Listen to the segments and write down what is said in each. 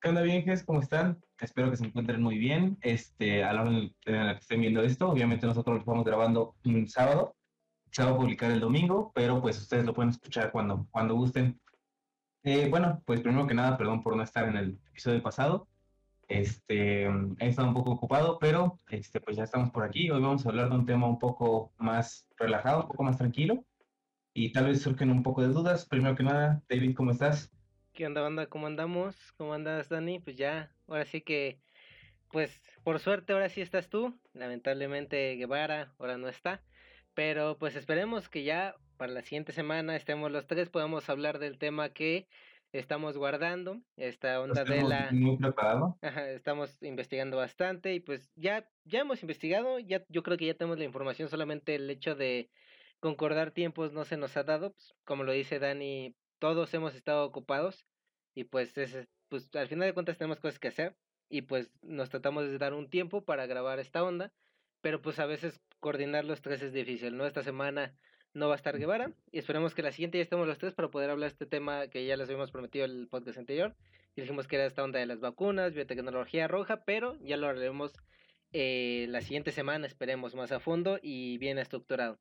¿Qué onda, viejes? ¿Cómo están? Espero que se encuentren muy bien. Este, a la hora en la que estén viendo esto, obviamente nosotros lo estamos grabando un sábado. Se va a publicar el domingo, pero pues ustedes lo pueden escuchar cuando, cuando gusten. Eh, bueno, pues primero que nada, perdón por no estar en el episodio pasado. Este, he estado un poco ocupado, pero este, pues ya estamos por aquí. Hoy vamos a hablar de un tema un poco más relajado, un poco más tranquilo. Y tal vez surgen un poco de dudas. Primero que nada, David, ¿cómo estás? ¿Qué onda, banda? ¿Cómo andamos? ¿Cómo andas, Dani? Pues ya, ahora sí que, pues por suerte ahora sí estás tú. Lamentablemente Guevara ahora no está. Pero pues esperemos que ya para la siguiente semana estemos los tres, podamos hablar del tema que estamos guardando, esta onda de la... Muy preparado. estamos investigando bastante y pues ya, ya hemos investigado, ya yo creo que ya tenemos la información, solamente el hecho de concordar tiempos no se nos ha dado, pues, como lo dice Dani, todos hemos estado ocupados y pues, es, pues al final de cuentas tenemos cosas que hacer y pues nos tratamos de dar un tiempo para grabar esta onda, pero pues a veces coordinar los tres es difícil, ¿no? Esta semana no va a estar Guevara y esperemos que la siguiente ya estemos los tres para poder hablar de este tema que ya les habíamos prometido el podcast anterior y dijimos que era esta onda de las vacunas, biotecnología roja, pero ya lo haremos eh, la siguiente semana, esperemos más a fondo y bien estructurado.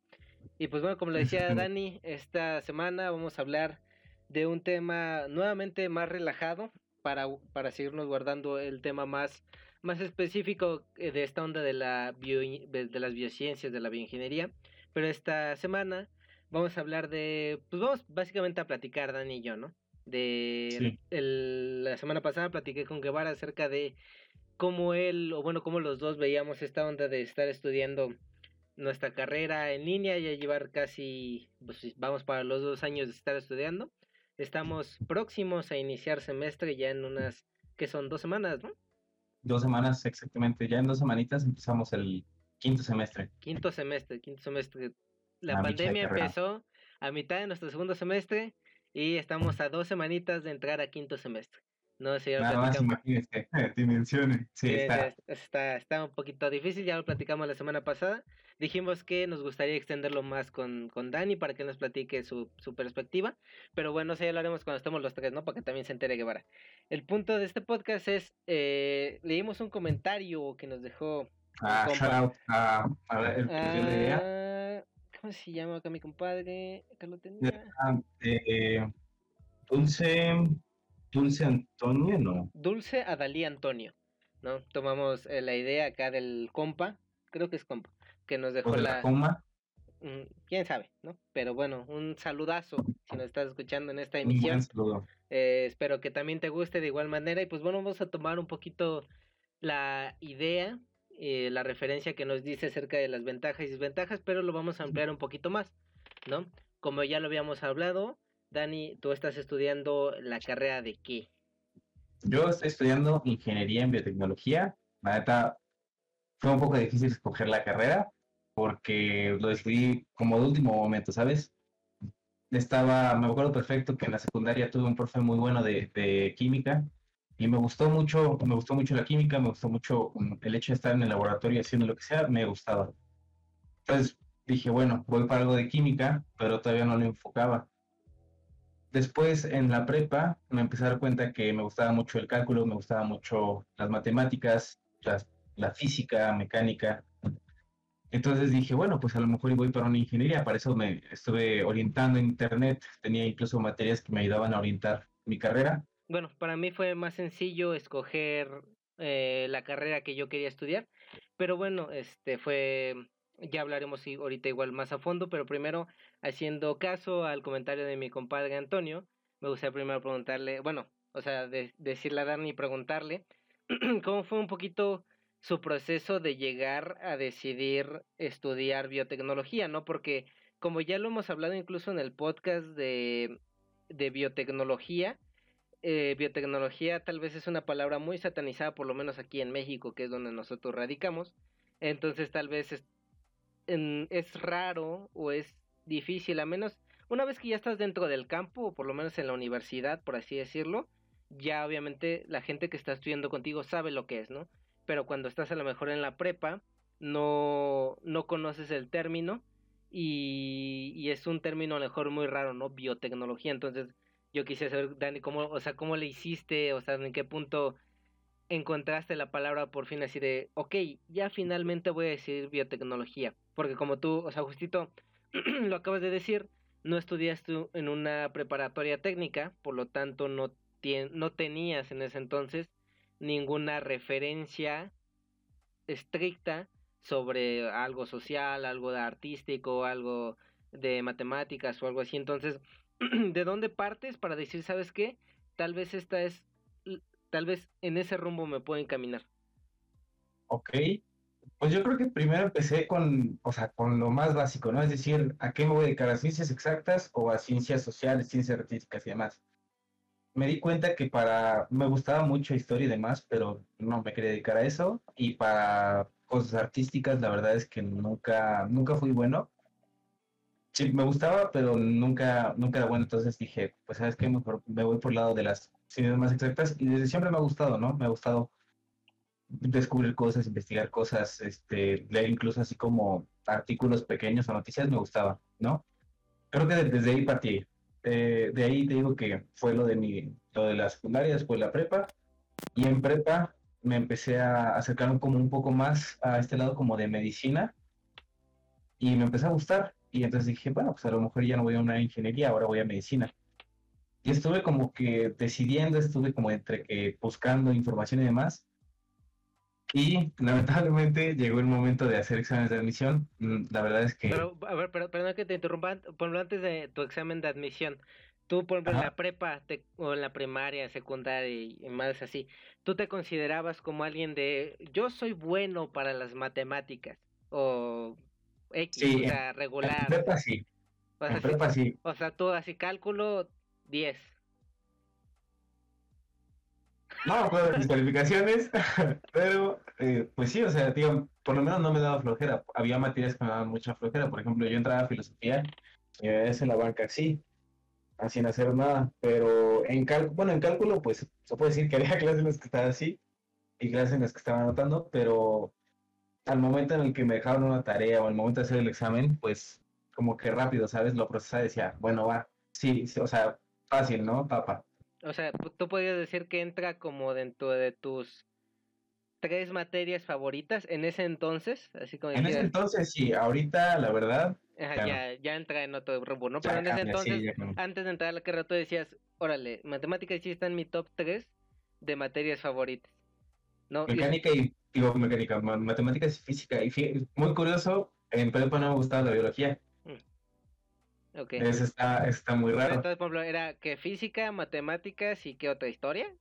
Y pues bueno, como le decía Dani, esta semana vamos a hablar de un tema nuevamente más relajado para, para seguirnos guardando el tema más, más específico eh, de esta onda de, la de las biociencias, de la bioingeniería. Pero esta semana vamos a hablar de, pues vamos básicamente a platicar Dani y yo, ¿no? De la semana pasada platiqué con Guevara acerca de cómo él, o bueno, cómo los dos veíamos esta onda de estar estudiando nuestra carrera en línea, ya llevar casi, pues vamos para los dos años de estar estudiando. Estamos próximos a iniciar semestre ya en unas, que son dos semanas, ¿no? Dos semanas exactamente, ya en dos semanitas empezamos el quinto semestre. Quinto semestre, quinto semestre. La, pandemia empezó a mitad de nuestro segundo semestre y estamos a dos semanitas de entrar a quinto semestre. No sé, ya Nada más imagínese, dimensiones. Sí, está. está. Está un poquito difícil, ya lo platicamos la semana pasada. Dijimos que nos gustaría extenderlo más con, con Dani para que nos platique su, su perspectiva. Pero bueno, eso ya lo haremos cuando estemos los tres, ¿no? Para que también se entere Guevara. El punto de este podcast es, eh, leímos un comentario que nos dejó... Ah, shout out a, ver, el ah, ¿Cómo se llama acá mi compadre? Acá lo tenía. Ah, eh. Dulce Antonio, ¿no? Dulce Adalí Antonio, ¿no? Tomamos eh, la idea acá del compa, creo que es compa, que nos dejó la... la mm, Quién sabe, ¿no? Pero bueno, un saludazo si nos estás escuchando en esta emisión. Eh, espero que también te guste de igual manera y pues bueno, vamos a tomar un poquito la idea, eh, la referencia que nos dice acerca de las ventajas y desventajas, pero lo vamos a ampliar un poquito más, ¿no? Como ya lo habíamos hablado, Dani, tú estás estudiando la carrera de qué? Yo estoy estudiando ingeniería en biotecnología. La neta, fue un poco difícil escoger la carrera porque lo decidí como de último momento, ¿sabes? Estaba, me acuerdo perfecto que en la secundaria tuve un profe muy bueno de, química y me gustó mucho, me gustó mucho la química, me gustó mucho el hecho de estar en el laboratorio haciendo lo que sea, me gustaba. Entonces dije, bueno, voy para algo de química, pero todavía no lo enfocaba. Después en la prepa me empecé a dar cuenta que me gustaba mucho el cálculo, me gustaba mucho las matemáticas, la física, mecánica. Entonces dije, bueno, pues a lo mejor voy para una ingeniería. Para eso me estuve orientando en internet. Tenía incluso materias que me ayudaban a orientar mi carrera. Bueno, para mí fue más sencillo escoger eh, la carrera que yo quería estudiar. Pero bueno, este fue ya hablaremos ahorita igual más a fondo, pero primero, haciendo caso al comentario de mi compadre Antonio, me gustaría primero preguntarle, bueno, o sea, decirle a Dani y preguntarle cómo fue un poquito su proceso de llegar a decidir estudiar biotecnología, ¿no? Porque como ya lo hemos hablado incluso en el podcast de, de biotecnología, eh, biotecnología tal vez es una palabra muy satanizada, por lo menos aquí en México, que es donde nosotros radicamos. Entonces tal vez es raro o es difícil, a menos una vez que ya estás dentro del campo, o por lo menos en la universidad, por así decirlo, ya obviamente la gente que está estudiando contigo sabe lo que es, ¿no? Pero cuando estás a lo mejor en la prepa, no, no conoces el término y, y es un término a lo mejor muy raro, ¿no? Biotecnología, entonces yo quise saber, Dani, cómo, o sea, cómo le hiciste, o sea, en qué punto encontraste la palabra por fin así de, ok, ya finalmente voy a decir biotecnología, porque como tú, o sea, justito lo acabas de decir, no estudiaste en una preparatoria técnica, por lo tanto no, no tenías en ese entonces ninguna referencia estricta sobre algo social, algo de artístico, algo de matemáticas o algo así. Entonces, ¿de dónde partes para decir, sabes qué? Tal vez esta es, tal vez en ese rumbo me puedo encaminar. Ok, pues yo creo que primero empecé con, o sea, con lo más básico, ¿no? Es decir, ¿a qué me voy a dedicar? ¿A ciencias exactas o a ciencias sociales, ciencias artísticas y demás? Me di cuenta que para, me gustaba mucho historia y demás, pero no me quería dedicar a eso. Y para cosas artísticas, la verdad es que nunca, nunca fui bueno. Sí, me gustaba, pero nunca, nunca era bueno. Entonces dije, pues sabes qué, mejor me voy por el lado de las ciencias más exactas. Y desde siempre me ha gustado, ¿no? Me ha gustado descubrir cosas, investigar cosas, este, leer incluso así como artículos pequeños o noticias, me gustaba, ¿no? Creo que desde ahí partí. Eh, de ahí te digo que fue lo de mi, lo de la secundaria, después la prepa. Y en prepa me empecé a acercar como un poco más a este lado como de medicina y me empecé a gustar. Y entonces dije, bueno, pues a lo mejor ya no voy a una ingeniería, ahora voy a medicina. Y estuve como que decidiendo, estuve como entre que buscando información y demás. Y lamentablemente llegó el momento de hacer exámenes de admisión. Mm, la verdad es que... Pero, a ver, perdón que te interrumpa, por antes de tu examen de admisión. Tú, por ejemplo, en la prepa o en la primaria, secundaria y, más así, ¿tú te considerabas como alguien de, yo soy bueno para las matemáticas? O X, o sea, regular. En prepa sí. O sea, en prepa sí. O sea, tú así cálculo 10. No, pues mis calificaciones, pero eh, pues sí, o sea, tío, por lo menos no me daba flojera. Había materias que me daban mucha flojera. Por ejemplo, yo entraba a filosofía y es en la banca sí sin hacer nada. Pero en cálculo, bueno, en cálculo, pues se puede decir que había clases en las que estaba así y clases en las que estaba anotando, pero al momento en el que me dejaron una tarea o al momento de hacer el examen, pues como que rápido, ¿sabes? Lo procesaba y decía, bueno, va, sí, o sea, fácil, ¿no, papá? O sea, tú podrías decir que entra como dentro de tus tres materias favoritas en ese entonces, así como En ese entonces sí, ahorita la verdad. ya, ya entra en otro rumbo, ¿no? Pero en ese entonces, antes de entrar a la carrera, tú decías, órale, matemáticas sí está en mi top 3 de materias favoritas. ¿no? Mecánica y, digo, mecánica, matemáticas y física. Y muy curioso, en prepa no me gustaba la biología. Okay. Eso está, está muy raro. Entonces, por ejemplo, ¿era que física, matemáticas y qué otra historia?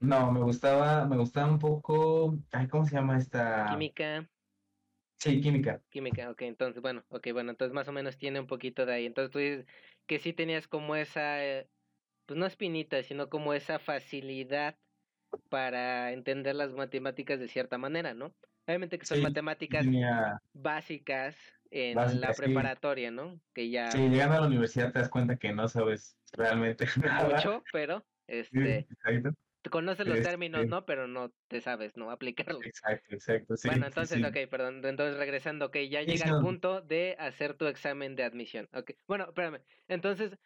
No, me gustaba, me gustaba un poco, ay, ¿cómo se llama esta? Química. Sí, química. Química, ok, entonces, bueno, ok, bueno, entonces más o menos tiene un poquito de ahí. Entonces tú dices que sí tenías como esa, pues no espinita, sino como esa facilidad para entender las matemáticas de cierta manera, ¿no? Obviamente que son matemáticas básicas en la preparatoria, ¿no? Que ya... Sí, llegando a la universidad te das cuenta que no sabes realmente nada. Mucho, pero, este conoces los términos, este ¿no? Pero no te sabes, ¿no? Aplicarlos. Exacto, exacto. Sí, bueno, entonces, ok, perdón. Entonces, regresando, ok, ya llega el punto de hacer tu examen de admisión. Ok, bueno, espérame. Entonces,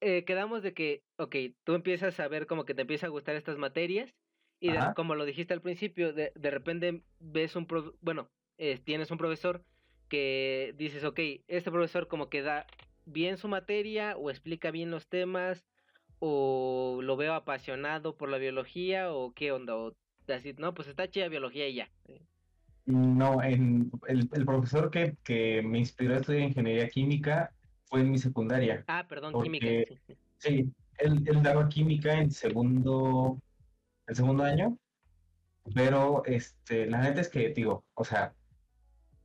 eh, quedamos de que, ok, tú empiezas a ver como que te empieza a gustar estas materias y como lo dijiste al principio, de, de repente ves un, pro, bueno, eh, tienes un profesor que dices, ok, este profesor como que da bien su materia o explica bien los temas o lo veo apasionado por la biología o qué onda o así no pues está chida biología y ya no en, el, el profesor que, que, me inspiró a estudiar ingeniería química fue en mi secundaria. Ah perdón química. sí, él, él, daba química en segundo el segundo año pero este la neta es que digo o sea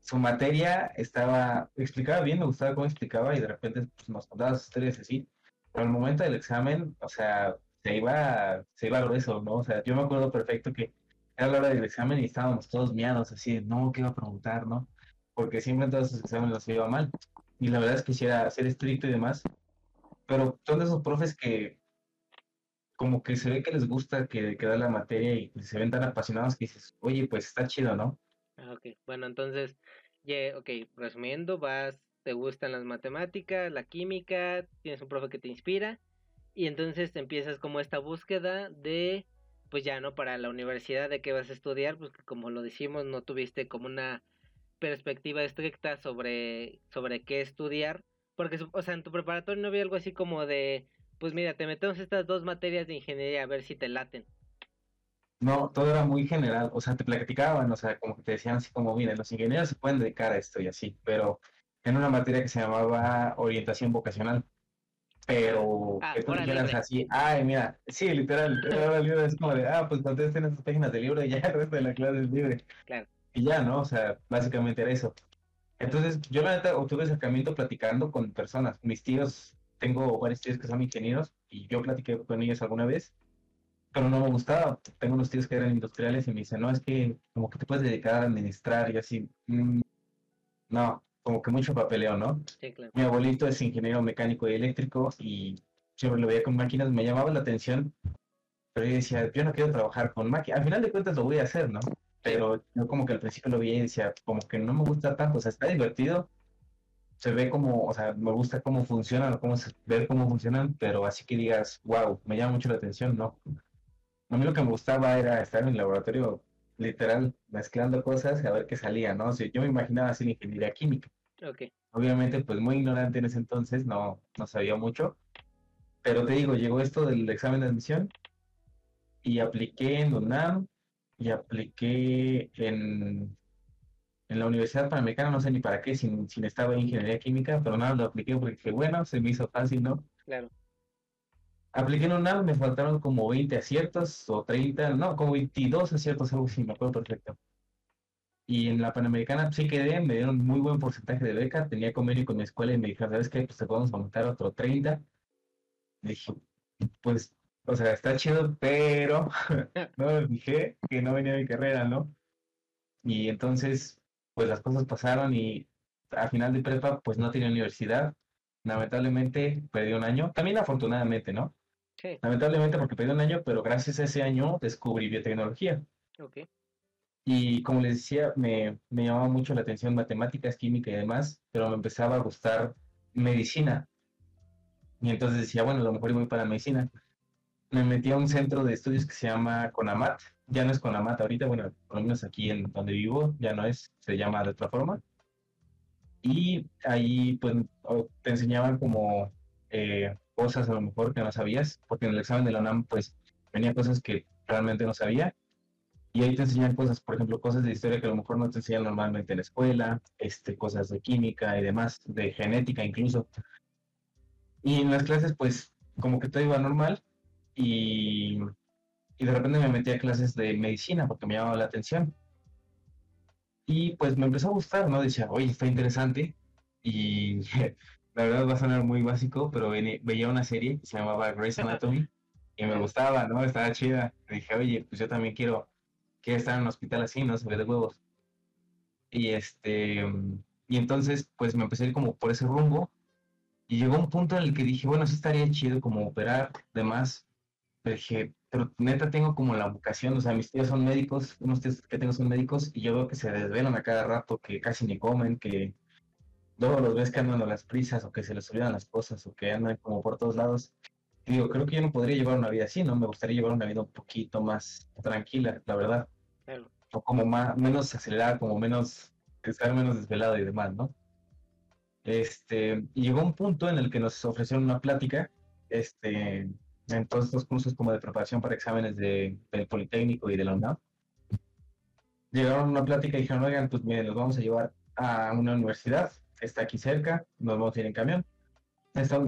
su materia estaba explicaba bien me gustaba cómo explicaba y de repente pues, nos contaba sus historias así pero al momento del examen, o sea, se iba, se iba grueso, ¿no? O sea, yo me acuerdo perfecto que era la hora del examen y estábamos todos miados, así, no, ¿qué iba a preguntar, no? Porque siempre en todos los exámenes los iba mal. Y la verdad es que quisiera ser estricto y demás. Pero son de esos profes que como que se ve que les gusta que, que da la materia y se ven tan apasionados que dices, oye, pues está chido, ¿no? Ah, ok, bueno, entonces, yeah, ok, resumiendo, vas te gustan las matemáticas, la química, tienes un profe que te inspira Y entonces empiezas como esta búsqueda de, pues ya, ¿no? Para la universidad de qué vas a estudiar, pues como lo decimos, no tuviste como una perspectiva estricta sobre, sobre qué estudiar, porque, o sea, en tu preparatorio no había algo así como de, pues mira, te metemos estas dos materias de ingeniería a ver si te laten. No, todo era muy general, o sea, te platicaban, o sea, como que te decían así como, mira, los ingenieros se pueden dedicar a esto y así, pero en una materia que se llamaba orientación vocacional, pero ah, que tú dijeras así, ay, mira, sí, literal, era es como de, ah, pues contesten esas páginas del libro y ya el resto de la clase es libre. Claro. Y ya, ¿no? O sea, básicamente era eso. Entonces, yo la neta obtuve acercamiento platicando con personas. Mis tíos, tengo varios tíos que son ingenieros y yo platiqué con ellos alguna vez pero no me gustaba. Tengo unos tíos que eran industriales y me dicen, no, es que como que te puedes dedicar a administrar y así. Mm, no, como que mucho papeleo, ¿no? Sí, claro. Mi abuelito es ingeniero mecánico y eléctrico y siempre lo veía con máquinas, me llamaba la atención, pero yo decía, yo no quiero trabajar con máquinas. Al final de cuentas lo voy a hacer, ¿no? Pero yo como que al principio lo veía y decía, como que no me gusta tanto, o sea, está divertido, se ve como, o sea, me gusta cómo funcionan, cómo se, ver cómo funcionan, pero así que digas, wow, me llama mucho la atención, ¿no? A mí lo que me gustaba era estar en el laboratorio, literal, mezclando cosas y a ver qué salía, ¿no? O yo me imaginaba hacer ingeniería química. Okay. Obviamente, pues muy ignorante en ese entonces, no, no sabía mucho. Pero te digo, llegó esto del examen de admisión y apliqué en UNAM y apliqué en, en la Universidad Panamericana, no sé ni para qué, sin, sin estaba en ingeniería química, pero nada, lo apliqué porque bueno, se me hizo fácil, ¿no? Claro. Apliqué en me faltaron como 20 aciertos o 30, no, como 22 aciertos, algo así, me acuerdo perfecto. Y en la Panamericana sí quedé, me dieron muy buen porcentaje de beca, tenía convenio con mi escuela y me dijeron, ¿sabes qué? Pues te podemos aumentar otro 30. Me dije, pues, o sea, está chido, pero no dije que no venía mi carrera, ¿no? Y entonces, pues las cosas pasaron y a final de prepa, pues no tenía universidad. Lamentablemente perdí un año, también afortunadamente, ¿no? Lamentablemente porque perdí un año, pero gracias a ese año descubrí biotecnología. Okay. Y como les decía, me, me llamaba mucho la atención matemáticas, química y demás, pero me empezaba a gustar medicina. Y entonces decía, bueno, a lo mejor voy para medicina. Me metí a un centro de estudios que se llama CONAMAT. Ya no es CONAMAT ahorita, bueno, por lo menos aquí en donde vivo, ya no es, se llama de otra forma. Y ahí pues te enseñaban como eh, cosas a lo mejor que no sabías, porque en el examen de la UNAM pues venía cosas que realmente no sabía. Y ahí te enseñan cosas, por ejemplo, cosas de historia que a lo mejor no te enseñan normalmente en la escuela, este, cosas de química y demás, de genética incluso. Y en las clases, pues, como que todo iba normal y, y de repente me metí a clases de medicina porque me llamaba la atención. Y pues me empezó a gustar, ¿no? Decía, oye, está interesante. Y la verdad va a sonar muy básico, pero veía una serie que se llamaba Grey's Anatomy y me gustaba, ¿no? Estaba chida. dije, oye, pues yo también quiero, quiero estar en un hospital así, ¿no? Se ve de huevos. Y este, y entonces, pues me empecé a ir como por ese rumbo. Y llegó un punto en el que dije, bueno, sí estaría chido como operar, demás. Pero dije, pero neta tengo como la vocación, o sea, mis tíos son médicos, unos tíos que tengo son médicos, y yo veo que se desvelan a cada rato, que casi ni comen, que luego los ves que andan a las prisas o que se les olvidan las cosas o que andan como por todos lados. Y digo, creo que yo no podría llevar una vida así, ¿no? Me gustaría llevar una vida un poquito más tranquila, la verdad. O como más, menos acelerada, como menos, estar menos desvelado y demás, ¿no? Este, y llegó un punto en el que nos ofrecieron una plática, este, en todos estos cursos como de preparación para exámenes de, del Politécnico y de la UNAM. Llegaron a una plática y dijeron, oigan, pues miren, los vamos a llevar a una universidad está aquí cerca, nos vamos a ir en camión. Esta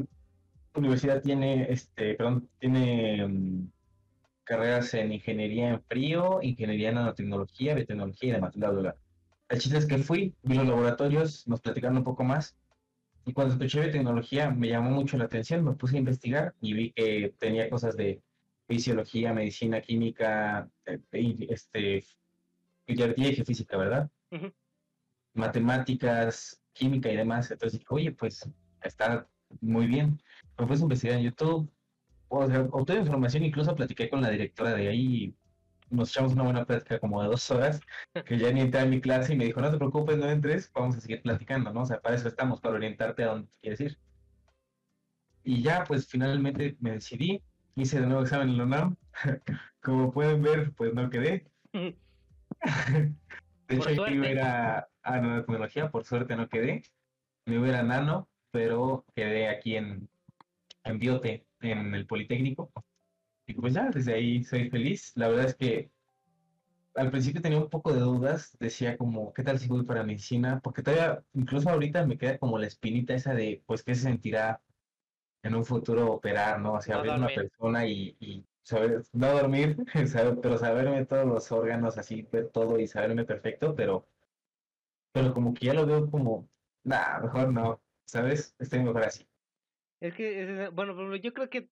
universidad tiene, este, perdón, tiene mm, carreras en ingeniería en frío, ingeniería en nanotecnología, biotecnología y demás, bla, bla, El chiste es que fui, vi los laboratorios, nos platicaron un poco más. Y cuando escuché biotecnología me llamó mucho la atención, me puse a investigar y vi que tenía cosas de fisiología, medicina, química, eh, este, y física, ¿verdad? Matemáticas, química y demás. Entonces dije, oye, pues está muy bien. Me puse a investigar en YouTube, o sea, obtuve información, incluso platiqué con la directora de ahí, nos echamos una buena plática como de dos horas, que ya ni entré a mi clase y me dijo, no te preocupes, no entres, vamos a seguir platicando, ¿no? O sea, para eso estamos, para orientarte a dónde quieres ir. y ya, pues finalmente me decidí, hice de nuevo examen en la UNAM. Como pueden ver, pues no quedé. De hecho, yo iba a ir a, nanotecnología, por suerte no quedé. Me iba a ir a nano, pero quedé aquí en, en Biote, en el Politécnico. Y pues ya, desde ahí soy feliz. La verdad es que al principio tenía un poco de dudas, decía como, ¿qué tal si voy para medicina? Porque todavía, incluso ahorita me queda como la espinita esa de, pues, ¿qué se sentirá en un futuro operar, ¿no? O sea, abrir una persona y, saber, no dormir, pero saberme todos los órganos, así, ver todo y saberme perfecto, pero, pero como que ya lo veo como, nah, mejor no, ¿sabes? Estoy mejor así. Es que, bueno, yo creo que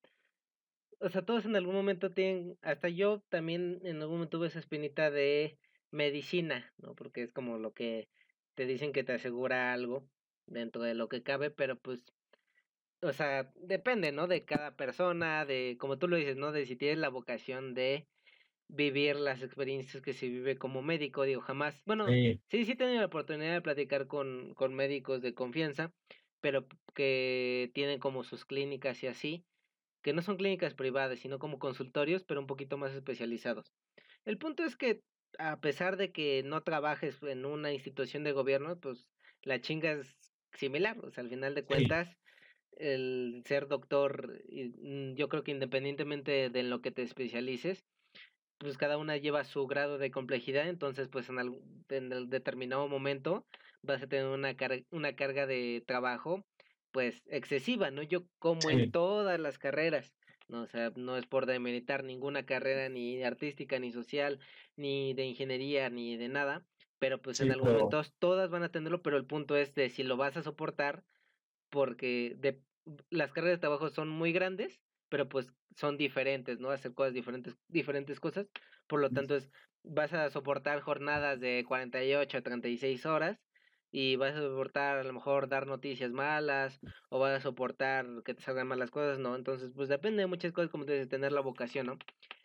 o sea, todos en algún momento tienen, hasta yo también en algún momento tuve esa espinita de medicina, ¿no? Porque es como lo que te dicen que te asegura algo dentro de lo que cabe, pero pues, o sea, depende, ¿no? De cada persona, de, como tú lo dices, ¿no? De si tienes la vocación de vivir las experiencias que se vive como médico, digo, jamás, bueno, sí, sí, sí he tenido la oportunidad de platicar con, con médicos de confianza, pero que tienen como sus clínicas y así, que no son clínicas privadas, sino como consultorios, pero un poquito más especializados. El punto es que a pesar de que no trabajes en una institución de gobierno, pues la chinga es similar, o sea, al final de cuentas, el ser doctor, mm, yo creo que independientemente de lo que te especialices, pues cada una lleva su grado de complejidad, entonces pues en, algún, en el determinado momento vas a tener una, una carga de trabajo pues excesiva, ¿no? Yo como en todas las carreras, ¿no? O sea, no es por demeritar ninguna carrera ni artística, ni social, ni de ingeniería, ni de nada, pero pues en algún momento todas van a tenerlo, pero el punto es de si lo vas a soportar, porque de, las carreras de trabajo son muy grandes, pero pues son diferentes, ¿no? Hacer cosas diferentes, diferentes cosas, por lo tanto es, vas a soportar jornadas de 48 a 36 horas, y vas a soportar a lo mejor dar noticias malas o vas a soportar que te salgan malas cosas, ¿no? Entonces, pues depende de muchas cosas como de tener la vocación, ¿no?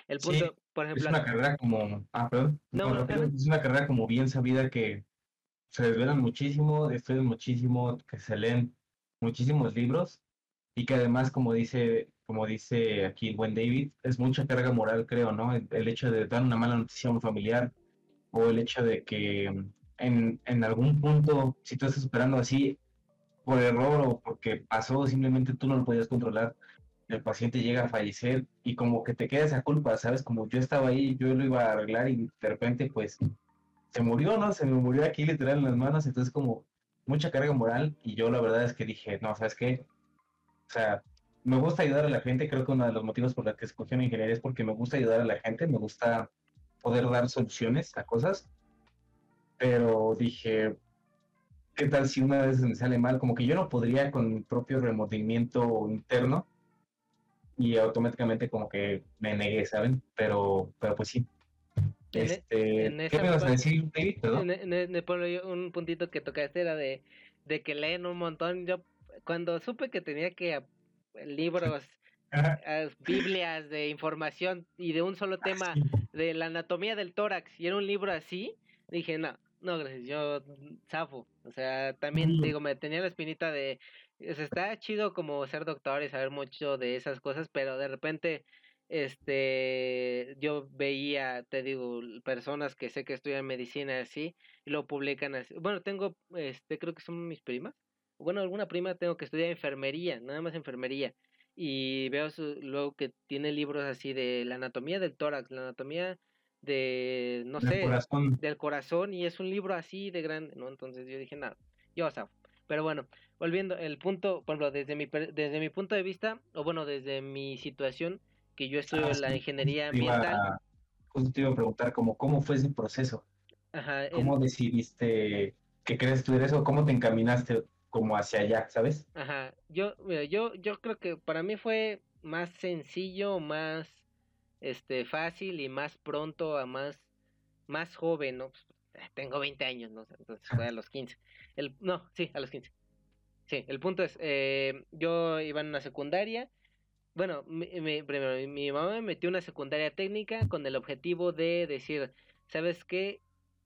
El punto, por ejemplo... Es una carrera como... Ah, perdón. No, es una carrera como bien sabida que se desvelan muchísimo, estudian muchísimo, que se leen muchísimos libros y que además, como dice, como dice aquí el buen David, es mucha carga moral, creo, ¿no? el hecho de dar una mala noticia a un familiar o el hecho de que en, en algún punto, si tú estás esperando así por error o porque pasó, simplemente tú no lo podías controlar, el paciente llega a fallecer y como que te queda esa culpa, ¿sabes? Como yo estaba ahí, yo lo iba a arreglar y de repente pues se murió, ¿no? Se me murió aquí literal en las manos, entonces como mucha carga moral y yo la verdad es que dije, no, ¿sabes qué? O sea, me gusta ayudar a la gente, creo que uno de los motivos por los que escogí una ingeniería es porque me gusta ayudar a la gente, me gusta poder dar soluciones a cosas pero dije, ¿qué tal si una vez me sale mal? Como que yo no podría con mi propio remordimiento interno y automáticamente como que me negué, ¿saben? Pero, pero pues sí. E, este, ¿Qué me vas a decir, David? En, un puntito que tocaste era de, de que leen un montón. Yo cuando supe que tenía que libros, Biblias de información y de un solo ah, tema de la anatomía del tórax y era un libro así, dije, no, no, gracias, yo zafo. O sea, también digo, me tenía la espinita de, o sea, está chido como ser doctor y saber mucho de esas cosas, pero de repente, este, yo veía, te digo, personas que sé que estudian medicina así, y lo publican así. Bueno, tengo, este, creo que son mis primas. Bueno, alguna prima tengo que estudiar enfermería, nada más enfermería. Y veo su, luego que tiene libros así de la anatomía del tórax, la anatomía de, no sé, del corazón y es un libro así de grande, ¿no? Entonces yo dije, nada, yo, o sea, pero bueno, volviendo, el punto, por ejemplo, desde mi, desde mi punto de vista, o bueno, desde mi situación, que yo estudio ah, la ingeniería ambiental. Justo te iba a preguntar, como, ¿cómo fue ese proceso? Ajá, ¿Cómo decidiste que querías estudiar eso? ¿Cómo te encaminaste como hacia allá, sabes? Ajá, yo, mira, yo, yo creo que para mí fue más sencillo, más este fácil y más pronto a más más joven, ¿no? Pues, eh, tengo 20 años, ¿no? Entonces fue a los 15. El, no, sí, a los 15. Sí, el punto es, eh, yo iba en una secundaria. Bueno, mi, primero, mi mamá me metió una secundaria técnica con el objetivo de decir, ¿sabes qué?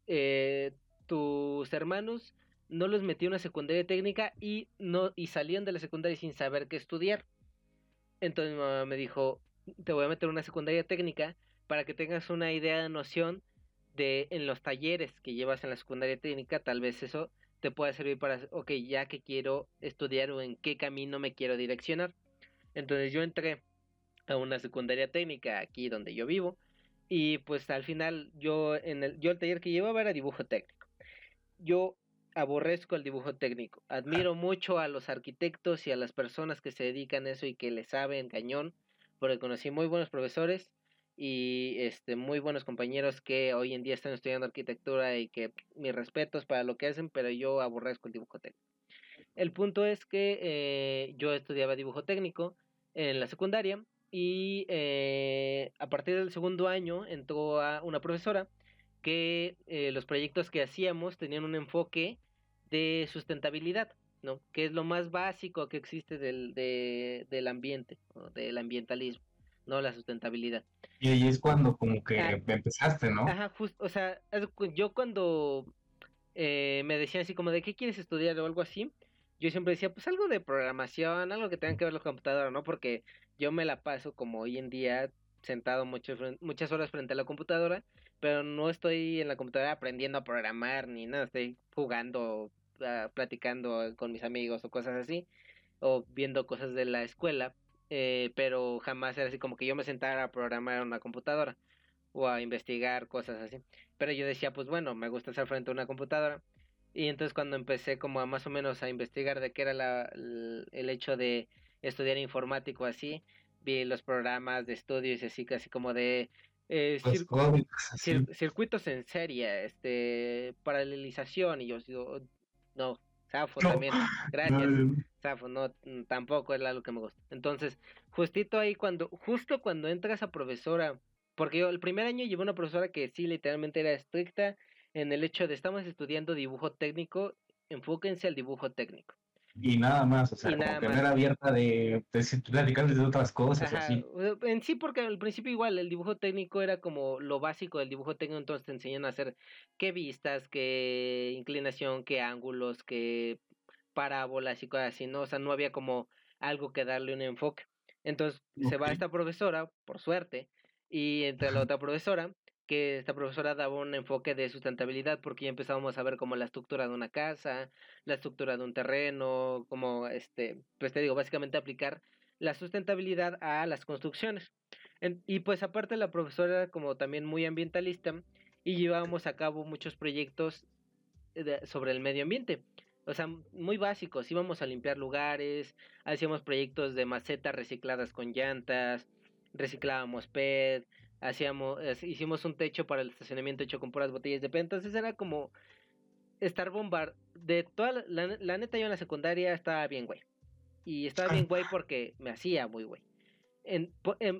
Eh, tus hermanos no los metió una secundaria técnica y no y salían de la secundaria sin saber qué estudiar. Entonces mi mamá me dijo, te voy a meter una secundaria técnica para que tengas una idea de noción de en los talleres que llevas en la secundaria técnica, tal vez eso te pueda servir para, ok, ya que quiero estudiar o en qué camino me quiero direccionar. Entonces yo entré a una secundaria técnica aquí donde yo vivo y pues al final yo en el yo el taller que llevaba era dibujo técnico. Yo aborrezco el dibujo técnico. Admiro mucho a los arquitectos y a las personas que se dedican a eso y que le saben cañón, porque conocí muy buenos profesores y este muy buenos compañeros que hoy en día están estudiando arquitectura y que mis respetos para lo que hacen, pero yo aborrezco el dibujo técnico. El punto es que eh, yo estudiaba dibujo técnico en la secundaria y eh, a partir del segundo año entró a una profesora que eh, los proyectos que hacíamos tenían un enfoque de sustentabilidad, ¿no? Que es lo más básico que existe del, de, del ambiente, del ambientalismo, ¿no? La sustentabilidad. Y ahí es cuando como que empezaste, ¿no? Ajá, justo, o sea, yo cuando eh, me decían así como de qué quieres estudiar o algo así, yo siempre decía, pues algo de programación, algo que tenga que ver con la computadora, ¿no? Porque yo me la paso como hoy en día sentado mucho, muchas horas frente a la computadora, pero no estoy en la computadora aprendiendo a programar ni nada, estoy jugando, uh, platicando con mis amigos o cosas así, o viendo cosas de la escuela, eh, pero jamás era así como que yo me sentara a programar en una computadora o a investigar cosas así. Pero yo decía, pues bueno, me gusta estar frente a una computadora. Y entonces cuando empecé como a más o menos a investigar de qué era la, el hecho de estudiar informático así, vi los programas de estudios así casi como de eh, circuitos en serie, este, paralelización, y yo digo, no, Safo también, gracias, Safo, no, mm, tampoco es algo que me gusta. Entonces, justito ahí cuando, justo cuando entra esa profesora, porque yo el primer año llevé una profesora que sí, literalmente era estricta en el hecho de estamos estudiando dibujo técnico, enfóquense al dibujo técnico y nada más, o sea, como tener abierta de, de platicar de otras cosas, así. En sí, porque al principio igual el dibujo técnico era como lo básico del dibujo técnico, entonces te enseñan a hacer qué vistas, qué inclinación, qué ángulos, qué parábolas y cosas así, ¿no? O sea, no había como algo que darle un enfoque. Entonces se va esta profesora, por suerte, y entre la otra profesora, que esta profesora daba un enfoque de sustentabilidad porque ya empezábamos a ver como la estructura de una casa, la estructura de un terreno, como este, pues te digo, básicamente aplicar la sustentabilidad a las construcciones. y pues aparte la profesora era como también muy ambientalista y llevábamos a cabo muchos proyectos sobre el medio ambiente. O sea, muy básicos, íbamos a limpiar lugares, hacíamos proyectos de macetas recicladas con llantas, reciclábamos PET, hacíamos, hicimos un techo para el estacionamiento hecho con puras botellas de PET, entonces era como estar bombar de toda la, la, neta yo en la secundaria estaba bien güey y estaba bien güey porque me hacía muy güey en,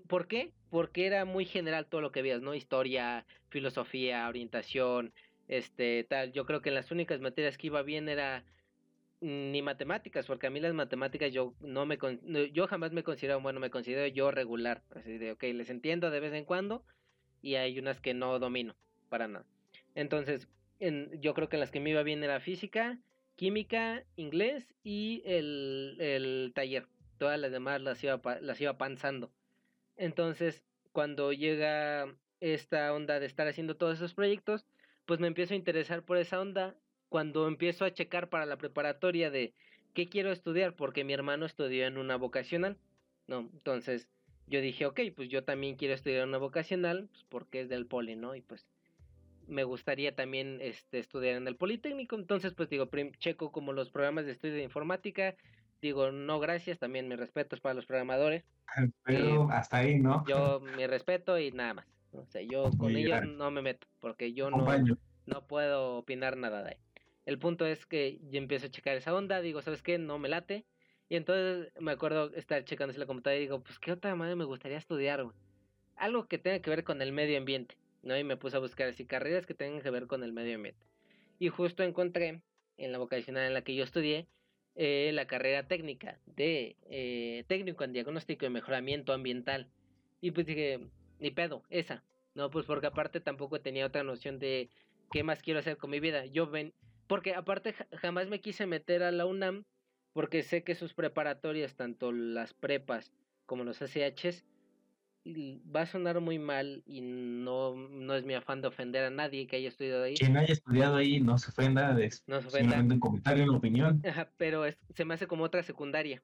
¿Por qué? Porque era muy general todo lo que veías, ¿no? Historia, filosofía, orientación, este, tal. Yo creo que las únicas materias que iba bien era ni matemáticas, porque a mí las matemáticas yo no me yo jamás me considero bueno, me considero yo regular, así de ok, les entiendo de vez en cuando y hay unas que no domino para nada. Entonces, en, yo creo que las que me iba bien era física, química, inglés y el, el taller. Todas las demás las iba, las iba panzando. Entonces, cuando llega esta onda de estar haciendo todos esos proyectos, pues me empiezo a interesar por esa onda cuando empiezo a checar para la preparatoria de qué quiero estudiar, porque mi hermano estudió en una vocacional, ¿no? Entonces yo dije, ok, pues yo también quiero estudiar en una vocacional, pues porque es del poli, ¿no? Y pues me gustaría también este, estudiar en el Politécnico, entonces pues digo, checo como los programas de estudio de informática, digo, no gracias, también mis respetos para los programadores. Pero hasta ahí, ¿no? Yo mi respeto y nada más. O sea, yo con ellos no me meto, porque yo no, no puedo opinar nada de ahí. El punto es que yo empiezo a checar esa onda, digo, ¿sabes qué? No me late. Y entonces me acuerdo estar checando la computadora y digo, pues qué otra madre me gustaría estudiar, Algo que tenga que ver con el medio ambiente, ¿no? Y me puse a buscar así carreras que tengan que ver con el medio ambiente. Y justo encontré en la vocacional en la que yo estudié eh, la carrera técnica de eh, técnico en diagnóstico y mejoramiento ambiental. Y pues dije, ni pedo, esa. No, pues porque aparte tampoco tenía otra noción de qué más quiero hacer con mi vida. Yo ven, porque aparte jamás me quise meter a la UNAM porque sé que sus preparatorias, tanto las prepas como los SHs, va a sonar muy mal y no, no es mi afán de ofender a nadie que haya estudiado ahí. Quien haya estudiado ahí no se ofenda, de, no se ofenda. un comentario, una opinión. pero se me hace como otra secundaria.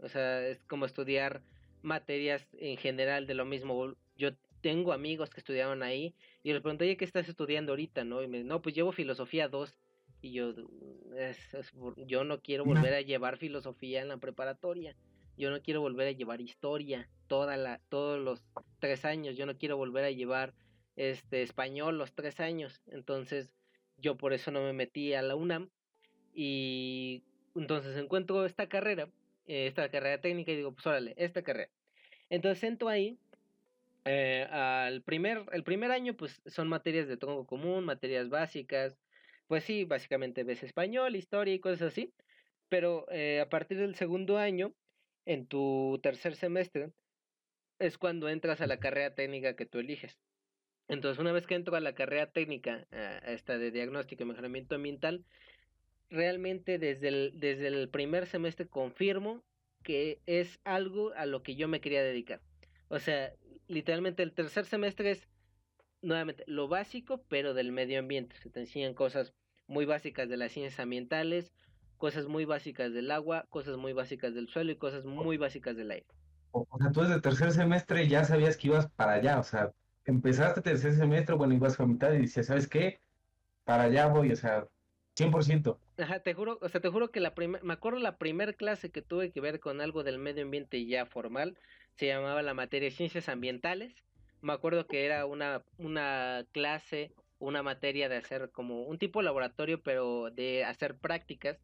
O sea, es como estudiar materias en general de lo mismo. Yo tengo amigos que estudiaron ahí y les pregunté, ¿qué estás estudiando ahorita? ¿No? Y me no, pues llevo filosofía 2. Y yo, yo no quiero volver a llevar filosofía en la preparatoria. Yo no quiero volver a llevar historia toda la, todos los tres años. Yo no quiero volver a llevar este español los tres años. Entonces, yo por eso no me metí a la UNAM. Y entonces encuentro esta carrera, eh, esta carrera técnica, y digo, pues órale, esta carrera. Entonces entro ahí. Eh, al primer, el primer año, pues son materias de tronco común, materias básicas. Pues sí, básicamente ves español, historia y cosas así. Pero eh, a partir del segundo año en tu tercer semestre es cuando entras a la carrera técnica que tú eliges. Entonces, una vez que entro a la carrera técnica, a esta de diagnóstico y mejoramiento ambiental, realmente desde el, desde el primer semestre confirmo que es algo a lo que yo me quería dedicar. O sea, literalmente el tercer semestre es nuevamente lo básico, pero del medio ambiente. Se te enseñan cosas muy básicas de las ciencias ambientales, cosas muy básicas del agua, cosas muy básicas del suelo y cosas muy básicas del aire. O, sea, tú desde tercer semestre ya sabías que ibas para allá, o sea, empezaste tercer semestre, bueno, ibas a mitad y decías, ¿sabes qué? Para allá voy, o sea, 100%. Ajá, te juro, o sea, te juro que la primera, me acuerdo la primera clase que tuve que ver con algo del medio ambiente ya formal, se llamaba la materia de ciencias ambientales. Me acuerdo que era una, una clase, una materia de hacer como un tipo de laboratorio, pero de hacer prácticas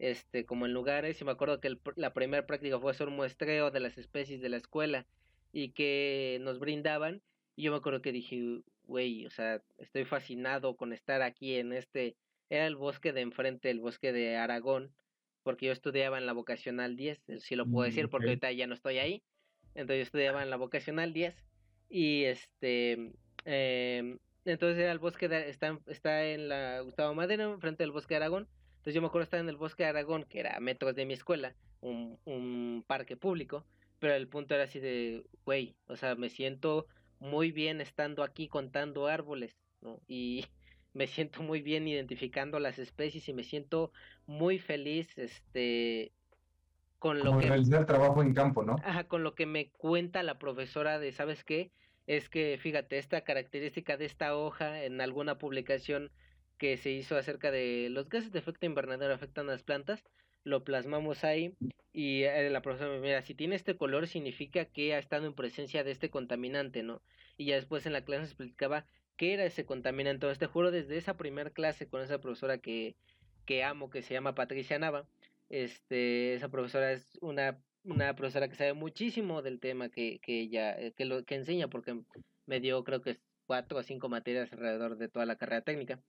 este, como en lugares, y me acuerdo que la primera práctica fue hacer un muestreo de las especies de la escuela y que nos brindaban, y yo me acuerdo que dije, güey, o sea, estoy fascinado con estar aquí en este, era el bosque de enfrente, el bosque de Aragón, porque yo estudiaba en la vocacional 10, si lo puedo decir, mm, porque ahorita ya no estoy ahí, entonces yo estudiaba en la vocacional 10, y este, eh, entonces era el bosque, de, está, está en la Gustavo Madero, enfrente del bosque de Aragón, entonces yo me acuerdo estar en el bosque de Aragón, que era a metros de mi escuela, un, un parque público, pero el punto era así de, güey, o sea, me siento muy bien estando aquí contando árboles, ¿no? Y me siento muy bien identificando las especies y me siento muy feliz, este, con lo que... realizar trabajo en campo, ¿no? Ajá, con lo que me cuenta la profesora de, ¿sabes qué? Es que, fíjate, esta característica de esta hoja en alguna publicación que se hizo acerca de los gases de efecto invernadero afectan a las plantas, lo plasmamos ahí y eh, la profesora me mira, si tiene este color significa que ha estado en presencia de este contaminante, ¿no? Y ya después en la clase se explicaba qué era ese contaminante. Entonces te juro, desde esa primera clase con esa profesora que, que amo, que se llama Patricia Nava, este, esa profesora es una, una profesora que sabe muchísimo del tema que, que ella, eh, que lo que enseña, porque me dio creo que cuatro o cinco materias alrededor de toda la carrera técnica.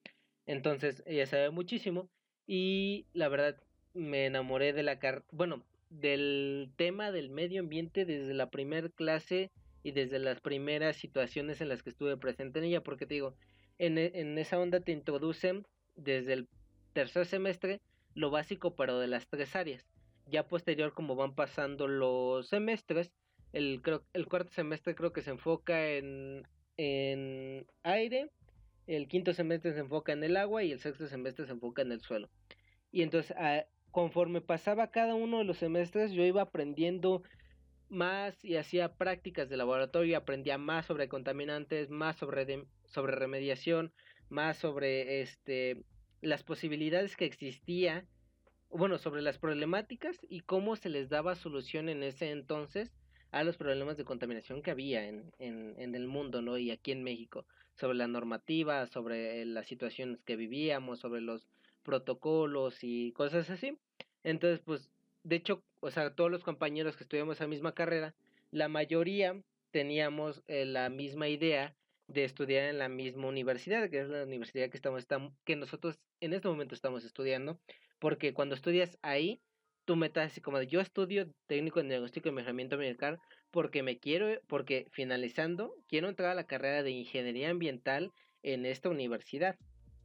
Entonces ella sabe muchísimo y la verdad me enamoré de la car bueno, del tema del medio ambiente desde la primera clase y desde las primeras situaciones en las que estuve presente en ella, porque te digo, en, en esa onda te introducen desde el tercer semestre lo básico pero de las tres áreas. Ya posterior como van pasando los semestres, el, creo, el cuarto semestre creo que se enfoca en, en aire, el quinto semestre se enfoca en el agua y el sexto semestre se enfoca en el suelo. Y entonces, ah, conforme pasaba cada uno de los semestres, yo iba aprendiendo más y hacía prácticas de laboratorio, aprendía más sobre contaminantes, más sobre, sobre remediación, más sobre este, las posibilidades que existía, bueno, sobre las problemáticas y cómo se les daba solución en ese entonces a los problemas de contaminación que había en, en, en el mundo, ¿no? Y aquí en México sobre la normativa, sobre las situaciones que vivíamos, sobre los protocolos y cosas así. Entonces, pues, de hecho, o sea, todos los compañeros que estudiamos la misma carrera, la mayoría teníamos eh, la misma idea de estudiar en la misma universidad, que es la universidad que estamos, que nosotros en este momento estamos estudiando, porque cuando estudias ahí, tú metas así como yo estudio técnico en diagnóstico y mejoramiento ambiental porque me quiero, porque finalizando, quiero entrar a la carrera de ingeniería ambiental en esta universidad,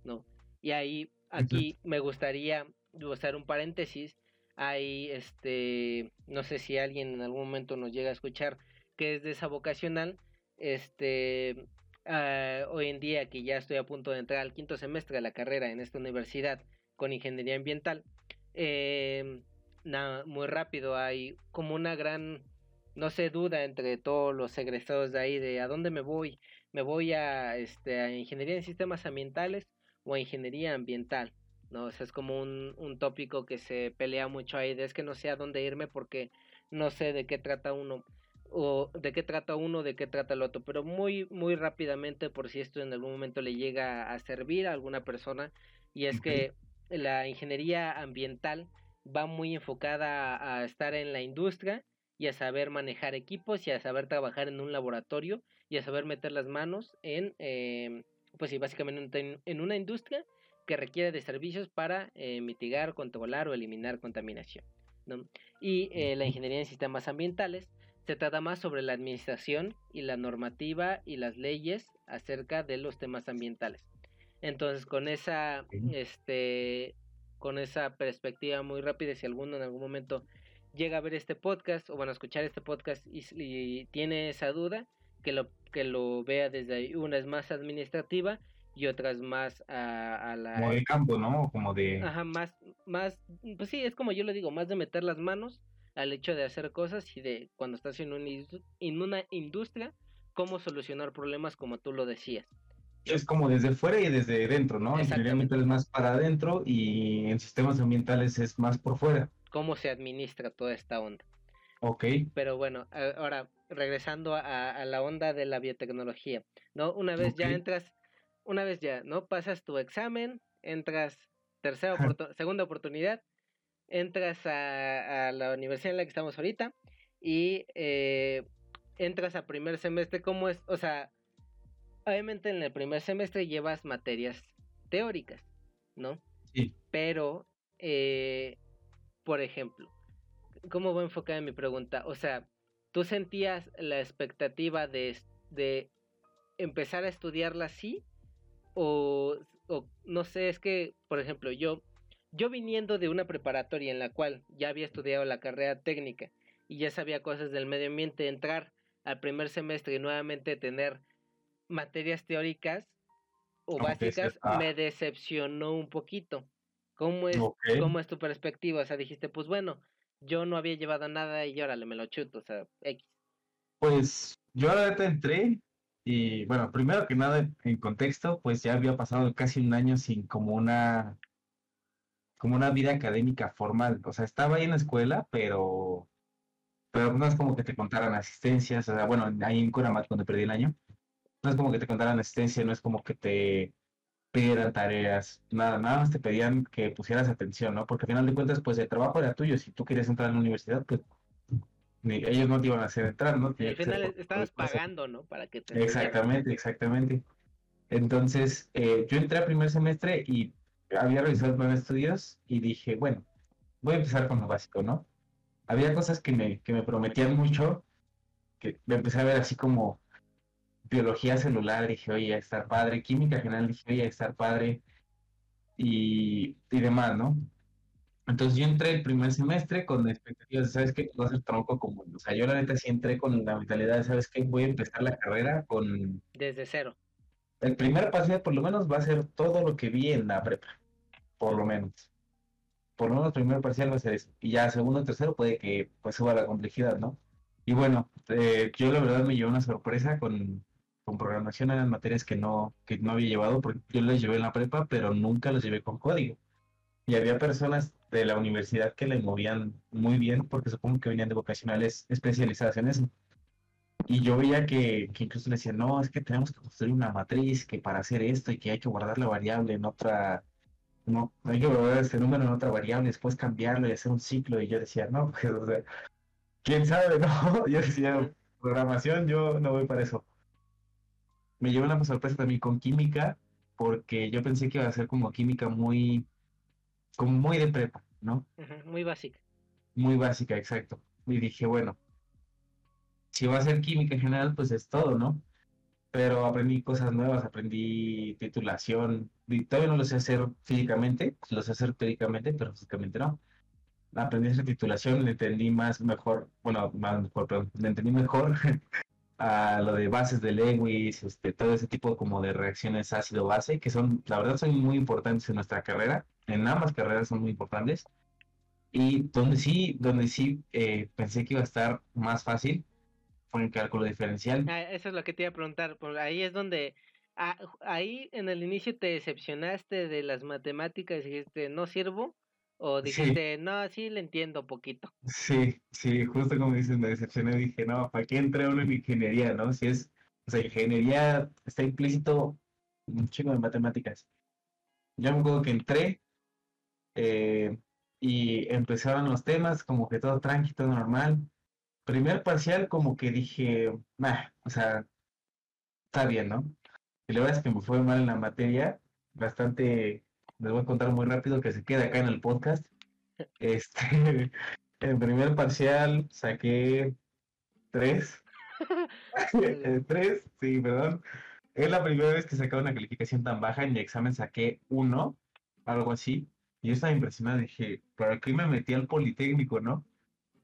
¿no? Y ahí, aquí me gustaría usar un paréntesis hay este no sé si alguien en algún momento nos llega a escuchar que es de esa vocacional este ah, hoy en día que ya estoy a punto de entrar al quinto semestre de la carrera en esta universidad con ingeniería ambiental eh, muy rápido hay como una gran no sé duda entre todos los egresados de ahí de a dónde me voy me voy a este a ingeniería en sistemas ambientales o a ingeniería ambiental ¿no? O sea, es como un, un tópico que se pelea mucho ahí, de es que no sé a dónde irme porque no sé de qué trata uno o de qué trata uno, de qué trata el otro, pero muy muy rápidamente por si esto en algún momento le llega a servir a alguna persona y es que la ingeniería ambiental va muy enfocada a, estar en la industria y a saber manejar equipos y a saber trabajar en un laboratorio y a saber meter las manos en eh, pues sí básicamente en una industria que requiere de servicios para eh, mitigar, controlar o eliminar contaminación. Y eh, la ingeniería en sistemas ambientales se trata más sobre la administración y la normativa y las leyes acerca de los temas ambientales. Entonces, con esa, este, con esa perspectiva muy rápida, si alguno en algún momento llega a ver este podcast o van a escuchar este podcast y, tiene esa duda, que lo, que lo vea desde una es más administrativa y otras más a, la... Como de campo, ¿no? Como de... Ajá, más, más, pues sí, es como yo le digo, más de meter las manos al hecho de hacer cosas y de cuando estás en una, en una industria, cómo solucionar problemas como tú lo decías. Es como desde fuera y desde dentro, ¿no? Ingeniería es más para adentro y en sistemas ambientales es más por fuera. ¿Cómo se administra toda esta onda? Ok. Pero bueno, ahora regresando a, la onda de la biotecnología, ¿no? Una vez ya entras una vez ya, ¿no? Pasas tu examen, entras tercera segunda oportunidad, entras a, la universidad en la que estamos ahorita y eh, entras a primer semestre, ¿cómo es? O sea, obviamente en el primer semestre llevas materias teóricas, ¿no? Sí. Pero, eh, por ejemplo, ¿cómo voy a enfocar en mi pregunta? O sea, ¿tú sentías la expectativa de, de empezar a estudiarla así? o, no sé, es que, por ejemplo, yo, yo viniendo de una preparatoria en la cual ya había estudiado la carrera técnica y ya sabía cosas del medio ambiente, entrar al primer semestre y nuevamente tener materias teóricas o básicas ah. me decepcionó un poquito. ¿Cómo es, ¿Cómo es tu perspectiva? O sea, dijiste, pues bueno, yo no había llevado nada y órale, me lo chuto, o sea, X. Pues yo ahora entré y bueno, primero que nada, en contexto, pues ya había pasado casi un año sin como una, como una vida académica formal. O sea, estaba ahí en la escuela, pero, pero no es como que te contaran asistencias. O sea, bueno, ahí en Curamat cuando perdí el año, no es como que te contaran asistencia, no es como que te pidieran tareas, nada, nada más te pedían que pusieras atención, ¿no? Porque al final de cuentas, pues el trabajo era tuyo. Si tú querías entrar a la universidad, pues ellos no te iban a hacer entrar, ¿no? al final estabas pagando, ¿no? Para que te exactamente, exactamente. Entonces, eh, yo entré a primer semestre y había realizado el plan estudios y dije, bueno, voy a empezar con lo básico, ¿no? Había cosas que me, que me prometían mucho, que me empecé a ver así como biología celular, dije, oye, a estar padre, química general, dije, oye, a estar padre, y, y demás, ¿no? Entonces yo entré el primer semestre con expectativas de, ¿sabes qué? Va a ser tronco común. O sea, yo la neta sí entré con la mentalidad de, ¿sabes qué? Voy a empezar la carrera con... Desde cero. El primer paso por lo menos va a ser todo lo que vi en la prepa. Por lo menos. Por lo menos el primer parcial va a ser eso. Y ya segundo, tercero puede que pues suba la complejidad, ¿no? Y bueno, eh, yo la verdad me llevé una sorpresa con, con programación. Eran materias que no, que no había llevado porque yo las llevé en la prepa, pero nunca las llevé con código. Y había personas de la universidad que le movían muy bien, porque supongo que venían de vocacionales especializadas en eso. Y yo veía que, que incluso le decían, no, es que tenemos que construir una matriz que para hacer esto y que hay que guardar la variable en otra, no, hay que guardar este número en otra variable, después cambiarlo y hacer un ciclo. Y yo decía, no, pues, o sea, quién sabe, no. Yo decía, programación, yo no voy para eso. Me llevé una sorpresa también con química, porque yo pensé que iba a ser como química muy como muy de prepa, ¿no? muy básica. Muy básica, exacto. Y dije, bueno, si va a ser química en general, pues es todo, ¿no? Pero aprendí cosas nuevas, aprendí titulación, y todavía no lo sé hacer físicamente, lo sé hacer teóricamente, pero físicamente no. aprendí esa titulación, le entendí más mejor, bueno, más mejor, perdón, le entendí mejor a lo de bases de Lewis, este, todo ese tipo como de reacciones ácido-base, que son, la verdad, son muy importantes en nuestra carrera, en ambas carreras son muy importantes. Y donde sí, donde sí eh, pensé que iba a estar más fácil en cálculo diferencial. Ah, eso es lo que te iba a preguntar, por ahí es donde, ah, ahí en el inicio te decepcionaste de las matemáticas y dijiste, no sirvo, o dijiste, no, sí le entiendo poquito. Sí, sí, justo como dices, me decepcioné, dije, no, ¿para qué entré uno en ingeniería, no? Si es, o sea, ingeniería está implícito un chingo de matemáticas. Yo me acuerdo que entré eh, y empezaron los temas, como que todo tranquilo, todo normal. Primer parcial, como que dije, nah, o sea, está bien, ¿no? Y la verdad es que me fue mal en la materia, bastante les voy a contar muy rápido que se quede acá en el podcast. Este, en primer parcial saqué tres. tres, sí, perdón. Es la primera vez que sacaba una calificación tan baja. En mi examen saqué uno, algo así. Y yo estaba impresionado. Dije, ¿para qué me metí al Politécnico, no?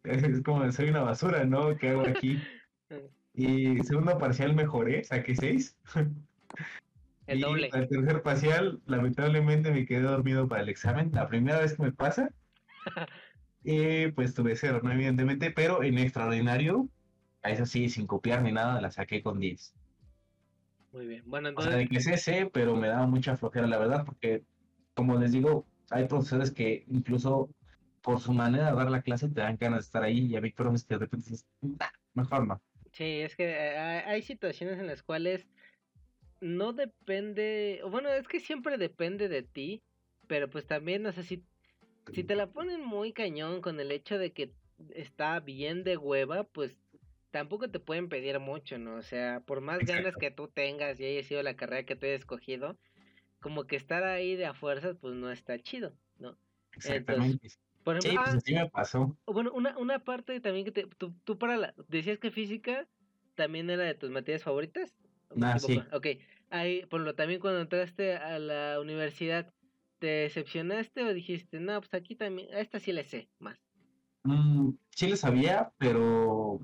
Es como, soy una basura, ¿no? ¿Qué hago aquí? Y segundo parcial mejoré, saqué seis. El y doble. El tercer parcial, lamentablemente me quedé dormido para el examen. La primera vez que me pasa. y pues tuve cero, ¿no? Evidentemente, pero en extraordinario, a eso sí, sin copiar ni nada, la saqué con 10. Muy bien. Bueno, entonces. O sea, de que sé, sé, pero me daba mucha flojera, la verdad, porque, como les digo, hay profesores que incluso por su manera de dar la clase te dan ganas de estar ahí y hay profesores que de repente dices, mejor no. Sí, es que eh, hay situaciones en las cuales no depende, bueno, es que siempre depende de ti, pero pues también, no sé, si, si te la ponen muy cañón con el hecho de que está bien de hueva, pues tampoco te pueden pedir mucho, ¿no? O sea, por más ganas que tú tengas y haya sido la carrera que tú hayas escogido, como que estar ahí de a fuerzas, pues no está chido, ¿no? Exactamente. Por ejemplo, pues me pasó. Bueno, una, una parte también que te, tú, tú para la, decías que física también era de tus materias favoritas. Ah, sí. Ok, ahí, por lo también cuando entraste a la universidad, ¿te decepcionaste o dijiste, no, pues aquí también, a esta sí le sé más? Mm, sí le sabía, pero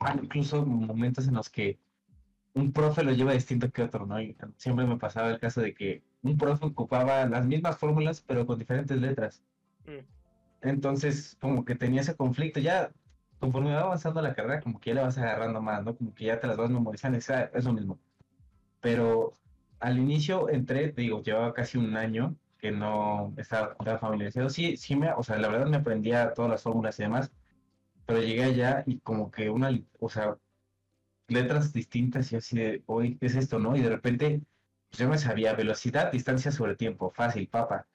hay incluso momentos en los que un profe lo lleva distinto que otro, ¿no? Y siempre me pasaba el caso de que un profe ocupaba las mismas fórmulas, pero con diferentes letras. Mm. Entonces, como que tenía ese conflicto. Ya, conforme va avanzando la carrera, como que ya le vas agarrando más, ¿no? Como que ya te las vas memorizando, es, es lo mismo pero al inicio entré, digo, llevaba casi un año que no estaba familiarizado. Sí, sí me, o sea, la verdad me aprendía todas las fórmulas y demás, pero llegué allá y como que una, o sea, letras distintas y así de, oye, ¿qué es esto, no? Y de repente, pues yo me sabía velocidad, distancia sobre tiempo, fácil, papa.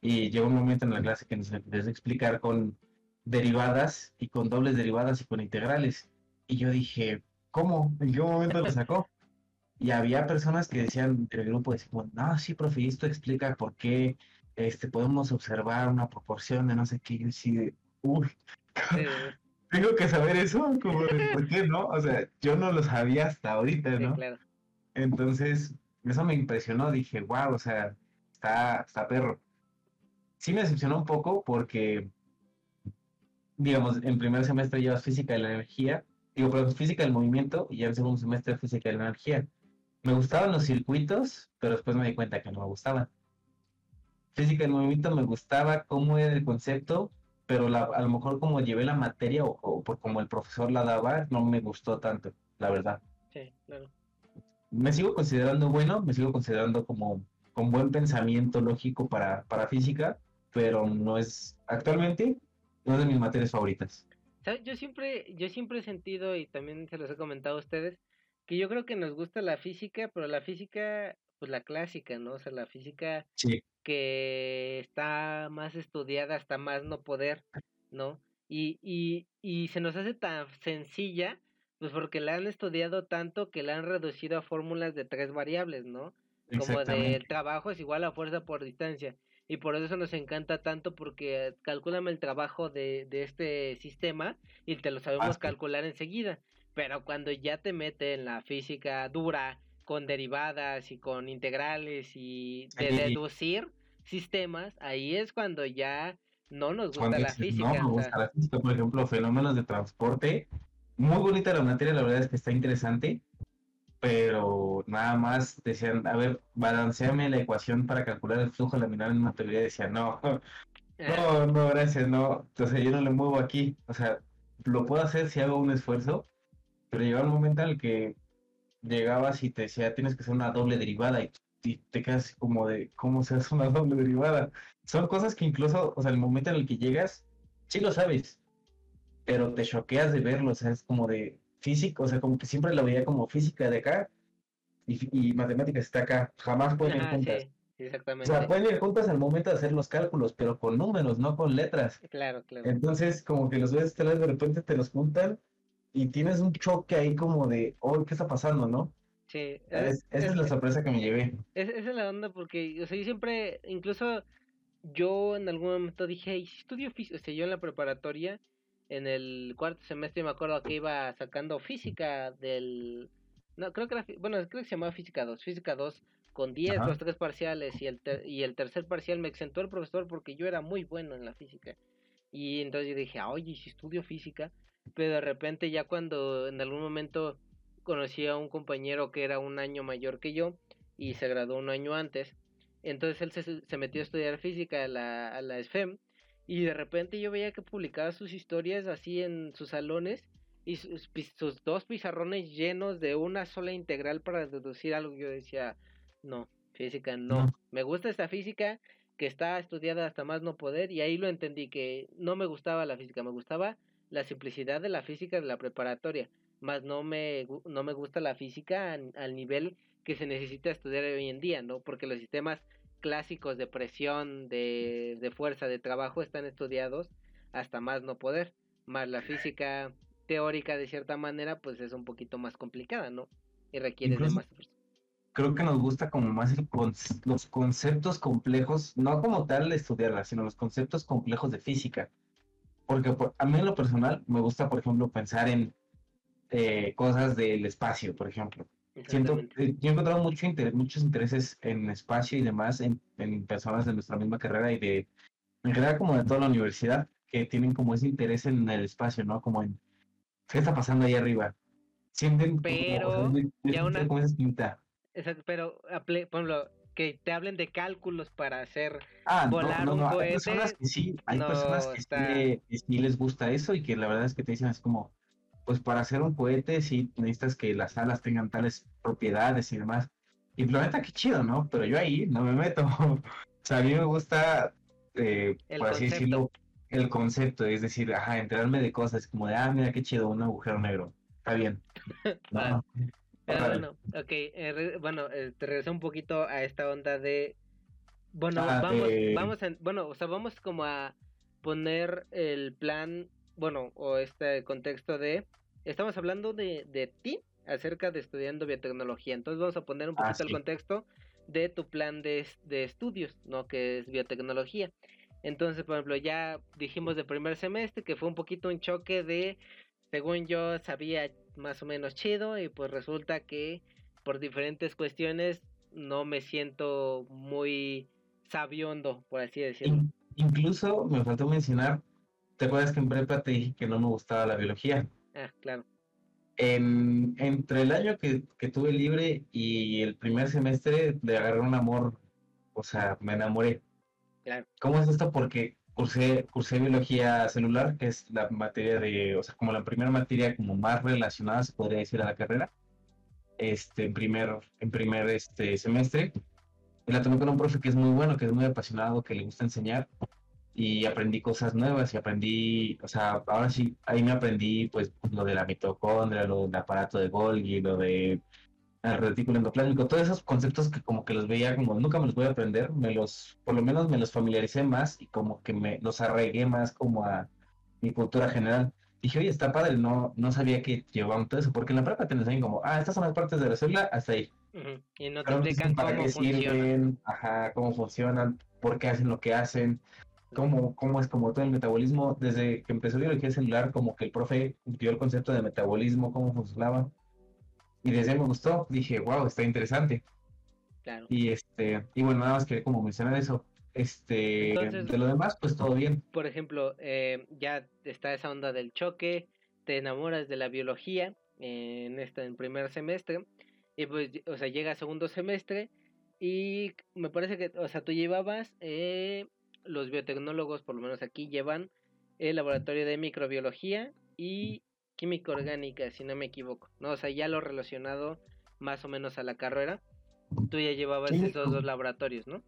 Y llegó un momento en la clase que nos empezó a explicar con derivadas y con dobles derivadas y con integrales. Y yo dije, ¿cómo? ¿En qué momento lo sacó? Y había personas que decían del grupo, decían, no, sí, profe, esto explica por qué este, podemos observar una proporción de no sé qué. Yo sí, uy, tengo que saber eso, como por qué, ¿no? O sea, yo no lo sabía hasta ahorita, ¿no? claro. Entonces, eso me impresionó, dije, wow, o sea, está, está perro. Sí me decepcionó un poco porque, digamos, en primer semestre llevas física de la energía, digo, pero física del movimiento y ya en segundo semestre física de la energía me gustaban los circuitos, pero después me di cuenta que no me gustaban. Física del movimiento me gustaba cómo era el concepto, pero a lo mejor como llevé la materia o, por como el profesor la daba, no me gustó tanto, la verdad. Sí, claro. Me sigo considerando bueno, me sigo considerando como con buen pensamiento lógico para, para física, pero no es, actualmente, es de mis materias favoritas. Yo siempre, yo siempre he sentido, y también se los he comentado a ustedes, que yo creo que nos gusta la física, pero la física, pues la clásica, ¿no? O sea, la física que está más estudiada hasta más no poder, ¿no? Y, y, y se nos hace tan sencilla, pues porque la han estudiado tanto que la han reducido a fórmulas de tres variables, ¿no? Como de trabajo es igual a fuerza por distancia. Y por eso nos encanta tanto porque calculame el trabajo de, de este sistema y te lo sabemos calcular enseguida. Pero cuando ya te mete en la física dura, con derivadas y con integrales y de deducir sistemas, ahí es cuando ya no nos gusta la física. No nos gusta la física, por ejemplo, fenómenos de transporte. Muy bonita la materia, la verdad es que está interesante, pero nada más decían, a ver, balanceame la ecuación para calcular el flujo laminar en una teoría. Decía, no, no, no, gracias, no. Entonces yo no le muevo aquí. O sea, lo puedo hacer si hago un esfuerzo, pero llegaba un momento en el que llegabas y te decía, tienes que hacer una doble derivada y, te quedas como de, ¿cómo se hace una doble derivada? Son cosas que incluso, o sea, el momento en el que llegas, sí lo sabes, pero te choqueas de verlo, o sea, es como de física, o sea, como que siempre lo veía como física de acá y, matemáticas está acá, jamás pueden ir juntas. exactamente. O sea, pueden ir juntas al momento de hacer los cálculos, pero con números, no con letras. Claro, claro. Entonces, como que los ves, de repente te los juntan y tienes un choque ahí como de, oh, ¿qué está pasando, no? Sí. esa es, la sorpresa que me llevé. esa es la onda porque, o sea, yo siempre, incluso yo en algún momento dije, ¿y si estudio física? O sea, yo en la preparatoria, en el cuarto semestre me acuerdo que iba sacando física del... No, creo que era, bueno, creo que se llamaba física 2, física 2 con 10, los tres parciales y el, y el tercer parcial me exentó el profesor porque yo era muy bueno en la física. Y entonces yo dije, oye, si estudio física, pero de repente ya cuando en algún momento conocí a un compañero que era un año mayor que yo y se graduó un año antes, entonces él se, se metió a estudiar física a la, a la SFEM y de repente yo veía que publicaba sus historias así en sus salones y sus, sus dos pizarrones llenos de una sola integral para deducir algo. Yo decía, no, física no. Me gusta esta física que está estudiada hasta más no poder y ahí lo entendí que no me gustaba la física, me gustaba la simplicidad de la física de la preparatoria, más no me, no me gusta la física al nivel que se necesita estudiar hoy en día, ¿no? Porque los sistemas clásicos de presión, de, de fuerza, de trabajo están estudiados hasta más no poder, más la física teórica de cierta manera pues es un poquito más complicada, ¿no? Y requiere de más creo que nos gusta como más los conceptos complejos, no como tal estudiarla, sino los conceptos complejos de física. Porque a mí en lo personal me gusta, por ejemplo, pensar en eh, cosas del espacio, por ejemplo. Siento, eh, yo he encontrado mucho muchos intereses en espacio y demás en, personas de nuestra misma carrera y de, en general como de toda la universidad, que tienen como ese interés en el espacio, ¿no? Como en, ¿qué está pasando ahí arriba? Sienten pero como, ya una... Exacto, pero, por ejemplo, que te hablen de cálculos para hacer ah, volar un cohete. Hay personas que sí, hay personas que, sí, les gusta eso y que la verdad es que te dicen es como, pues para hacer un cohete sí necesitas que las alas tengan tales propiedades y demás. Y la neta, qué chido, ¿no? Pero yo ahí no me meto. o sea, a mí me gusta, eh, por así decirlo, el concepto, es decir, ajá, enterarme de cosas como de, ah, mira qué chido, un agujero negro. Está bien. No, bueno, ok, eh, bueno, eh, te regreso un poquito a esta onda de, bueno, ah, vamos, vamos, a, bueno, o sea, vamos como a poner el plan, bueno, o este contexto de, estamos hablando de, de ti acerca de estudiando biotecnología, entonces vamos a poner un ah, poquito el contexto de tu plan de, de estudios, ¿no? Que es biotecnología. Entonces, por ejemplo, ya dijimos de primer semestre que fue un poquito un choque de, según yo sabía más o menos chido y pues resulta que por diferentes cuestiones no me siento muy sabiondo, por así decirlo. incluso me faltó mencionar, ¿te acuerdas que en prepa te dije que no me gustaba la biología? Ah, claro. En, entre el año que, que tuve libre y el primer semestre le agarré un amor, o sea, me enamoré. Claro. ¿Cómo es esto? Porque cursé, cursé biología celular, que es la materia de, o sea, como la primera materia como más relacionada, se podría decir, a la carrera, este, en primer, en primer este, semestre. Y la tomé con un profe que es muy bueno, que es muy apasionado, que le gusta enseñar, y aprendí cosas nuevas, y aprendí, o sea, ahora sí, ahí me aprendí, pues, lo de la mitocondria, lo del aparato de Golgi, lo de el retículo endoplasmico, todos esos conceptos que como que los veía como nunca me los voy a aprender, me los, por lo menos me los familiaricé más y como que me los arraigué más como a mi cultura general. Dije, oye, está padre, no, no sabía que llevaban todo eso, porque en la prepa te enseñan como, ah, estas son las partes de la célula, hasta ahí. Y no te explican cómo qué sirven, ajá, cómo funcionan, por qué hacen lo que hacen, cómo, cómo es como todo el metabolismo. Desde que empezó biología celular, como que el profe dio el concepto de metabolismo, cómo funcionaba y desde ahí me gustó, dije, wow, está interesante. Claro. Y este, y bueno, nada más quería como mencionar eso. este, de lo demás, pues todo bien. Por ejemplo, eh, ya está esa onda del choque, te enamoras de la biología en este en primer semestre y pues, o sea, llega segundo semestre y me parece que, o sea, tú llevabas, eh, los biotecnólogos, por lo menos aquí, llevan el laboratorio de microbiología y química orgánica, si no me equivoco, ¿no? O sea, ya lo relacionado más o menos a la carrera, tú ya llevabas esos dos laboratorios, ¿no?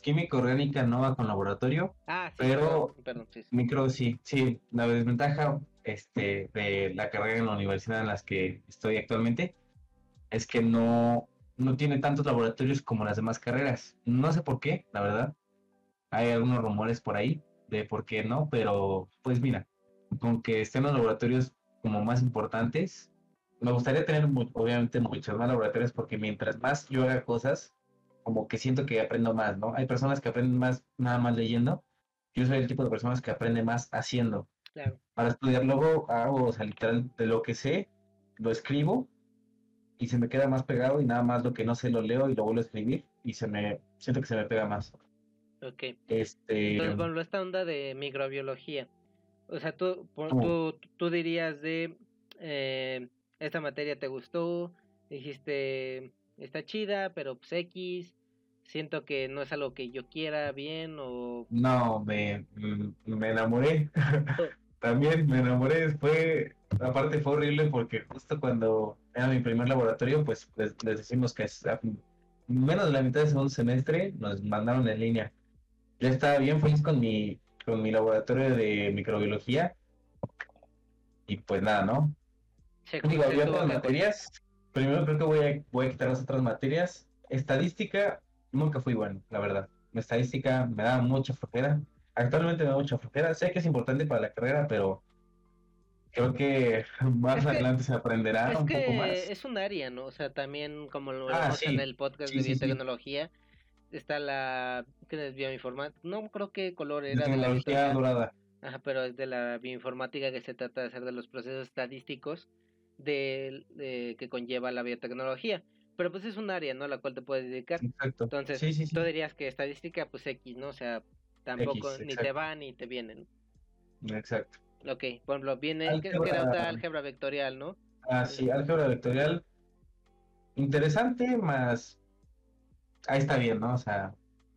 Química orgánica no va con laboratorio, ah, sí, pero perdón, sí, micro sí, sí, la desventaja este, de la carrera en la universidad en las que estoy actualmente es que no, no tiene tantos laboratorios como las demás carreras. No sé por qué, la verdad. Hay algunos rumores por ahí de por qué no, pero pues mira, con que estén los laboratorios como más importantes, me gustaría tener obviamente muchos más laboratorios porque mientras más yo haga cosas, como que siento que aprendo más, ¿no? Hay personas que aprenden más nada más leyendo. Yo soy el tipo de personas que aprende más haciendo. Para estudiar luego hago, o sea, literal, de lo que sé, lo escribo y se me queda más pegado y nada más lo que no sé lo leo y lo vuelvo a escribir y se me, siento que se me pega más. Ok. Este... Entonces, bueno, esta onda de microbiología. O sea, tú, tú, tú dirías de, eh, esta materia te gustó, dijiste, está chida, pero pues X, siento que no es algo que yo quiera bien o... No, me, me enamoré. Oh. También me enamoré, fue, aparte fue horrible porque justo cuando era mi primer laboratorio, pues les, decimos que es, menos de la mitad del segundo semestre nos mandaron en línea. Yo estaba bien feliz con mi, con mi laboratorio de microbiología y pues nada, ¿no? Digo, había otras materias. Primero creo que voy a, voy a quitar las otras materias. Estadística, nunca fui bueno, la verdad. Estadística me da mucha flojera. Actualmente me da mucha flojera. Sé que es importante para la carrera, pero creo que más adelante se aprenderá un poco más. Es un área, ¿no? O sea, también como lo ah, vemos en el podcast de biotecnología, está la ¿qué es bioinformática? No creo que color era de la dorada. Ajá, pero es de la bioinformática que se trata de hacer de los procesos estadísticos de, que conlleva la biotecnología. Pero pues es un área, ¿no? A la cual te puedes dedicar. Exacto. Entonces, tú dirías que estadística, pues X, ¿no? O sea, tampoco ni te va ni te viene, Exacto. Ok, por ejemplo, viene álgebra, álgebra vectorial, ¿no? Ah, sí, álgebra vectorial. Interesante, más. Ahí está bien, ¿no? O sea,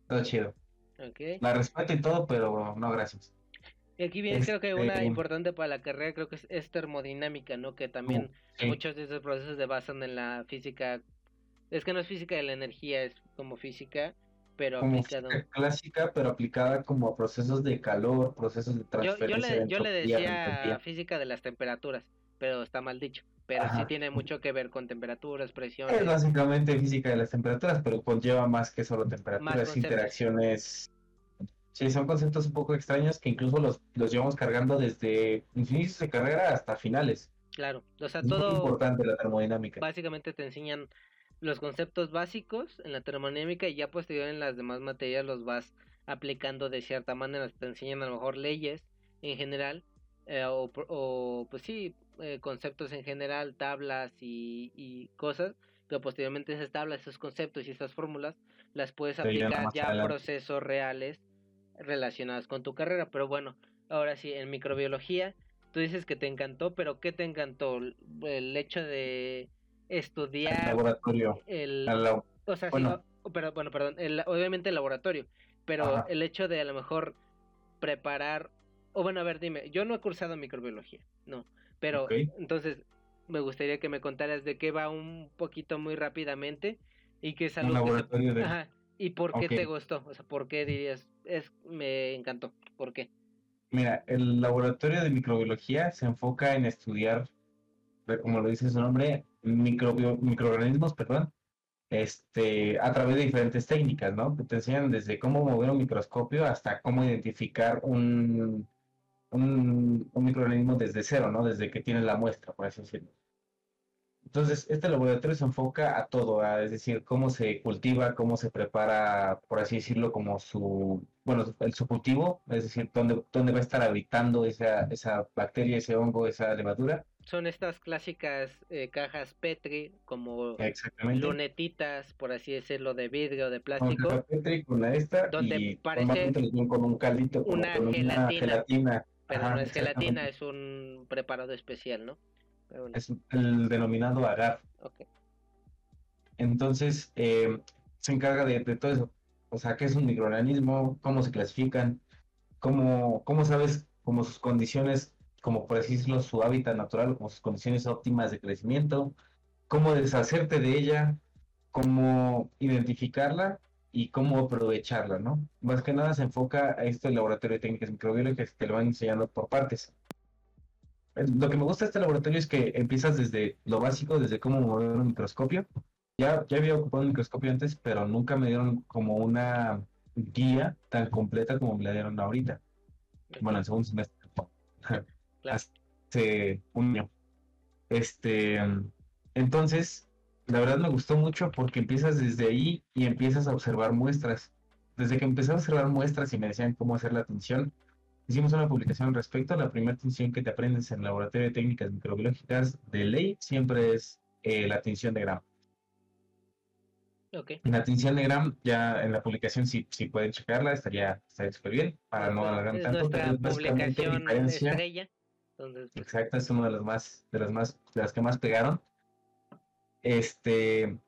todo chido. Okay. La respeto y todo, pero no, gracias. Y aquí viene, creo que una este, importante para la carrera, creo que es, termodinámica, ¿no? Que también muchos de esos procesos se basan en la física. Es que no es física de la energía, es como física, pero como aplicada. clásica, pero aplicada como a procesos de calor, procesos de transferencia. Yo, le, yo le decía física de las temperaturas, pero está mal dicho. Pero sí tiene mucho que ver con temperaturas, presiones. Es básicamente física de las temperaturas, pero conlleva más que solo temperaturas, interacciones Sí, son conceptos un poco extraños que incluso los, los llevamos cargando desde inicios de carrera hasta finales. Claro, o sea, todo... Es importante la termodinámica. Básicamente te enseñan los conceptos básicos en la termodinámica y ya posterior en las demás materias los vas aplicando de cierta manera. Te enseñan a lo mejor leyes en general eh, o, o, pues sí, eh, conceptos en general, tablas y, y cosas, pero posteriormente esas tablas, esos conceptos y esas fórmulas las puedes aplicar ya a procesos reales relacionadas con tu carrera. Pero bueno, ahora sí, en microbiología, tú dices que te encantó, pero ¿qué te encantó? El hecho de estudiar... El laboratorio. El, O sea, bueno. pero, bueno, perdón, el, obviamente el laboratorio, pero el hecho de a lo mejor preparar... O bueno, a ver, dime, yo no he cursado microbiología, no, pero entonces me gustaría que me contaras de qué va un poquito muy rápidamente y que es algo laboratorio de... ¿Y por qué te gustó? O sea, ¿por qué dirías, es, me encantó? ¿Por qué? Mira, el laboratorio de microbiología se enfoca en estudiar, como lo dice su nombre, microorganismos, perdón, este, a través de diferentes técnicas, ¿no? Que te enseñan desde cómo mover un microscopio hasta cómo identificar un, un, un microorganismo desde cero, ¿no? Desde que tienes la muestra, por así decirlo. Entonces, este laboratorio se enfoca a todo, es decir, cómo se cultiva, cómo se prepara, por así decirlo, como su, bueno, el, su cultivo, es decir, dónde, dónde va a estar habitando esa, esa bacteria, ese hongo, esa levadura. son estas clásicas eh, cajas Petri, como lunetitas, por así decirlo, de vidrio, de plástico. Con Petri, con la esta, Donde y parece con un caldito, una con una gelatina. Pero Ajá, no es gelatina, es un preparado especial, ¿no? Pero bueno, Es el denominado agar. ok. Entonces, eh, se encarga de, de todo eso. O sea, qué es un microorganismo, cómo se clasifican, cómo, cómo sabes como sus condiciones, como por decirlo, su hábitat natural, como sus condiciones óptimas de crecimiento, cómo deshacerte de ella, cómo identificarla y cómo aprovecharla, ¿no? Más que nada se enfoca a este laboratorio de técnicas microbiológicas que te lo van enseñando por partes. Lo que me gusta de este laboratorio es que empiezas desde lo básico, desde cómo mover un microscopio, ya, ya había ocupado un microscopio antes, pero nunca me dieron como una guía tan completa como me la dieron ahorita. Bueno, en segundo semestre. Claro. Hace un año. Este, entonces, la verdad me gustó mucho porque empiezas desde ahí y empiezas a observar muestras. Desde que empecé a observar muestras y me decían cómo hacer la tinción, hicimos una publicación al respecto. La primera tinción que te aprendes en el laboratorio de técnicas microbiológicas de ley siempre es eh, la tinción de Gram. Ok. La tinción de Gram, ya en la publicación, si, si pueden checarla, estaría estaría súper bien para no alargar tanto. pero nuestra publicación diferencia. estrella. Entonces, pues, Exacto, es uno de los más, de los más, de las que más pegaron. Este,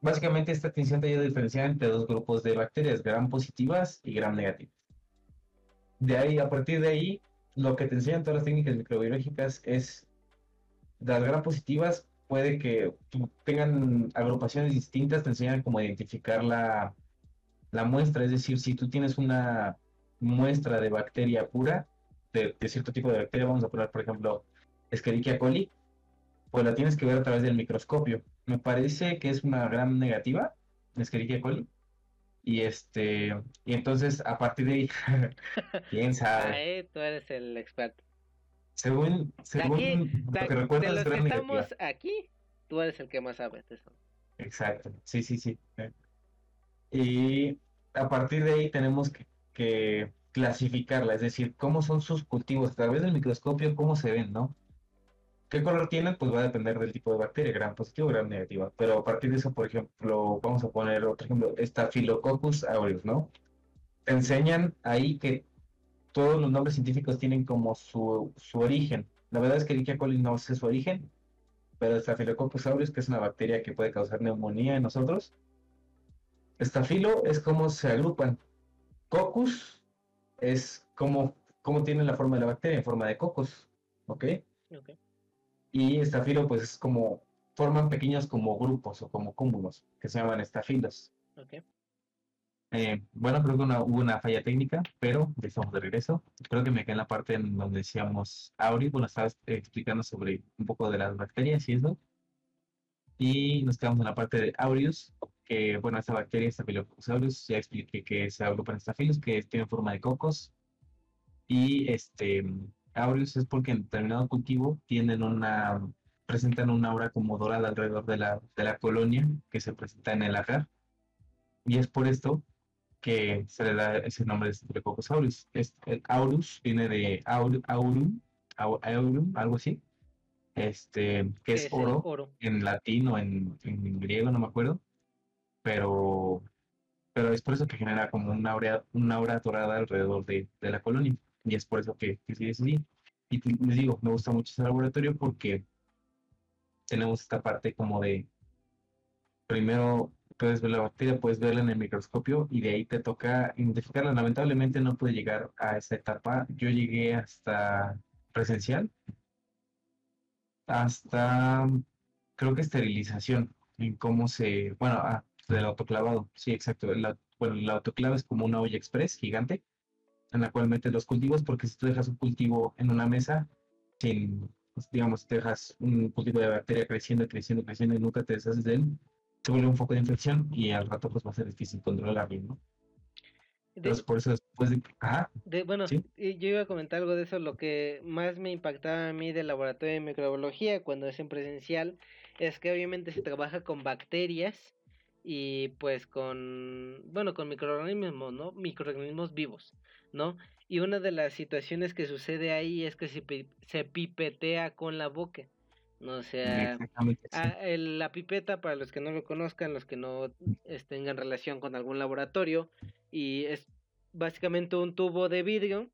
básicamente esta tinción te ayuda a diferenciar entre dos grupos de bacterias, gram positivas y gram negativas. De ahí, a partir de ahí, lo que te enseñan todas las técnicas microbiológicas es las gram positivas puede que tengan agrupaciones distintas, te enseñan cómo identificar la, la muestra, es decir, si tú tienes una muestra de bacteria pura, de, de cierto tipo de bacteria, vamos a poner, por ejemplo, Escherichia coli, pues la tienes que ver a través del microscopio. Me parece que es una gram negativa, Escherichia coli, y este, y entonces a partir de ahí, quién sabe, ahí tú eres el experto. según, según aquí, lo que de recuerdo los es que gram negativa. estamos aquí, tú eres el que más sabe de eso. Exacto, sí, sí, sí. eh. Y a partir de ahí tenemos que, que clasificarla, es decir, cómo son sus cultivos a través del microscopio, cómo se ven, ¿no? ¿Qué color tienen? Pues va a depender del tipo de bacteria, gram positivo o gram negativa. Pero a partir de eso, por ejemplo, vamos a poner otro ejemplo, Staphylococcus aureus, ¿no? Te enseñan ahí que todos los nombres científicos tienen como su, su origen. La verdad es que Escherichia coli no sé su origen, pero Staphylococcus aureus, que es una bacteria que puede causar neumonía en nosotros. Estafilo es cómo se agrupan. Coccus es cómo, cómo tiene la forma de la bacteria, en forma de cocos, ¿ok? Ok. Y estafilo pues es como, forman pequeños como grupos o como cúmulos, que se llaman estafilos. Ok. Eh, bueno, creo que una- hubo una falla técnica, pero ya estamos de regreso. Creo que me quedé en la parte en donde decíamos Auri, bueno, estabas eh, explicando sobre un poco de las bacterias y eso. Y nos quedamos en la parte de Aureus, que bueno, esta bacteria, Staphylococcus aureus, ya expliqué que se agrupan estafilos, que tienen forma de cocos. Y este Aureus es porque en determinado cultivo tienen una, presentan una aura como dorada alrededor de la, de la colonia que se presenta en el agar. Y es por esto que se le da ese nombre de Staphylococcus aureus. Es, el Aurus viene de aur- aurum, au- aurum, algo así, este, que es es oro oro. en latín o en, en griego, no me acuerdo, pero, pero es por eso que genera como una aura, una aura dorada alrededor de, de la colonia. Y es por eso que, que sí. Y les digo, me gusta mucho ese laboratorio porque tenemos esta parte como de, primero puedes ver la bacteria, puedes verla en el microscopio y de ahí te toca identificarla. Lamentablemente no pude llegar a esa etapa. Yo llegué hasta presencial, hasta creo que esterilización, en cómo se, bueno, ah, del autoclavado, sí, exacto. el au- bueno, el autoclave es como una olla express gigante en la cual metes los cultivos, porque si tú dejas un cultivo en una mesa, sin, pues, digamos, te dejas un cultivo de bacteria creciendo, creciendo, creciendo y nunca te deshaces de él, se vuelve un foco de infección y al rato pues va a ser difícil controlarlo, ¿no? De, Entonces por eso después de, ajá, de- bueno, sí. yo iba a comentar algo de eso. Lo que más me impactaba a mí del laboratorio de microbiología cuando es en presencial es que obviamente se trabaja con bacterias y pues con, bueno, con microorganismos, ¿no? Microorganismos vivos, ¿no? Y una de las situaciones que sucede ahí es que se, se pipetea con la boca. ¿no? O sea, ah, la pipeta, para los que no lo conozcan, los que no tengan relación con algún laboratorio, y es básicamente un tubo de vidrio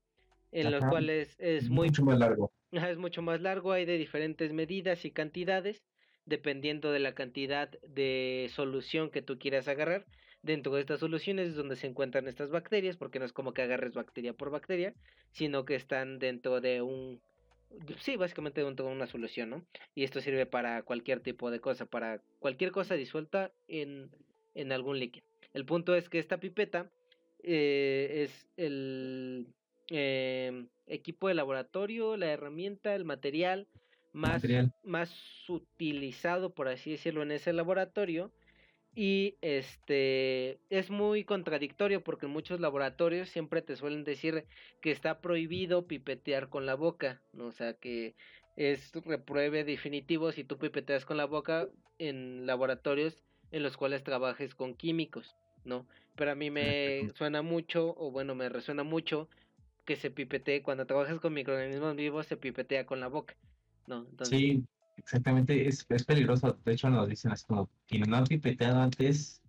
en los cuales es muy mucho más largo. Es mucho más largo, hay de diferentes medidas y cantidades, dependiendo de la cantidad de solución que tú quieras agarrar. Dentro de estas soluciones es donde se encuentran estas bacterias, porque no es como que agarres bacteria por bacteria, sino que están dentro de un sí, básicamente dentro de una solución, ¿no? Y esto sirve para cualquier tipo de cosa, para cualquier cosa disuelta en, en algún líquido. El punto es que esta pipeta eh, es el eh, equipo de laboratorio, la herramienta, el material más, más utilizado, por así decirlo, en ese laboratorio. Y este es muy contradictorio porque en muchos laboratorios siempre te suelen decir que está prohibido pipetear con la boca, ¿no? o sea que es repruebe definitivo si tú pipeteas con la boca en laboratorios en los cuales trabajes con químicos, ¿no? Pero a mí me suena mucho, o bueno, me resuena mucho que se pipetee cuando trabajas con microorganismos vivos, se pipetea con la boca, ¿no? Entonces, sí, exactamente, es, es peligroso. De hecho, nos dicen así como, quienes no han pipeteado antes,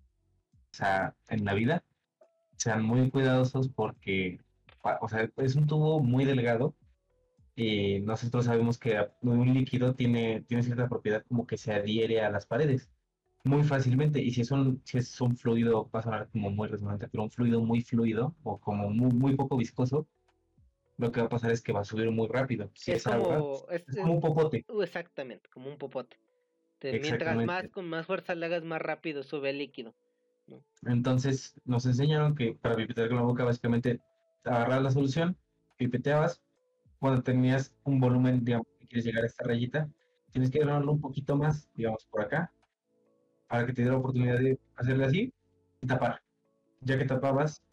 o sea, en la vida, sean muy cuidadosos porque, o sea, es un tubo muy delgado y nosotros sabemos que un líquido tiene, tiene cierta propiedad como que se adhiere a las paredes muy fácilmente. Y si es un, si es un fluido, va a como muy resonante, pero un fluido muy fluido o como muy, muy poco viscoso, lo que va a pasar es que va a subir muy rápido. Si es, como, es, como un popote. Uh, exactamente, como un popote. mientras más con más fuerza le hagas, más rápido sube el líquido. Entonces nos enseñaron que para pipetear con la boca, básicamente agarrar la solución, pipeteabas, cuando tenías un volumen, digamos, que quieres llegar a esta rayita, tienes que agarrarlo un poquito más, digamos, por acá, para que te diera la oportunidad de hacerle así y tapar. Ya que tapabas,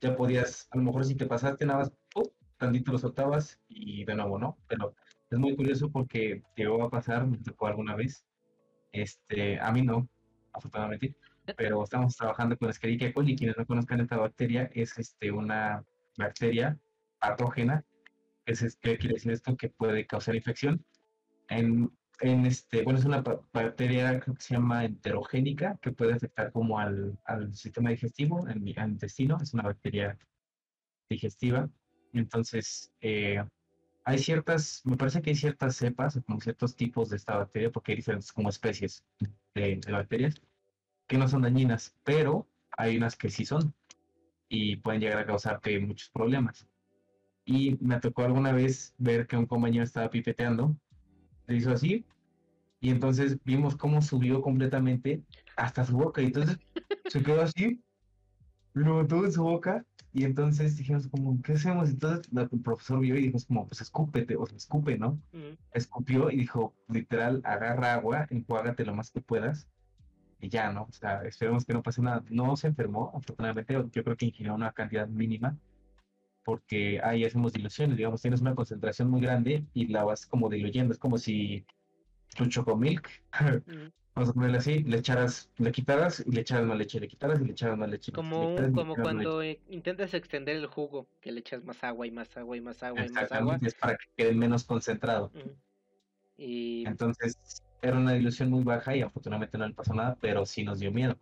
ya podías, a lo mejor si te pasaste nada más, tantito lo soltabas y de nuevo, ¿no? Pero es muy curioso porque llegó a pasar, me tocó alguna vez, este, a mí no, afortunadamente, pero estamos trabajando con Escherichia coli, quienes no conozcan esta bacteria, es este, una bacteria patógena, que es, ¿qué quiere decir esto? Que puede causar infección. En, en este, bueno, es una bacteria que se llama enterogénica, que puede afectar como al, al sistema digestivo, en mi intestino, es una bacteria digestiva entonces, eh, hay ciertas, me parece que hay ciertas cepas, como ciertos tipos de esta bacteria, porque hay diferentes como especies de, bacterias que no son dañinas, pero hay unas que sí son y pueden llegar a causarte muchos problemas. Y me tocó alguna vez ver que un compañero estaba pipeteando, le hizo así, y entonces vimos cómo subió completamente hasta su boca, y entonces se quedó así, lo todo en su boca, y entonces dijimos como, ¿qué hacemos? Entonces el profesor vio y dijo como, pues escúpete, o sea, escupe, ¿no? Escupió y dijo, literal, agarra agua, enjuágate lo más que puedas y ya, ¿no? O sea, esperemos que no pase nada. No se enfermó, afortunadamente, yo creo que ingirió una cantidad mínima porque ahí hacemos diluciones, digamos, tienes una concentración muy grande y la vas como diluyendo, es como si tu chocomilk vamos a ponerle así, le echaras, le quitaras y le echaras más leche, le quitaras y le echaras más leche. Como, como cuando intentas extender el jugo, que le echas más agua y más agua y más agua y más agua. Es para que quede menos concentrado. Y... Entonces era una dilución muy baja y afortunadamente no le pasó nada, pero sí nos dio miedo.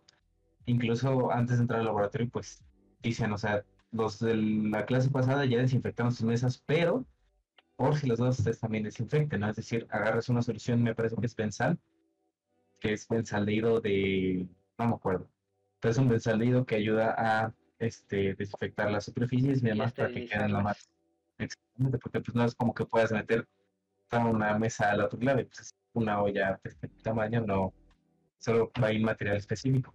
Incluso antes de entrar al laboratorio, pues dicen, o sea, los de la clase pasada ya desinfectaron sus mesas, pero por si los dos ustedes también desinfecten, ¿no? Es decir, agarras una solución, me parece que es pensal, que es benzaldehído de, no me acuerdo, pero es un benzaldehído que ayuda a este, desinfectar las superficies y demás para que queden lo más exactamente, porque pues no es como que puedas meter una mesa a la pues es una olla de este tamaño, no, solo va un material específico.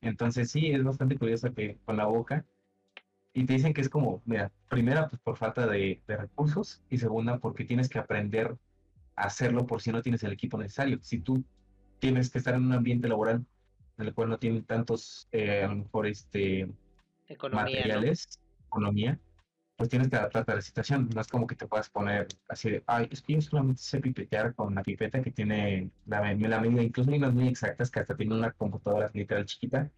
Entonces sí, es bastante curioso que con la boca, y te dicen que es como, mira, primera pues por falta de, de recursos y segunda porque tienes que aprender a hacerlo por si no tienes el equipo necesario. Si tú tienes que estar en un ambiente laboral en el cual no tienen tantos, eh, a lo mejor, este, materiales, economía, pues tienes que adaptarte a la situación. No es como que te puedas poner así de, ay, es que yo solamente sé pipetear con la pipeta que tiene la, la medida, incluso unas muy exactas que hasta tiene una computadora literal chiquita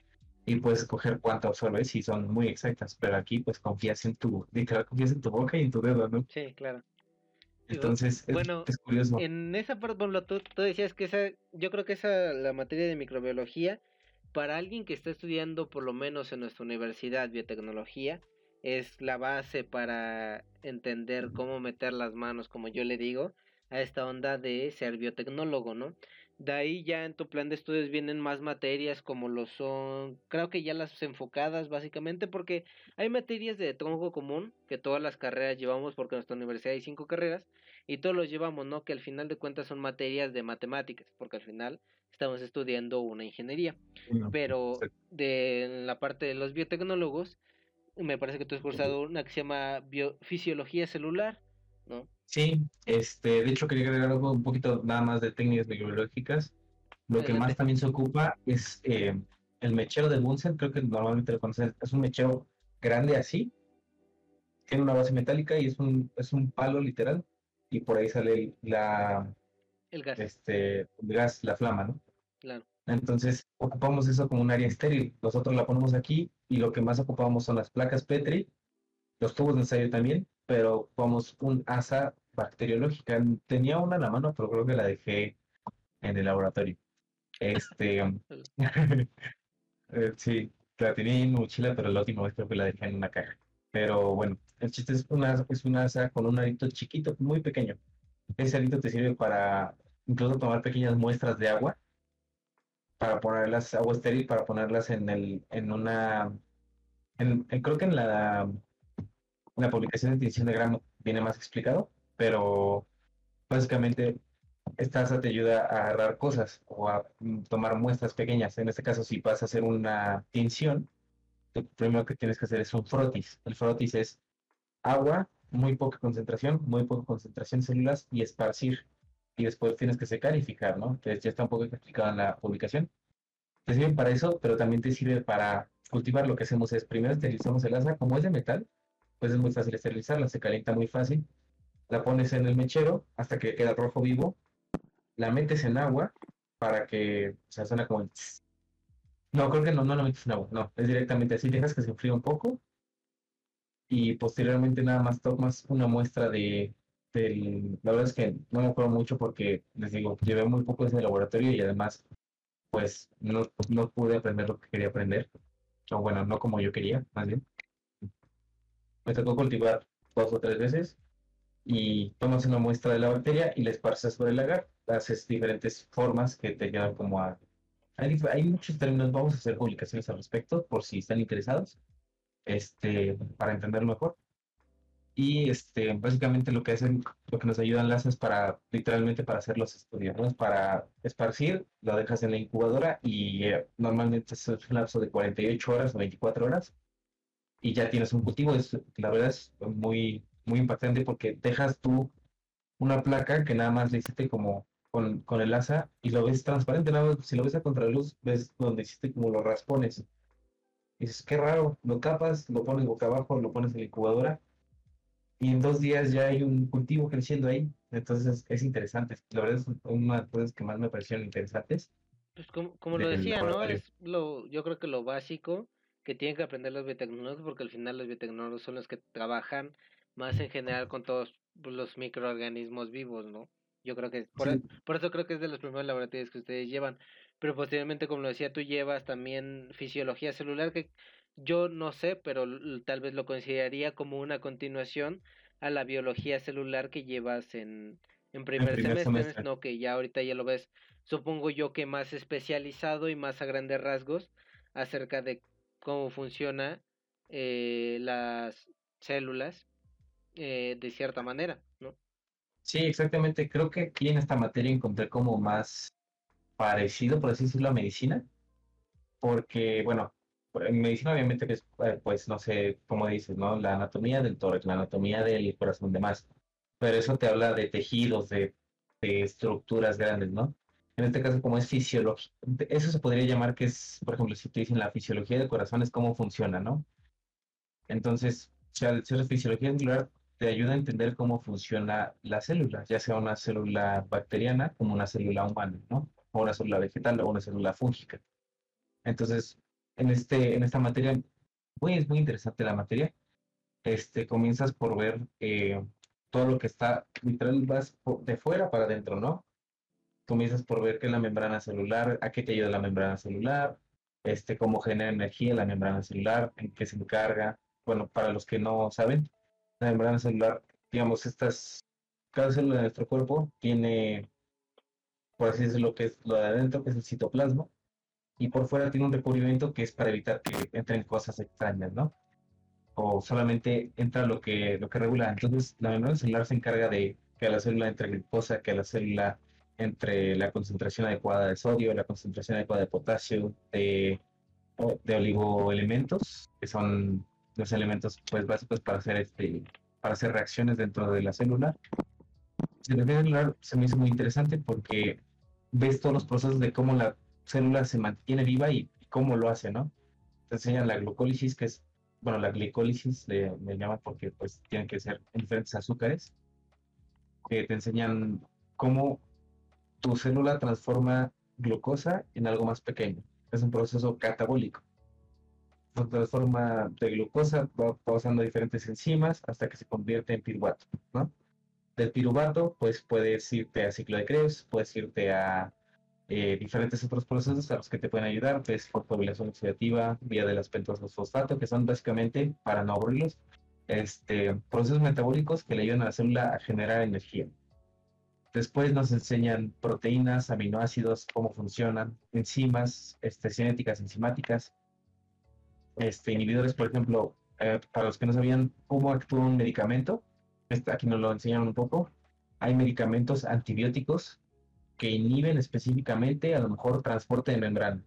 y puedes escoger cuánto absorbes y son muy exactas, pero aquí pues confías en tu, literal confías en tu boca y en tu dedo, ¿no? Sí, claro. Entonces, bueno, es, curioso. En esa parte, bueno, tú, tú decías que esa, yo creo que esa, la materia de microbiología, para alguien que está estudiando por lo menos en nuestra universidad biotecnología, es la base para entender cómo meter las manos, como yo le digo, a esta onda de ser biotecnólogo, ¿no? De ahí ya en tu plan de estudios vienen más materias como lo son, creo que ya las enfocadas básicamente porque hay materias de tronco común que todas las carreras llevamos porque en nuestra universidad hay cinco carreras y todos los llevamos, ¿no? Que al final de cuentas son materias de matemáticas porque al final estamos estudiando una ingeniería. Pero de la parte de los biotecnólogos, me parece que tú has cursado una que se llama biofisiología celular, ¿no? Sí, este, de hecho quería agregar algo un poquito nada más de técnicas microbiológicas. Lo que más también se ocupa es eh, el mechero de Bunsen, creo que normalmente lo conocen, es un mechero grande así, tiene una base metálica y es un, es un palo literal, y por ahí sale la, el gas. Este, el gas, la flama, ¿no? Claro. Entonces ocupamos eso como un área estéril. Nosotros la ponemos aquí y lo que más ocupamos son las placas Petri, los tubos de ensayo también, pero vamos un asa bacteriológica. Tenía una en la mano, pero creo que la dejé en el laboratorio. Este, eh, sí, la tenía en mi mochila, pero la última vez creo que la dejé en una caja. Pero bueno, el chiste es una, es una asa con un arito chiquito, muy pequeño. Ese arito te sirve para incluso tomar pequeñas muestras de agua, para ponerlas, agua estéril, para ponerlas en el, en una, en, creo que en la la publicación de tinción de gramo viene más explicado, pero básicamente esta asa te ayuda a agarrar cosas o a mm, tomar muestras pequeñas. En este caso, si vas a hacer una tinción, lo primero que tienes que hacer es un frotis. El frotis es agua, muy poca concentración, muy poca concentración de células y esparcir. Y después tienes que secar y fijar, ¿no? Entonces ya está un poco explicado en la publicación. Te sirve para eso, pero también te sirve para cultivar. Lo que hacemos es primero esterilizamos el asa, como es de metal, pues es muy fácil esterilizarla, se calienta muy fácil. La pones en el mechero hasta que queda rojo vivo, la metes en agua para que se suena como No, creo que no, no la metes en agua, no, es directamente así, dejas que se enfríe un poco y posteriormente nada más tomas una muestra de, del, la verdad es que no me acuerdo mucho porque les digo, llevé muy poco ese laboratorio y además pues no, no pude aprender lo que quería aprender, o bueno, no como yo quería, más bien me tocó cultivar dos o tres veces y tomas una muestra de la bacteria y la esparces sobre el agar. Haces diferentes formas que te llevan como a... Hay, muchos términos, vamos a hacer publicaciones al respecto por si están interesados, este, para entenderlo mejor. Y este, básicamente lo que hacen, lo que nos ayudan las es para, literalmente para hacer los estudios, ¿no? Para esparcir, lo dejas en la incubadora y eh, normalmente es un lapso de 48 horas o 24 horas y ya tienes un cultivo. Es, la verdad es muy, muy impactante porque dejas tú una placa que nada más le hiciste como con, con el asa y lo ves transparente, nada más, si lo ves a contraluz, ves donde hiciste como los raspones. Y dices, qué raro, lo capas, lo pones boca abajo, lo pones en la incubadora y en dos días ya hay un cultivo creciendo ahí. Entonces es, interesante. La verdad es una de las cosas que más me parecieron interesantes. Pues como, como lo decía, ¿no? Es lo, yo creo que lo básico que tienen que aprender los biotecnólogos porque al final los biotecnólogos son los que trabajan más en general con todos los microorganismos vivos, ¿no? Yo creo que por, por eso creo que es de los primeros laboratorios que ustedes llevan, pero posteriormente como lo decía tú llevas también fisiología celular que yo no sé, pero tal vez lo consideraría como una continuación a la biología celular que llevas en en primer, semestre, no que ya ahorita ya lo ves, supongo yo que más especializado y más a grandes rasgos acerca de cómo funciona eh, las células eh, de cierta manera, ¿no? Sí, exactamente. Creo que aquí en esta materia encontré como más parecido, por así decirlo, a medicina, porque, bueno, en medicina obviamente que es, eh, pues, no sé, cómo dices, ¿no? La anatomía del tórax, la anatomía del corazón, demás. Pero eso te habla de tejidos, de, de estructuras grandes, ¿no? En este caso, como es fisiología, eso se podría llamar que es, por ejemplo, si te dicen la fisiología del corazón es cómo funciona, ¿no? Entonces, sea, la fisiología celular te ayuda a entender cómo funciona la célula, ya sea una célula bacteriana como una célula humana, ¿no? O una célula vegetal o una célula fúngica. Entonces, en, este, en esta materia, muy, es muy interesante la materia, este, comienzas por ver eh, todo lo que está, literal, vas de fuera para adentro, ¿no? Comienzas por ver qué es la membrana celular, a qué te ayuda la membrana celular, este, cómo genera energía la membrana celular, en qué se encarga. Bueno, para los que no saben, la membrana celular, digamos, estas, cada célula de nuestro cuerpo tiene, por así decirlo, que es lo de adentro, que es el citoplasma, y por fuera tiene un recubrimiento que es para evitar que entren cosas extrañas, ¿no? O solamente entra lo que, lo que regula. Entonces, la membrana celular se encarga de que a la célula entre glucosa, que a la célula entre la concentración adecuada de sodio, la concentración adecuada de potasio, de, de oligoelementos, que son los elementos pues, básicos para hacer, este, para hacer reacciones dentro de la célula. La celular se me hizo muy interesante porque ves todos los procesos de cómo la célula se mantiene viva y, cómo lo hace, ¿no? Te enseñan la glucólisis, que es, bueno, la glicólisis le, le llaman porque pues tienen que ser diferentes azúcares, que te enseñan cómo tu célula transforma glucosa en algo más pequeño. Es un proceso catabólico. Se transforma de glucosa, va pasando diferentes enzimas hasta que se convierte en piruvato, ¿no? Del piruvato, pues puedes irte a ciclo de Krebs, puedes irte a eh, diferentes otros procesos a los que te pueden ayudar, pues fosforilación oxidativa, vía de las pentosas fosfato, que son básicamente, para no aburrirlos, este, procesos metabólicos que le ayudan a la célula a generar energía. Después nos enseñan proteínas, aminoácidos, cómo funcionan, enzimas, este, cinéticas, enzimáticas, este, inhibidores, por ejemplo, eh, para los que no sabían cómo actúa un medicamento, este, aquí nos lo enseñan un poco, hay medicamentos antibióticos que inhiben específicamente a lo mejor transporte de membrana.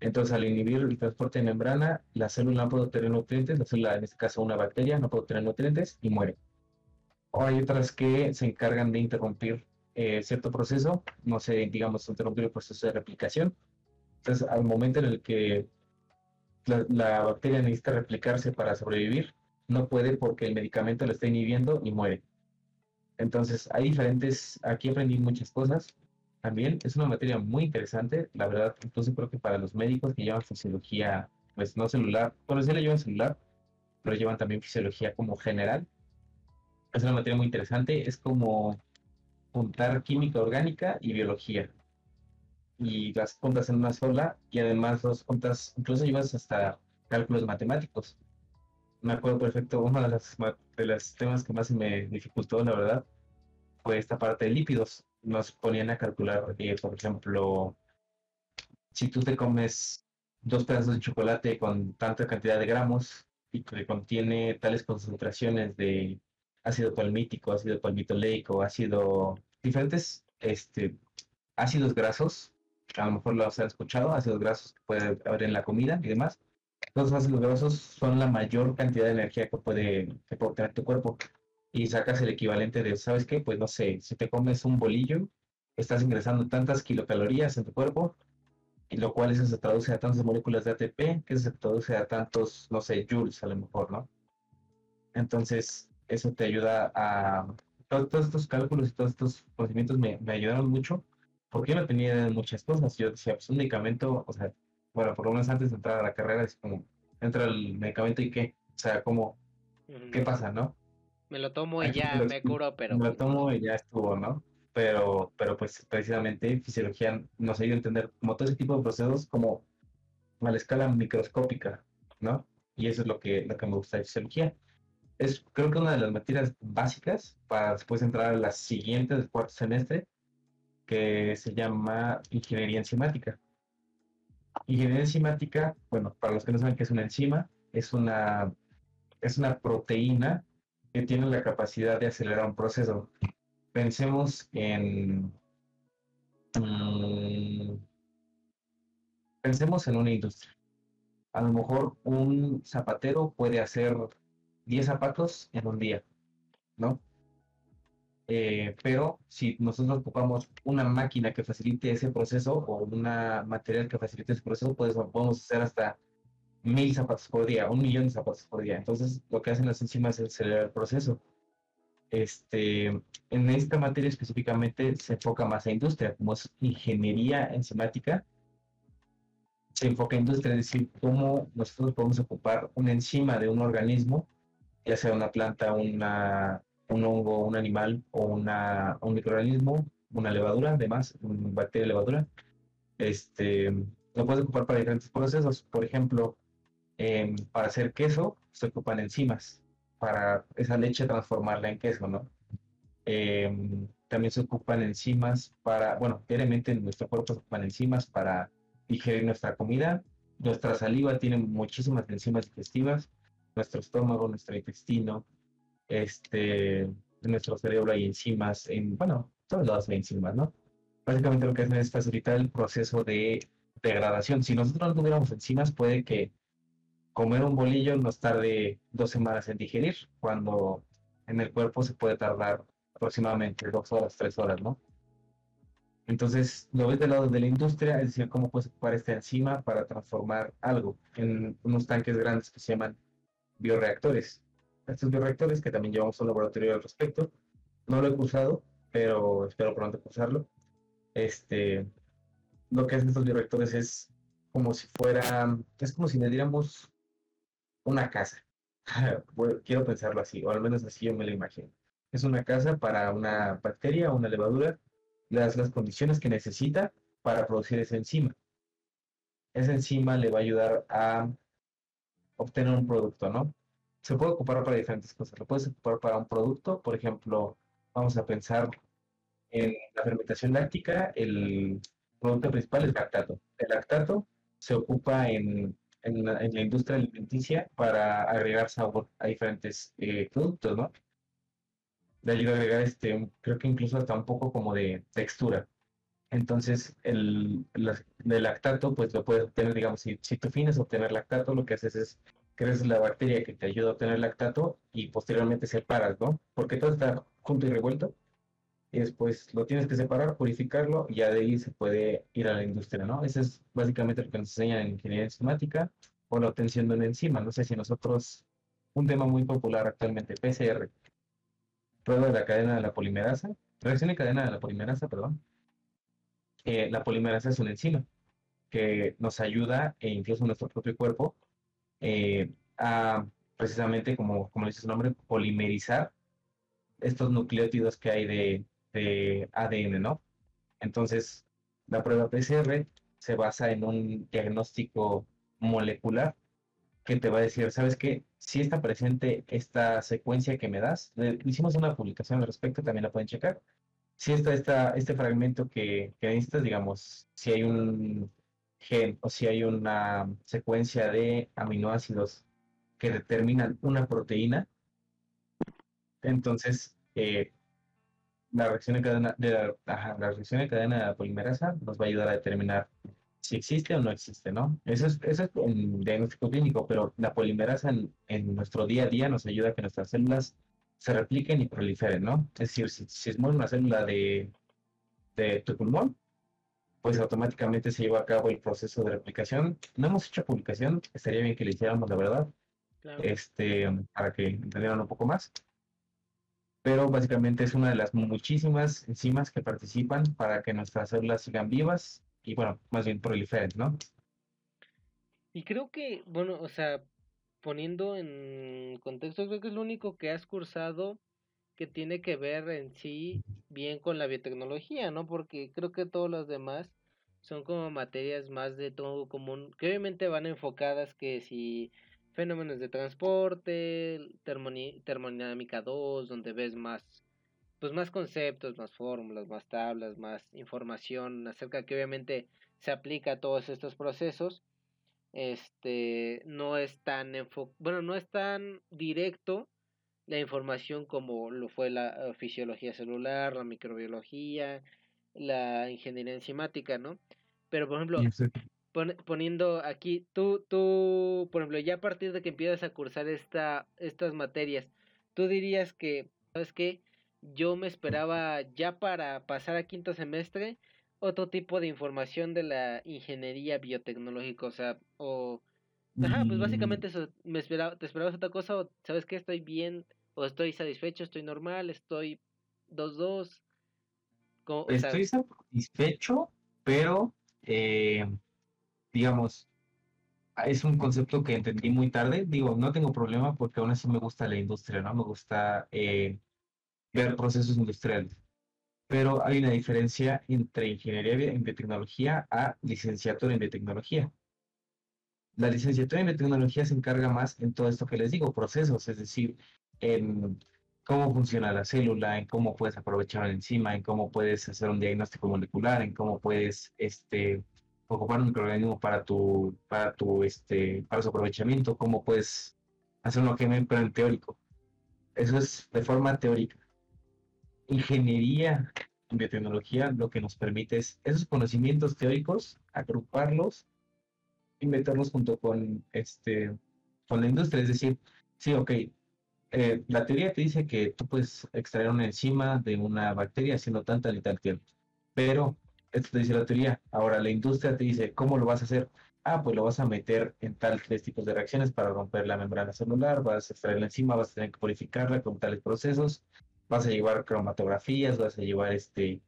Entonces, al inhibir el transporte de membrana, la célula no puede obtener nutrientes, la célula, en este caso una bacteria, no puede obtener nutrientes y muere. O hay otras que se encargan de interrumpir eh, cierto proceso, no sé, digamos, interrumpir el proceso de replicación. Entonces, al momento en el que la, bacteria necesita replicarse para sobrevivir, no puede porque el medicamento lo está inhibiendo y muere. Entonces, hay diferentes, aquí aprendí muchas cosas. También es una materia muy interesante, la verdad, incluso creo que para los médicos que llevan fisiología, pues no celular, bueno, sí le llevan celular, pero llevan también fisiología como general. Es una materia muy interesante, es como juntar química orgánica y biología. Y las juntas en una sola y además dos juntas, incluso llevas hasta cálculos matemáticos. Me acuerdo perfecto, uno de los, de los temas que más me dificultó, la verdad, fue esta parte de lípidos. Nos ponían a calcular, eh, por ejemplo, si tú te comes dos pedazos de chocolate con tanta cantidad de gramos y que contiene tales concentraciones de ácido palmítico, ácido palmitoleico, ácido, diferentes este, ácidos grasos, a lo mejor lo has escuchado, ácidos grasos que puede haber en la comida y demás. Los ácidos grasos son la mayor cantidad de energía que puede, que obtener tu cuerpo. Y sacas el equivalente de, ¿sabes qué? Pues no sé, si te comes un bolillo, estás ingresando tantas kilocalorías en tu cuerpo, y lo cual eso se traduce a tantas moléculas de ATP, que se traduce a tantos, no sé, joules a lo mejor, ¿no? Entonces, eso te ayuda a... Todos, estos cálculos y todos estos conocimientos me, me ayudaron mucho porque yo no tenía muchas cosas. Yo decía, pues un medicamento, o sea, bueno, por lo menos antes de entrar a la carrera es como, entra el medicamento y qué, o sea, como, ¿qué pasa, no? Me lo tomo y ya me curo, pero... Me lo tomo y ya estuvo, ¿no? Pero, pero pues precisamente fisiología nos ayuda a entender como todo ese tipo de procesos como a la escala microscópica, ¿no? Y eso es lo que, lo que me gusta de fisiología es creo que una de las materias básicas para después entrar a la siguiente del cuarto semestre, que se llama ingeniería enzimática. Ingeniería enzimática, bueno, para los que no saben qué es una enzima, es una, es una proteína que tiene la capacidad de acelerar un proceso. Pensemos en... Mm, pensemos en una industria. A lo mejor un zapatero puede hacer 10 zapatos en un día, ¿no? Eh, pero si nosotros ocupamos una máquina que facilite ese proceso o una material que facilite ese proceso, pues podemos hacer hasta mil zapatos por día, un millón de zapatos por día. Entonces, lo que hacen las enzimas es acelerar el proceso. Este, en esta materia específicamente se enfoca más a industria, como es ingeniería enzimática. Se enfoca a industria, es decir, cómo nosotros podemos ocupar una enzima de un organismo, ya sea una planta, una, un hongo, un animal o una, un microorganismo, una levadura, además, una bacteria levadura. Este, lo puedes ocupar para diferentes procesos. Por ejemplo, em, para hacer queso se ocupan enzimas para esa leche transformarla en queso, ¿no? Em, también se ocupan enzimas para, bueno, diariamente en nuestro cuerpo se ocupan enzimas para digerir nuestra comida. Nuestra saliva tiene muchísimas enzimas digestivas. Nuestro estómago, nuestro intestino, este, nuestro cerebro hay enzimas, en, bueno, todos lados hay enzimas, ¿no? Básicamente lo que hacen es facilitar el proceso de degradación. Si nosotros no tuviéramos enzimas, puede que comer un bolillo nos tarde dos semanas en digerir, cuando en el cuerpo se puede tardar aproximadamente dos horas, tres horas, ¿no? Entonces, lo ves del lado de la industria, es decir, cómo puedes ocupar esta enzima para transformar algo en unos tanques grandes que se llaman bioreactores. Estos bioreactores, que también llevamos un laboratorio al respecto, no lo he usado, pero espero pronto usarlo. Este, lo que hacen estos bioreactores es como si fuera, es como si le diéramos una casa. Quiero pensarlo así, o al menos así yo me lo imagino. Es una casa para una bacteria o una levadura, le das las condiciones que necesita para producir esa enzima. Esa enzima le va a ayudar a obtener un producto, ¿no? Se puede ocupar para diferentes cosas. Lo puedes ocupar para un producto, por ejemplo, vamos a pensar en la fermentación láctica, el producto principal es lactato. El lactato se ocupa en, en, la, industria alimenticia para agregar sabor a diferentes eh, productos, ¿no? Le ayuda a agregar, este, creo que incluso hasta un poco como de textura. Entonces, el, lactato, pues lo puedes obtener, digamos, si, si tú fines obtener lactato, lo que haces es crees la bacteria que te ayuda a obtener lactato y posteriormente separas, ¿no? Porque todo está junto y revuelto y después lo tienes que separar, purificarlo y ya de ahí se puede ir a la industria, ¿no? Eso es básicamente lo que nos enseñan en ingeniería enzimática o la obtención de una enzima. No sé si nosotros, un tema muy popular actualmente, PCR, prueba de la cadena de la polimerasa, reacción en cadena de la polimerasa, perdón. Eh, la polimerasa es una enzima que nos ayuda, e incluso nuestro propio cuerpo, eh, a precisamente, como, como dice su nombre, polimerizar estos nucleótidos que hay de, de ADN, ¿no? Entonces, la prueba PCR se basa en un diagnóstico molecular que te va a decir, ¿sabes qué? Si está presente esta secuencia que me das, hicimos una publicación al respecto, también la pueden checar. Si está, está este fragmento que, que necesitas, digamos, si hay un gen o si hay una secuencia de aminoácidos que determinan una proteína, entonces eh, la reacción en cadena de la, reacción en cadena de la polimerasa nos va a ayudar a determinar si existe o no existe, ¿no? Eso es, eso es un diagnóstico clínico, pero la polimerasa en, nuestro día a día nos ayuda a que nuestras células se repliquen y proliferen, ¿no? Es decir, si, si es una célula de, de tu pulmón, pues automáticamente se lleva a cabo el proceso de replicación. No hemos hecho publicación, estaría bien que le hiciéramos, la verdad, este, para que entendieran un poco más pero básicamente es una de las muchísimas enzimas que participan para que nuestras células sigan vivas y, bueno, más bien proliferen, ¿no? Y creo que, bueno, o sea, poniendo en contexto, creo que es lo único que has cursado que tiene que ver en sí bien con la biotecnología, ¿no? Porque creo que todos los demás son como materias más de todo común, que obviamente van enfocadas que si fenómenos de transporte, termodinámica 2, donde ves más pues más conceptos, más fórmulas, más tablas, más información acerca que obviamente se aplica a todos estos procesos. Este no es tan bueno, no es tan directo la información como lo fue la eh, fisiología celular, la microbiología, la ingeniería enzimática, ¿no? Pero por ejemplo, poniendo aquí, tú, tú, por ejemplo, ya a partir de que empiezas a cursar esta, estas materias, tú dirías que, ¿sabes qué? Yo me esperaba ya para pasar a quinto semestre otro tipo de información de la ingeniería biotecnológica, o sea, o Ajá, pues básicamente eso, me esperaba, te esperabas otra cosa, o sabes que estoy bien, o estoy satisfecho, estoy normal, estoy 2-2. Estoy satisfecho, pero eh, digamos, es un concepto que entendí muy tarde. Digo, no tengo problema porque aún así me gusta la industria, ¿no? Me gusta eh, ver procesos industriales. Pero hay una diferencia entre ingeniería en biotecnología a licenciatura en biotecnología. La licenciatura en biotecnología se encarga más en todo esto que les digo, procesos, es decir, en cómo funciona la célula, en cómo puedes aprovechar la enzima, en cómo puedes hacer un diagnóstico molecular, en cómo puedes este, ocupar un microorganismo para tu, para tu, este, para su aprovechamiento, cómo puedes hacer un OGM, pero en teórico. Eso es de forma teórica. Ingeniería en biotecnología lo que nos permite es esos conocimientos teóricos, agruparlos y meterlos junto con, este, con la industria. Es decir, sí, ok, eh, la teoría te dice que tú puedes extraer una enzima de una bacteria haciendo tanta y tal tiempo, pero esto te dice la teoría. Ahora la industria te dice, ¿cómo lo vas a hacer? Ah, pues lo vas a meter en tales tipos de reacciones para romper la membrana celular, vas a extraer la enzima, vas a tener que purificarla con tales procesos, vas a llevar cromatografías, vas a llevar este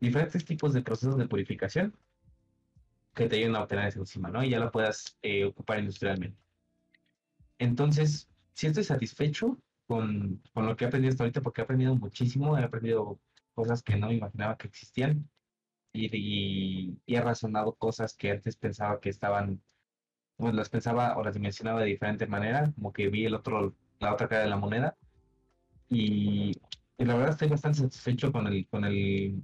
diferentes tipos de procesos de purificación que te ayuden a obtener esa enzima, ¿no? Y ya la puedas eh, ocupar industrialmente. Entonces, sí estoy satisfecho con, con, lo que he aprendido hasta ahorita porque he aprendido muchísimo, he aprendido cosas que no me imaginaba que existían y, he razonado cosas que antes pensaba que estaban, pues las pensaba o las dimensionaba de diferente manera, como que vi el otro, la otra cara de la moneda. Y, la verdad estoy bastante satisfecho con el, con el,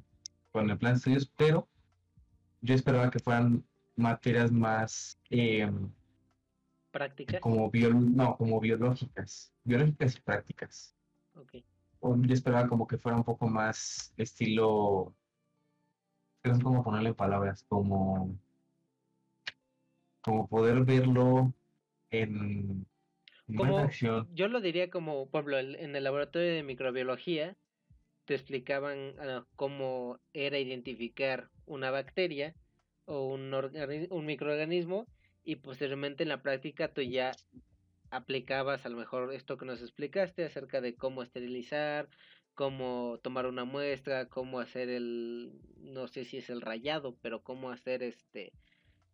con el plan de estudios, pero yo esperaba que fueran materias más eh, prácticas como no como biológicas biológicas y prácticas okay. yo esperaba como que fuera un poco más estilo no sé cómo ponerle palabras, como, como poder verlo en, como. Yo lo diría como, por ejemplo, en el laboratorio de microbiología te explicaban ah, cómo era identificar una bacteria o un, un microorganismo y posteriormente en la práctica tú ya aplicabas a lo mejor esto que nos explicaste acerca de cómo esterilizar, cómo tomar una muestra, cómo hacer el, no sé si es el rayado, pero cómo hacer este,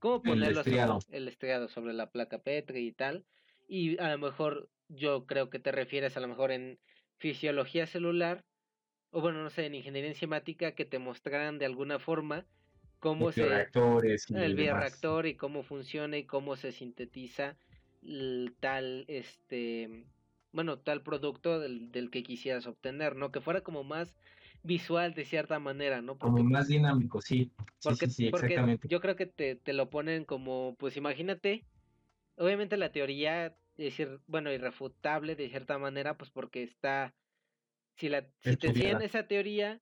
cómo ponerlo el estriado. Sobre, la placa Petri y tal. Y a lo mejor yo creo que te refieres a lo mejor en fisiología celular, o bueno, no sé, en ingeniería enzimática, que te mostraran de alguna forma cómo se... el bioreactor y cómo funciona y cómo se sintetiza tal, este bueno, tal producto del, del, que quisieras obtener, ¿no? Que fuera como más visual de cierta manera, ¿no? como más dinámico, sí. Porque, sí, exactamente. yo creo que te, te lo ponen como, pues imagínate, obviamente la teoría, es decir, bueno, irrefutable de cierta manera, pues porque está, si, la, si te siguen esa teoría,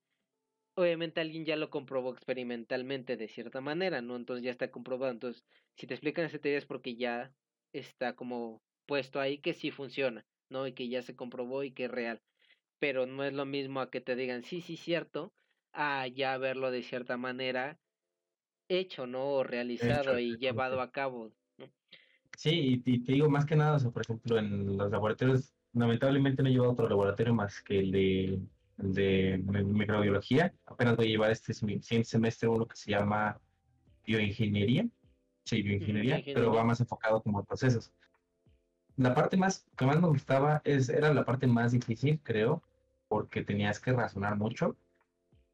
obviamente alguien ya lo comprobó experimentalmente de cierta manera, ¿no? Entonces ya está comprobado. Entonces, si te explican esa teoría es porque ya está como puesto ahí que sí funciona. ¿no? Y que ya se comprobó y que es real. Pero no es lo mismo a que te digan, sí, sí, cierto, a ya verlo de cierta manera hecho, ¿no? O realizado y llevado a cabo. ¿no? Sí, y, te digo más que nada, o por ejemplo, en los laboratorios, lamentablemente no he llevado otro laboratorio más que el de, de microbiología. Apenas voy a llevar este semestre uno que se llama bioingeniería. Sí, bioingeniería, pero va más enfocado como a procesos la parte más que más me gustaba es, era la parte más difícil, creo, porque tenías que razonar mucho.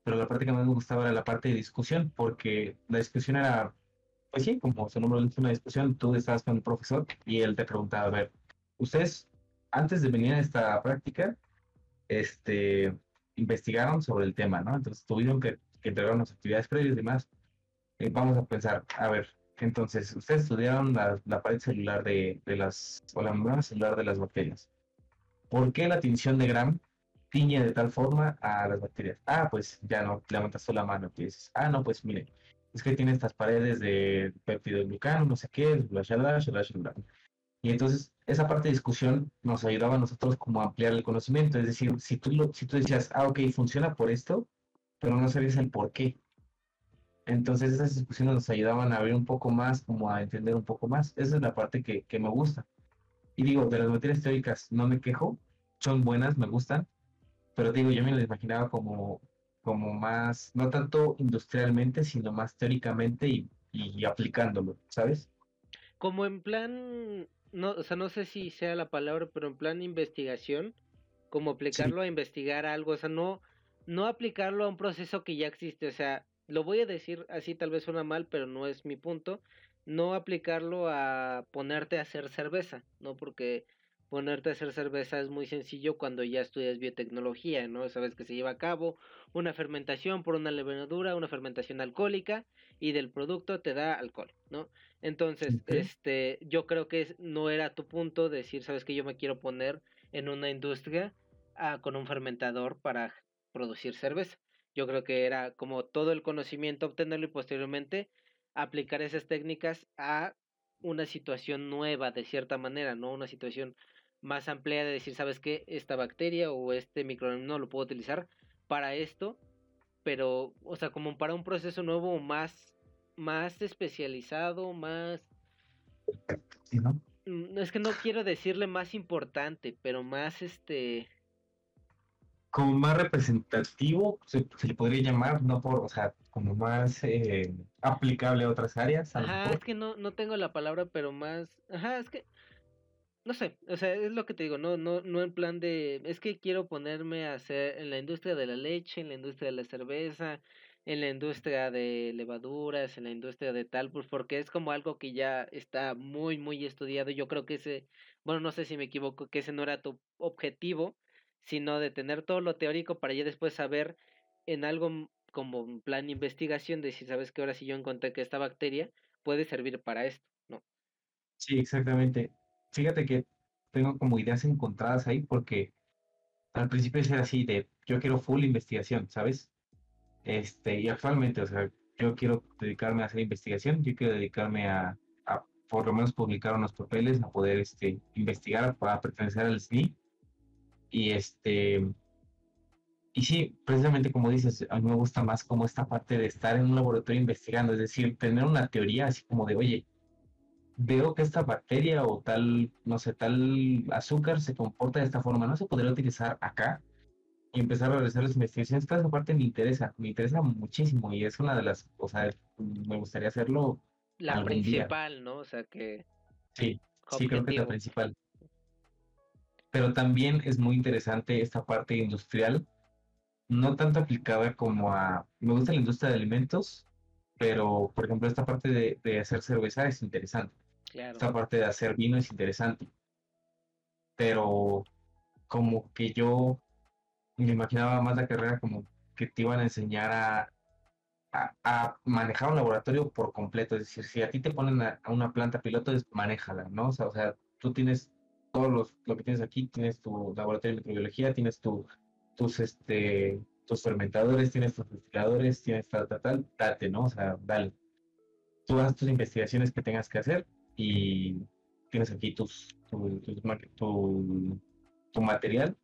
Pero la parte que más me gustaba era la parte de discusión, porque la discusión era, pues sí, como su nombre dice, una discusión. Tú estabas con el profesor y él te preguntaba, a ver, ustedes antes de venir a esta práctica, este, investigaron sobre el tema, ¿no? Entonces tuvieron que, que entregar unas actividades previas y demás. Eh, vamos a pensar, a ver, entonces, ustedes estudiaron la, pared celular de, las, o la membrana celular de las bacterias. ¿Por qué la tinción de Gram tiñe de tal forma a las bacterias? Ah, pues ya no, levantas la mano y dices, ah, no, pues mire, es que tiene estas paredes de peptidoglucano, no sé qué, bla, bla, bla, bla, Y entonces, esa parte de discusión nos ayudaba a nosotros como a ampliar el conocimiento. Es decir, si tú, lo, si tú decías, ah, ok, funciona por esto, pero no sabías el por qué Entonces esas discusiones nos ayudaban a ver un poco más, como a entender un poco más. Esa es la parte que, que me gusta. Y digo, de las materias teóricas no me quejo, son buenas, me gustan, pero digo, yo me las imaginaba como, como más, no tanto industrialmente, sino más teóricamente y, y aplicándolo, ¿sabes? Como en plan, no, o sea, no sé si sea la palabra, pero en plan investigación, como aplicarlo a investigar algo, o sea, no, no aplicarlo a un proceso que ya existe, o sea, lo voy a decir así, tal vez suena mal, pero no es mi punto, no aplicarlo a ponerte a hacer cerveza, ¿no? Porque ponerte a hacer cerveza es muy sencillo cuando ya estudias biotecnología, ¿no? Sabes que se lleva a cabo una fermentación por una levadura, una fermentación alcohólica y del producto te da alcohol, ¿no? Entonces, este, yo creo que no era tu punto decir, sabes que yo me quiero poner en una industria ah, con un fermentador para producir cerveza. Yo creo que era como todo el conocimiento, obtenerlo y posteriormente aplicar esas técnicas a una situación nueva de cierta manera, no una situación más amplia de decir, sabes que esta bacteria o este microorganismo lo puedo utilizar para esto, pero, o sea, como para un proceso nuevo más, más especializado, más... Mm, es que no quiero decirle más importante, pero más este como más representativo, se, le podría llamar, no por, o sea, como más eh, aplicable a otras áreas. ajá, es que no, no tengo la palabra, pero más, ajá, es que, no sé, o sea, es lo que te digo, no, no, no en plan de, es que quiero ponerme a hacer en la industria de la leche, en la industria de la cerveza, en la industria de levaduras, en la industria de tal, pues porque es como algo que ya está muy, muy estudiado. Yo creo que ese, bueno, no sé si me equivoco, que ese no era tu objetivo, sino de tener todo lo teórico para ya después saber en algo como un plan de investigación de si sabes que ahora si yo encontré que esta bacteria puede servir para esto, ¿no? Sí, exactamente. Fíjate que tengo como ideas encontradas ahí porque al principio era así de yo quiero full investigación, ¿sabes? Este, y actualmente, o sea, yo quiero dedicarme a hacer investigación, yo quiero dedicarme a, a por lo menos publicar unos papeles, a poder este, investigar, para pertenecer al SNI y este, y sí, precisamente como dices, a mí me gusta más como esta parte de estar en un laboratorio investigando, es decir, tener una teoría así como de, oye, veo que esta bacteria o tal, no sé, tal azúcar se comporta de esta forma, ¿no se podría utilizar acá? Y empezar a realizar las investigaciones. Esta parte me interesa, me interesa muchísimo y es una de las, o sea, me gustaría hacerlo. La principal, ¿no? O sea que... Sí, sí, creo que es la principal pero también es muy interesante esta parte industrial, no tanto aplicada como a, me gusta la industria de alimentos, pero por ejemplo esta parte de, hacer cerveza es interesante, esta parte de hacer vino es interesante, pero como que yo me imaginaba más la carrera como que te iban a enseñar a, a, manejar un laboratorio por completo. Es decir, si a ti te ponen a, una planta piloto, es manéjala, ¿no? O sea, o sea, tú tienes todos los, lo que tienes aquí, tienes tu laboratorio de microbiología, tienes tu, tus, este, tus fermentadores, tienes tus destiladores, tienes tal, tal, tal, date, ¿no? O sea, dale. Tú haces tus investigaciones que tengas que hacer y tienes aquí tus, tu, tu, tu, material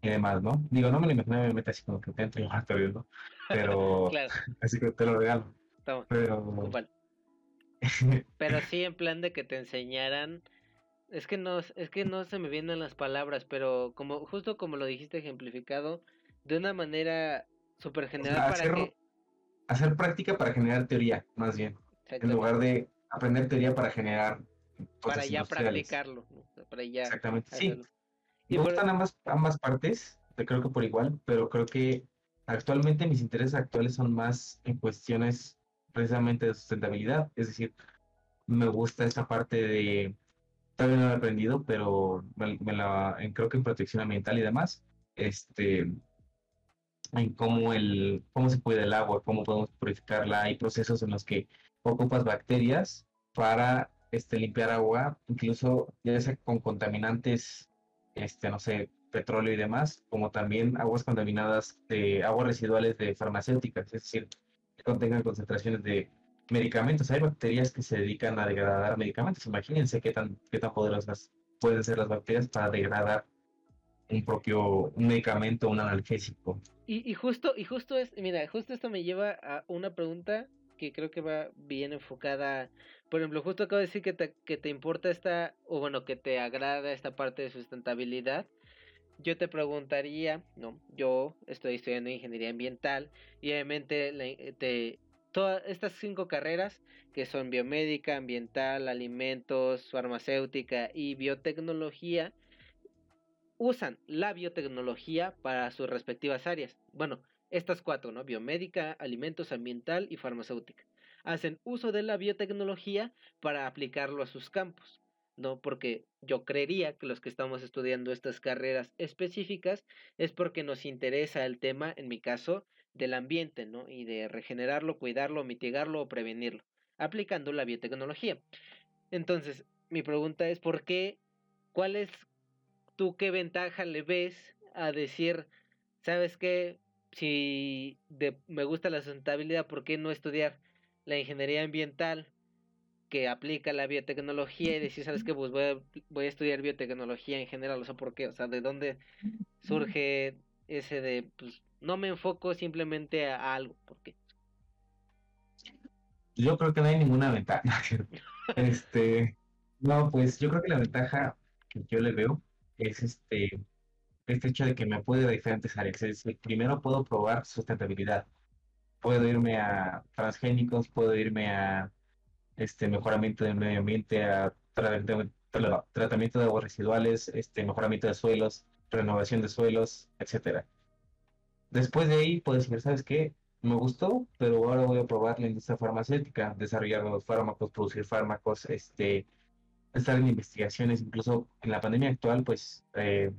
y demás, ¿no? Digo, no me lo imaginé, me así como que dentro del laboratorio, ¿no? Pero, así que te lo regalo. Pero... Pero sí, en plan de que te enseñaran es que no, es que no se me vienen las palabras, pero como, justo como lo dijiste ejemplificado, de una manera súper general para hacer, que... hacer práctica para generar teoría, más bien. En lugar de aprender teoría para generar para ya practicarlo, para ya Exactamente, sí. Me gustan ambas, ambas partes, creo que por igual, pero creo que actualmente mis intereses actuales son más en cuestiones precisamente de sustentabilidad, es decir, me gusta esta parte de todavía no lo he aprendido, pero me, la, creo que en protección ambiental y demás, este, en cómo, el, cómo se puede el agua, cómo podemos purificarla, hay procesos en los que ocupas bacterias para este, limpiar agua, incluso ya sea con contaminantes, este, no sé, petróleo y demás, como también aguas contaminadas de aguas residuales de farmacéuticas, es decir, que contengan concentraciones de medicamentos. Hay bacterias que se dedican a degradar medicamentos. Imagínense qué tan, qué tan poderosas pueden ser las bacterias para degradar un propio un medicamento, un analgésico. Y, y justo, y justo es, mira, justo esto me lleva a una pregunta que creo que va bien enfocada. Por ejemplo, justo acabo de decir que te, que te importa esta, o bueno, que te agrada esta parte de sustentabilidad. Yo te preguntaría, no, yo estoy estudiando ingeniería ambiental y obviamente te, todas estas cinco carreras que son biomédica, ambiental, alimentos, farmacéutica y biotecnología usan la biotecnología para sus respectivas áreas. Bueno, estas cuatro, ¿no? Biomédica, alimentos, ambiental y farmacéutica. Hacen uso de la biotecnología para aplicarlo a sus campos. ¿no? Porque yo creería que los que estamos estudiando estas carreras específicas es porque nos interesa el tema, en mi caso, del ambiente, ¿no? Y de regenerarlo, cuidarlo, mitigarlo o prevenirlo, aplicando la biotecnología. Entonces, mi pregunta es, ¿por qué? ¿Cuál es tú qué ventaja le ves a decir, sabes qué? Si me gusta la sustentabilidad, ¿por qué no estudiar la ingeniería ambiental que aplica la biotecnología y decir, ¿sabes qué? Pues voy a, voy a estudiar biotecnología en general, o sea, ¿por qué? O sea, ¿de dónde surge ese de, pues, no me enfoco simplemente a, algo? ¿Por qué? Yo creo que no hay ninguna ventaja. este, no, pues yo creo que la ventaja que yo le veo es este, este hecho de que me puedo ir a diferentes áreas. Es, primero puedo probar sustentabilidad. Puedo irme a transgénicos, puedo irme a este mejoramiento del medio ambiente, a tratamiento de aguas residuales, este mejoramiento de suelos, renovación de suelos, etcétera. Después de ahí puedes decir, ¿sabes qué? Me gustó, pero ahora voy a probar la industria farmacéutica, desarrollar nuevos fármacos, producir fármacos, este, estar en investigaciones, incluso en la pandemia actual, pues eh,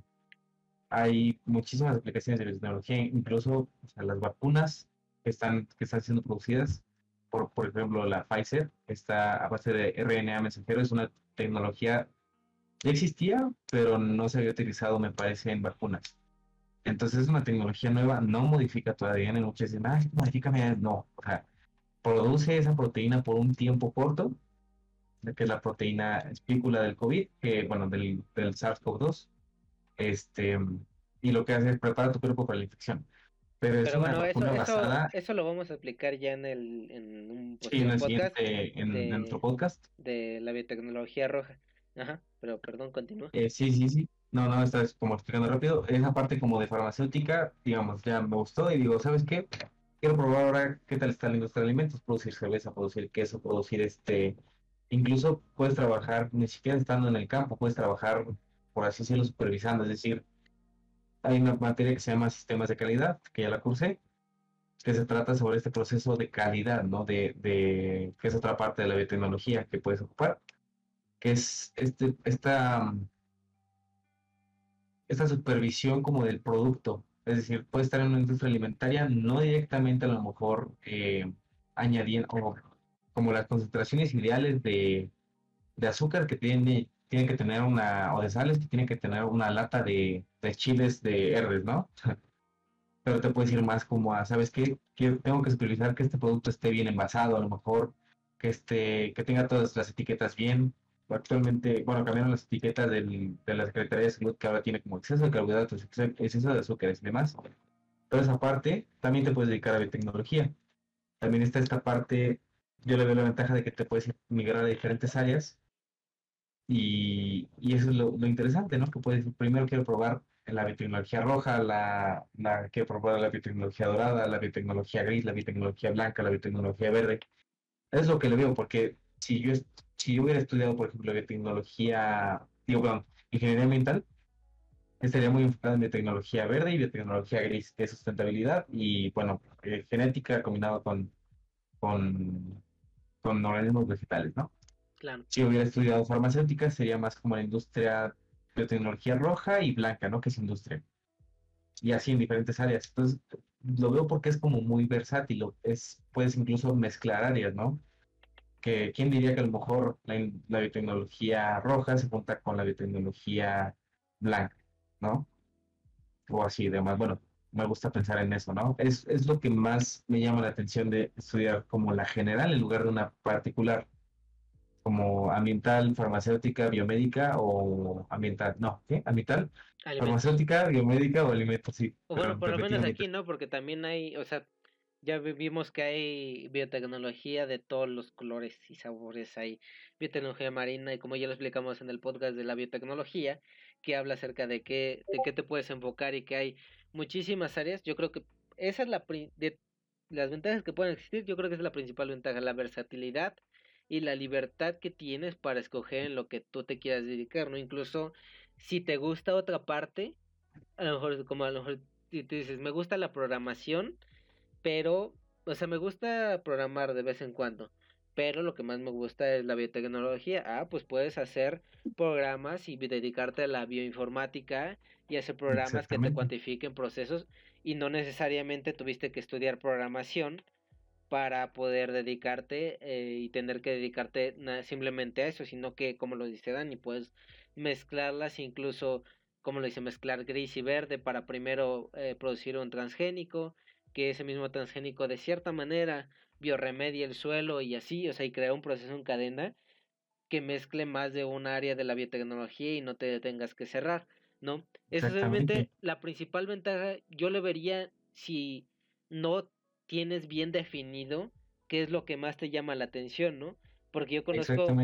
hay muchísimas aplicaciones de biotecnología, incluso las vacunas que están, que están siendo producidas por, por ejemplo, la Pfizer, está a base de RNA mensajero, es una tecnología, ya existía, pero no se había utilizado, me parece, en vacunas. Entonces es una tecnología nueva, no modifica todavía, en muchos dicen, ah, modifícame, no, o sea, produce esa proteína por un tiempo corto, que es la proteína espícula del COVID, que, bueno, del, del SARS-CoV-2, este, y lo que hace es preparar tu cuerpo para la infección. Pero, bueno, eso, eso, lo vamos a explicar ya en, el, en un podcast. en, de, nuestro podcast. De la biotecnología roja. Ajá, pero perdón, continúa. Eh, sí, sí, sí. No, no, esta es como explicando rápido. Esa parte como de farmacéutica, digamos, ya me gustó y digo, ¿sabes qué? Quiero probar ahora qué tal está la industria de alimentos, producir cerveza, producir queso, producir este... Incluso puedes trabajar, ni siquiera estando en el campo, puedes trabajar, por así decirlo, supervisando, es decir, hay una materia que se llama sistemas de calidad, que ya la cursé, que se trata sobre este proceso de calidad, ¿no? De, de que es otra parte de la biotecnología que puedes ocupar, que es este, esta, esta supervisión como del producto. Es decir, puede estar en una industria alimentaria, no directamente a lo mejor eh, añadiendo, como las concentraciones ideales de, de azúcar que tiene tienen que tener una, o de sales, que tienen que tener una lata de, chiles de R, ¿no? Pero te puedes ir más como a, ¿sabes qué? Que tengo que supervisar que este producto esté bien envasado, a lo mejor que esté, que tenga todas las etiquetas bien. Actualmente, bueno, cambiaron las etiquetas del, de la Secretaría de Salud que ahora tiene como exceso de carbohidratos, exceso de azúcares y demás. Toda esa parte también te puedes dedicar a biotecnología. También está esta parte, yo le veo la ventaja de que te puedes migrar a diferentes áreas y, eso es lo, interesante, ¿no? Que puedes, primero quiero probar la biotecnología roja, la, la, quiero probar la biotecnología dorada, la biotecnología gris, la biotecnología blanca, la biotecnología verde. Es lo que le veo, porque si yo, si yo hubiera estudiado, por ejemplo, biotecnología, digo, perdón, ingeniería ambiental, estaría muy enfocado en biotecnología verde y biotecnología gris, que es sustentabilidad y, bueno, eh, genética combinado con, con, con organismos vegetales, ¿no? Si hubiera estudiado farmacéutica, sería más como la industria de tecnología roja y blanca, ¿no? Que es industria. Y así en diferentes áreas. Entonces, lo veo porque es como muy versátil. Es, puedes incluso mezclar áreas, ¿no? Que quién diría que a lo mejor la, la biotecnología roja se junta con la biotecnología blanca, ¿no? O así, demás. Bueno, me gusta pensar en eso, ¿no? Es, es lo que más me llama la atención de estudiar como la general en lugar de una particular como ambiental, farmacéutica, biomédica o ambiental, no, ¿qué? Ambiental, farmacéutica, biomédica o alimentos, sí. O bueno, por lo menos aquí no, porque también hay, o sea, ya vimos que hay biotecnología de todos los colores y sabores. Hay biotecnología marina y como ya lo explicamos en el podcast de la biotecnología, que habla acerca de qué, de qué te puedes enfocar y que hay muchísimas áreas. Yo creo que esa es la de las ventajas que pueden existir. Yo creo que es la principal ventaja, la versatilidad y la libertad que tienes para escoger en lo que tú te quieras dedicar, ¿no? Incluso si te gusta otra parte, a lo mejor como a lo mejor tú dices, me gusta la programación, pero, o sea, me gusta programar de vez en cuando, pero lo que más me gusta es la biotecnología. Ah, pues puedes hacer programas y dedicarte a la bioinformática y hacer programas que te cuantifiquen procesos y no necesariamente tuviste que estudiar programación para poder dedicarte eh, y tener que dedicarte simplemente a eso, sino que, como lo dice Dani, puedes mezclarlas, incluso, como lo dice, mezclar gris y verde para primero eh, producir un transgénico que ese mismo transgénico de cierta manera biorremedie el suelo y así, o sea, y crea un proceso en cadena que mezcle más de un área de la biotecnología y no te tengas que cerrar, ¿no? Esa es realmente la principal ventaja, yo le vería si no tienes bien definido qué es lo que más te llama la atención, ¿no? Porque yo conozco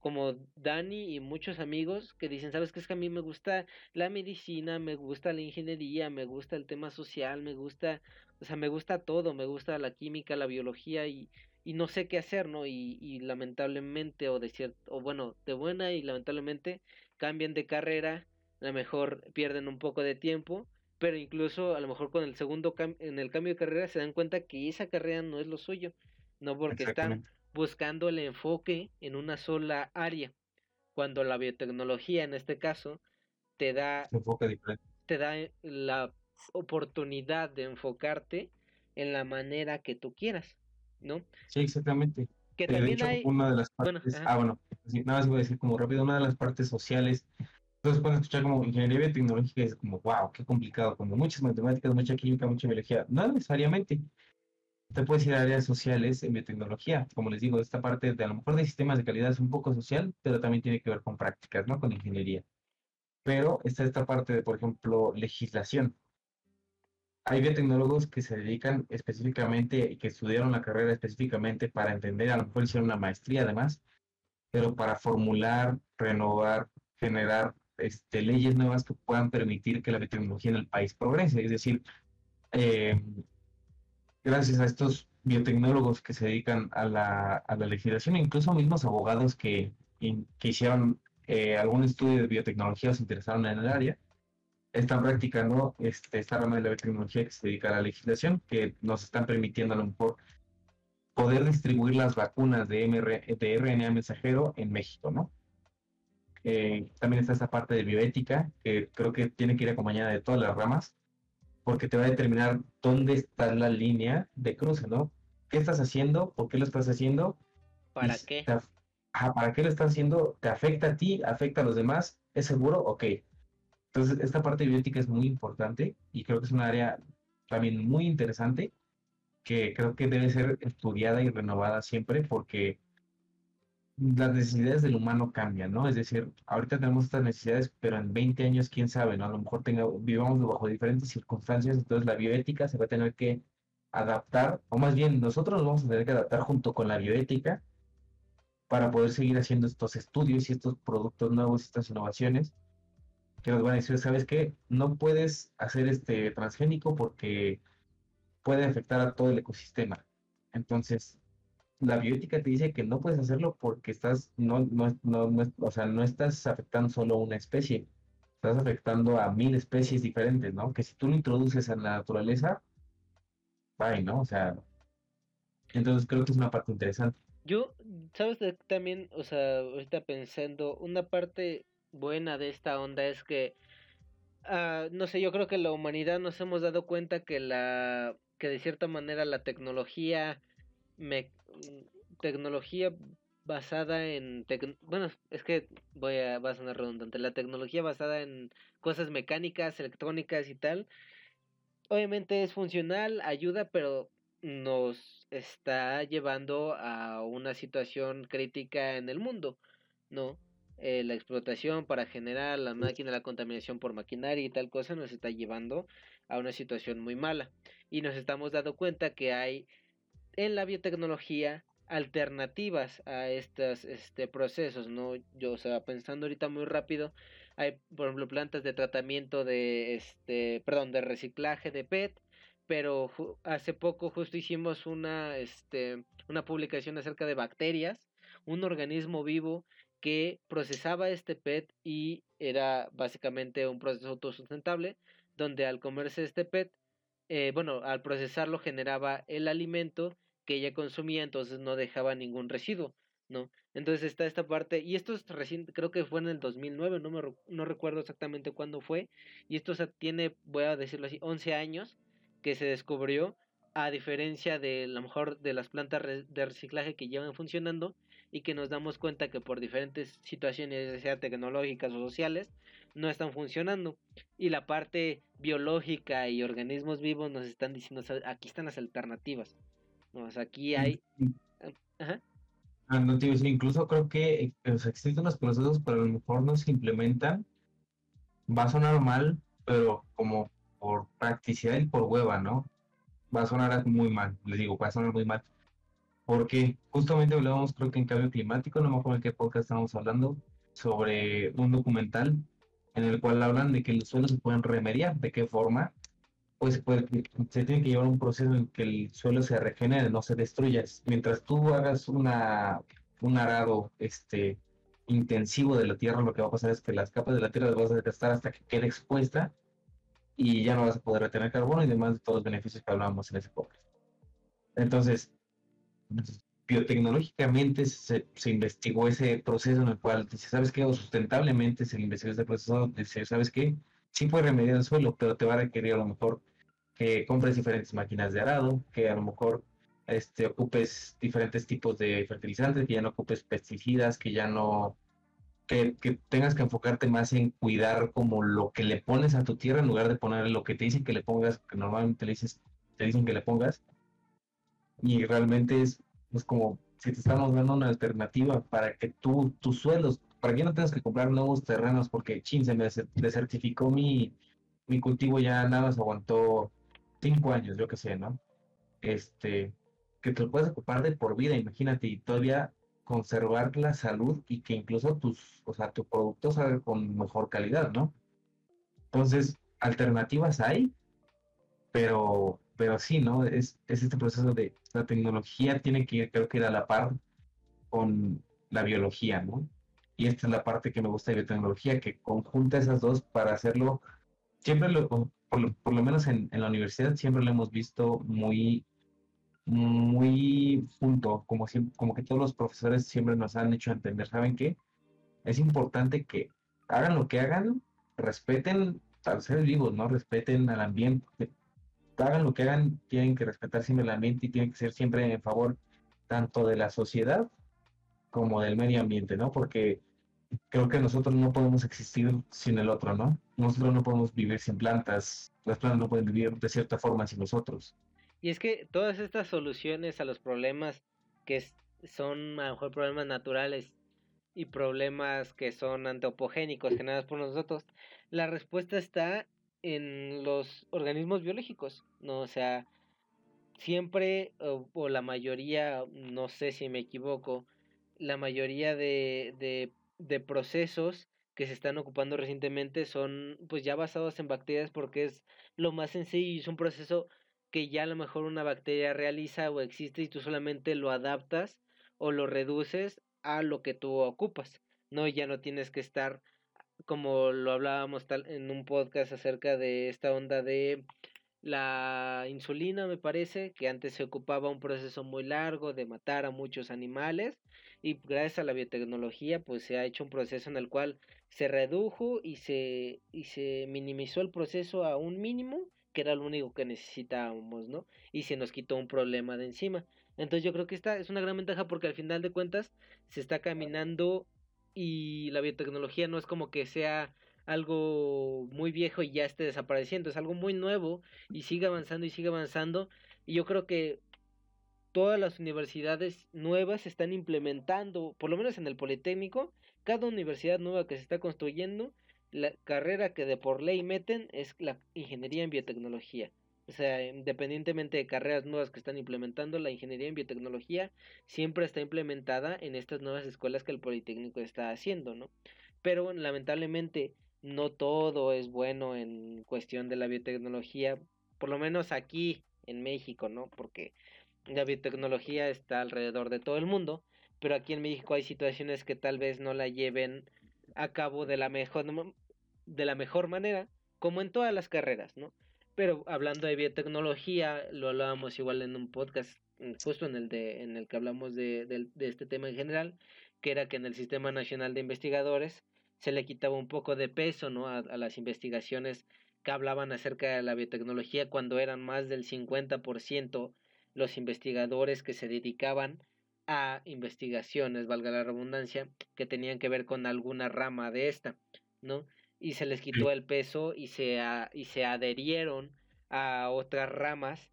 como Dani y muchos amigos que dicen, sabes qué es que a mí me gusta la medicina, me gusta la ingeniería, me gusta el tema social, me gusta, o sea, me gusta todo, me gusta la química, la biología y, y no sé qué hacer, ¿no? Y, y lamentablemente, o de cierto, o bueno, de buena y lamentablemente cambian de carrera, a lo mejor pierden un poco de tiempo, pero incluso a lo mejor con el segundo en el cambio de carrera se dan cuenta que esa carrera no es lo suyo, no porque están buscando el enfoque en una sola área, cuando la biotecnología en este caso te da, te da la oportunidad de enfocarte en la manera que tú quieras, ¿no? Sí, exactamente. Que también hay... una de las partes, ah, bueno, nada más voy a decir como rápido, una de las partes sociales, entonces pueden escuchar como ingeniería biotecnológica es como, wow, qué complicado, como muchas matemáticas, mucha química, mucha biología, no necesariamente, te puedes ir a áreas sociales en biotecnología. Como les digo, esta parte de a lo mejor de sistemas de calidad es un poco social, pero también tiene que ver con prácticas, ¿no? Con ingeniería. Pero está esta parte de, por ejemplo, legislación. Hay biotecnólogos que se dedican específicamente y que estudiaron la carrera específicamente para entender, a lo mejor hicieron una maestría además, pero para formular, renovar, generar este, leyes nuevas que puedan permitir que la biotecnología en el país progrese. Es decir, eh, gracias a estos biotecnólogos que se dedican a la, a la legislación, incluso mismos abogados que, que hicieron eh, algún estudio de biotecnología o se interesaron en el área, están practicando este, esta rama de la biotecnología que se dedica a la legislación, que nos están permitiendo a lo mejor poder distribuir las vacunas de, MR, de RNA mensajero en México, ¿no? Eh, también está esta parte de bioética, que creo que tiene que ir acompañada de todas las ramas, porque te va a determinar dónde está la línea de cruce, ¿no? ¿Qué estás haciendo? ¿Por qué lo estás haciendo? ¿Para qué? ¿Para qué lo estás haciendo? ¿Te afecta a ti? ¿Afecta a los demás? ¿Es seguro? Ok. Entonces, esta parte biótica es muy importante y creo que es un área también muy interesante que creo que debe ser estudiada y renovada siempre porque las necesidades del humano cambian, ¿no? Es decir, ahorita tenemos estas necesidades, pero en 20 años, quién sabe, ¿no? A lo mejor tenga, vivamos bajo diferentes circunstancias, entonces la bioética se va a tener que adaptar, o más bien nosotros nos vamos a tener que adaptar junto con la bioética para poder seguir haciendo estos estudios y estos productos nuevos, estas innovaciones, que nos van a decir, ¿sabes qué? No puedes hacer este transgénico porque puede afectar a todo el ecosistema. Entonces, la bioética te dice que no puedes hacerlo porque estás, no, no, no, no, o sea, no estás afectando solo una especie, estás afectando a mil especies diferentes, ¿no? Que si tú lo introduces en la naturaleza, bye, ¿no? O sea, entonces creo que es una parte interesante. Yo, ¿sabes? También, o sea, ahorita pensando, una parte buena de esta onda es que, uh, no sé, yo creo que la humanidad nos hemos dado cuenta que la, que de cierta manera la tecnología tecnología basada en bueno es que voy a va a sonar redundante la tecnología basada en cosas mecánicas electrónicas y tal obviamente es funcional ayuda pero nos está llevando a una situación crítica en el mundo no eh, la explotación para generar la máquina, la contaminación por maquinaria y tal cosa nos está llevando a una situación muy mala. Y nos estamos dando cuenta que hay en la biotecnología alternativas a estos este, procesos, ¿no? Yo, o sea, pensando ahorita muy rápido, hay, por ejemplo, plantas de tratamiento de, este, perdón, de reciclaje de PET, pero hace poco justo hicimos una, este, una publicación acerca de bacterias, un organismo vivo que procesaba este PET y era básicamente un proceso autosustentable, donde al comerse este PET, eh, bueno, al procesarlo generaba el alimento que ella consumía, entonces no dejaba ningún residuo, ¿no? Entonces está esta parte, y esto es reciente, creo que fue en el 2009, no, me, no recuerdo exactamente cuándo fue, y esto tiene, voy a decirlo así, 11 años que se descubrió, a diferencia de lo mejor de las plantas de reciclaje que llevan funcionando, y que nos damos cuenta que por diferentes situaciones, sea tecnológicas o sociales, no están funcionando. Y la parte biológica y organismos vivos nos están diciendo, aquí están las alternativas. No, aquí hay... Ajá. Ah, incluso creo que existen los procesos, pero a lo mejor no se implementan. Va a sonar mal, pero como por practicidad y por hueva, ¿no? Va a sonar muy mal, les digo, va a sonar muy mal porque justamente hablábamos, creo que en cambio climático, no me acuerdo en qué podcast estábamos hablando, sobre un documental en el cual hablan de que los suelos se pueden remediar, de qué forma, pues, se tiene que llevar un proceso en que el suelo se regenere, no se destruya. Mientras tú hagas una, un arado este, intensivo de la tierra, lo que va a pasar es que las capas de la tierra las vas a detestar hasta que quede expuesta y ya no vas a poder retener carbono y demás de todos los beneficios que hablábamos en ese podcast. Entonces, biotecnológicamente se, se, investigó ese proceso en el cual dice, ¿sabes qué? O sustentablemente se investigó ese proceso, dice, ¿sabes qué? Sí puede remediar el suelo, pero te va a requerir a lo mejor que compres diferentes máquinas de arado, que a lo mejor este, ocupes diferentes tipos de fertilizantes, que ya no ocupes pesticidas, que ya no... Que, que, tengas que enfocarte más en cuidar como lo que le pones a tu tierra en lugar de poner lo que te dicen que le pongas, que normalmente dices, te dicen que le pongas, y realmente es, es como si te estamos dando una alternativa para que tú, tus suelos, para que no tengas que comprar nuevos terrenos porque, chin, se me desertificó mi, mi cultivo ya nada más aguantó cinco años, yo qué sé, ¿no? Este, que te lo puedes ocupar de por vida, imagínate, y todavía conservar la salud y que incluso tus, o sea, tu producto salga con mejor calidad, ¿no? Entonces, alternativas hay, pero pero sí, ¿no? Es, es este proceso de la tecnología tiene que ir, creo que ir a la par con la biología, ¿no? Y esta es la parte que me gusta de biotecnología, que conjunta esas dos para hacerlo, siempre lo, por lo, por lo menos en, en, la universidad, siempre lo hemos visto muy, muy junto, como, como que todos los profesores siempre nos han hecho entender, ¿saben qué? Es importante que hagan lo que hagan, respeten a los seres vivos, ¿no? Respeten al ambiente, hagan lo que hagan, tienen que respetar siempre el ambiente y tienen que ser siempre en favor tanto de la sociedad como del medio ambiente, ¿no? Porque creo que nosotros no podemos existir sin el otro, ¿no? Nosotros no podemos vivir sin plantas, las plantas no pueden vivir de cierta forma sin nosotros. Y es que todas estas soluciones a los problemas que son a lo mejor problemas naturales y problemas que son antropogénicos generados por nosotros, la respuesta está en los organismos biológicos, ¿no? O sea, siempre, o, la mayoría, no sé si me equivoco, la mayoría de, de, procesos que se están ocupando recientemente son pues ya basados en bacterias porque es lo más sencillo y es un proceso que ya a lo mejor una bacteria realiza o existe y tú solamente lo adaptas o lo reduces a lo que tú ocupas. No, ya no tienes que estar como lo hablábamos tal, en un podcast acerca de esta onda de la insulina, me parece, que antes se ocupaba un proceso muy largo de matar a muchos animales y gracias a la biotecnología pues se ha hecho un proceso en el cual se redujo y se, y se minimizó el proceso a un mínimo que era lo único que necesitábamos, ¿no? Y se nos quitó un problema de encima. Entonces yo creo que esta es una gran ventaja porque al final de cuentas se está caminando y la biotecnología no es como que sea algo muy viejo y ya esté desapareciendo, es algo muy nuevo y sigue avanzando y sigue avanzando y yo creo que todas las universidades nuevas están implementando, por lo menos en el Politécnico, cada universidad nueva que se está construyendo, la carrera que de por ley meten es la ingeniería en biotecnología. O sea, independientemente de carreras nuevas que están implementando, la ingeniería en biotecnología siempre está implementada en estas nuevas escuelas que el Politécnico está haciendo, ¿no? Pero lamentablemente no todo es bueno en cuestión de la biotecnología, por lo menos aquí en México, ¿no? Porque la biotecnología está alrededor de todo el mundo, pero aquí en México hay situaciones que tal vez no la lleven a cabo de la mejor de la mejor manera, como en todas las carreras, ¿no? Pero hablando de biotecnología, lo hablábamos igual en un podcast, mm, justo en el de, en el que hablamos de, de este tema en general, que era que en el Sistema Nacional de Investigadores se le quitaba un poco de peso, ¿no? A, a las investigaciones que hablaban acerca de la biotecnología cuando eran más del 50% los investigadores que se dedicaban a investigaciones, valga la redundancia, que tenían que ver con alguna rama de esta, ¿no? Y se les quitó el peso y se, y se adherieron a otras ramas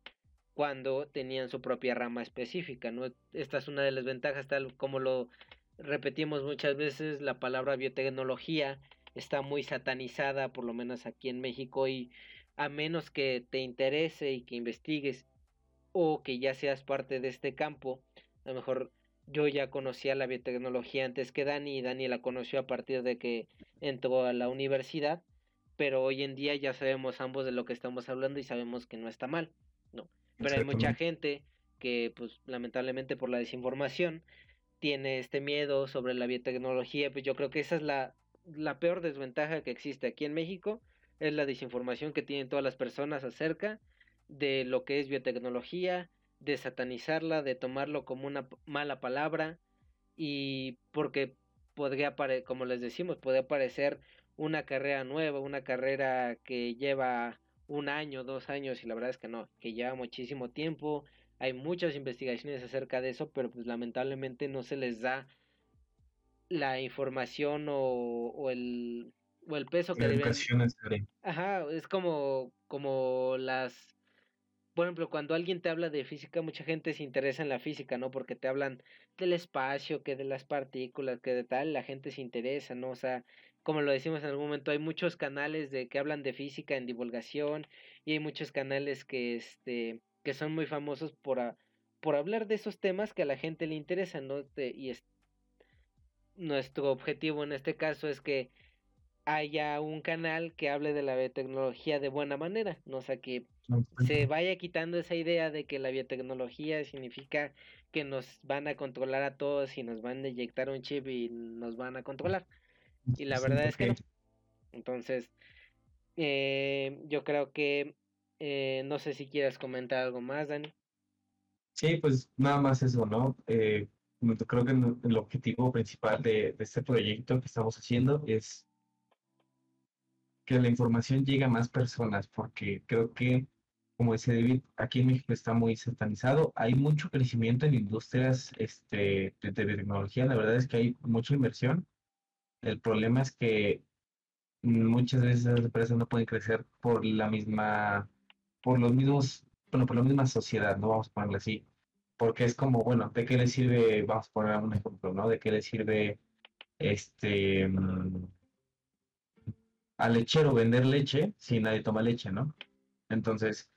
cuando tenían su propia rama específica, ¿no? Esta es una de las ventajas, tal como lo repetimos muchas veces, la palabra biotecnología está muy satanizada, por lo menos aquí en México, y a menos que te interese y que investigues o que ya seas parte de este campo, a lo mejor yo ya conocía la biotecnología antes que Dani y Dani la conoció a partir de que entró a la universidad, pero hoy en día ya sabemos ambos de lo que estamos hablando y sabemos que no está mal, ¿no? Pero hay mucha gente que pues lamentablemente por la desinformación tiene este miedo sobre la biotecnología, pues yo creo que esa es la, la peor desventaja que existe aquí en México, es la desinformación que tienen todas las personas acerca de lo que es biotecnología, de satanizarla, de tomarlo como una mala palabra y porque podría, como les decimos, puede parecer una carrera nueva, una carrera que lleva un año, dos años y la verdad es que no, que lleva muchísimo tiempo, hay muchas investigaciones acerca de eso, pero pues lamentablemente no se les da la información o, o el o el peso que deben. Ajá, es como como las por ejemplo, cuando alguien te habla de física, mucha gente se interesa en la física, ¿no? Porque te hablan del espacio, que de las partículas, que de tal, la gente se interesa, ¿no? O sea, como lo decimos en algún momento, hay muchos canales de que hablan de física en divulgación y hay muchos canales que este que son muy famosos por, por hablar de esos temas que a la gente le interesan, ¿no? y es, nuestro objetivo en este caso es que haya un canal que hable de la biotecnología de buena manera, ¿no? O sea, que se vaya quitando esa idea de que la biotecnología significa que nos van a controlar a todos y nos van a inyectar un chip y nos van a controlar. Y la verdad es que no. Entonces, eh, yo creo que eh, no sé si quieras comentar algo más, Dani. Sí, pues nada más eso, ¿no? Eh, creo que el objetivo principal de, este proyecto que estamos haciendo es que la información llegue a más personas, porque creo que, como dice David, aquí en México está muy satanizado, hay mucho crecimiento en industrias este, de, de tecnología, la verdad es que hay mucha inversión. El problema es que muchas veces las empresas no pueden crecer por la misma por los mismos, bueno, por la misma sociedad, ¿no? Vamos a ponerle así. Porque es como, bueno, ¿de qué le sirve, vamos a poner un ejemplo, ¿no? ¿De qué le sirve este mm, al lechero vender leche si nadie toma leche, ¿no? Entonces,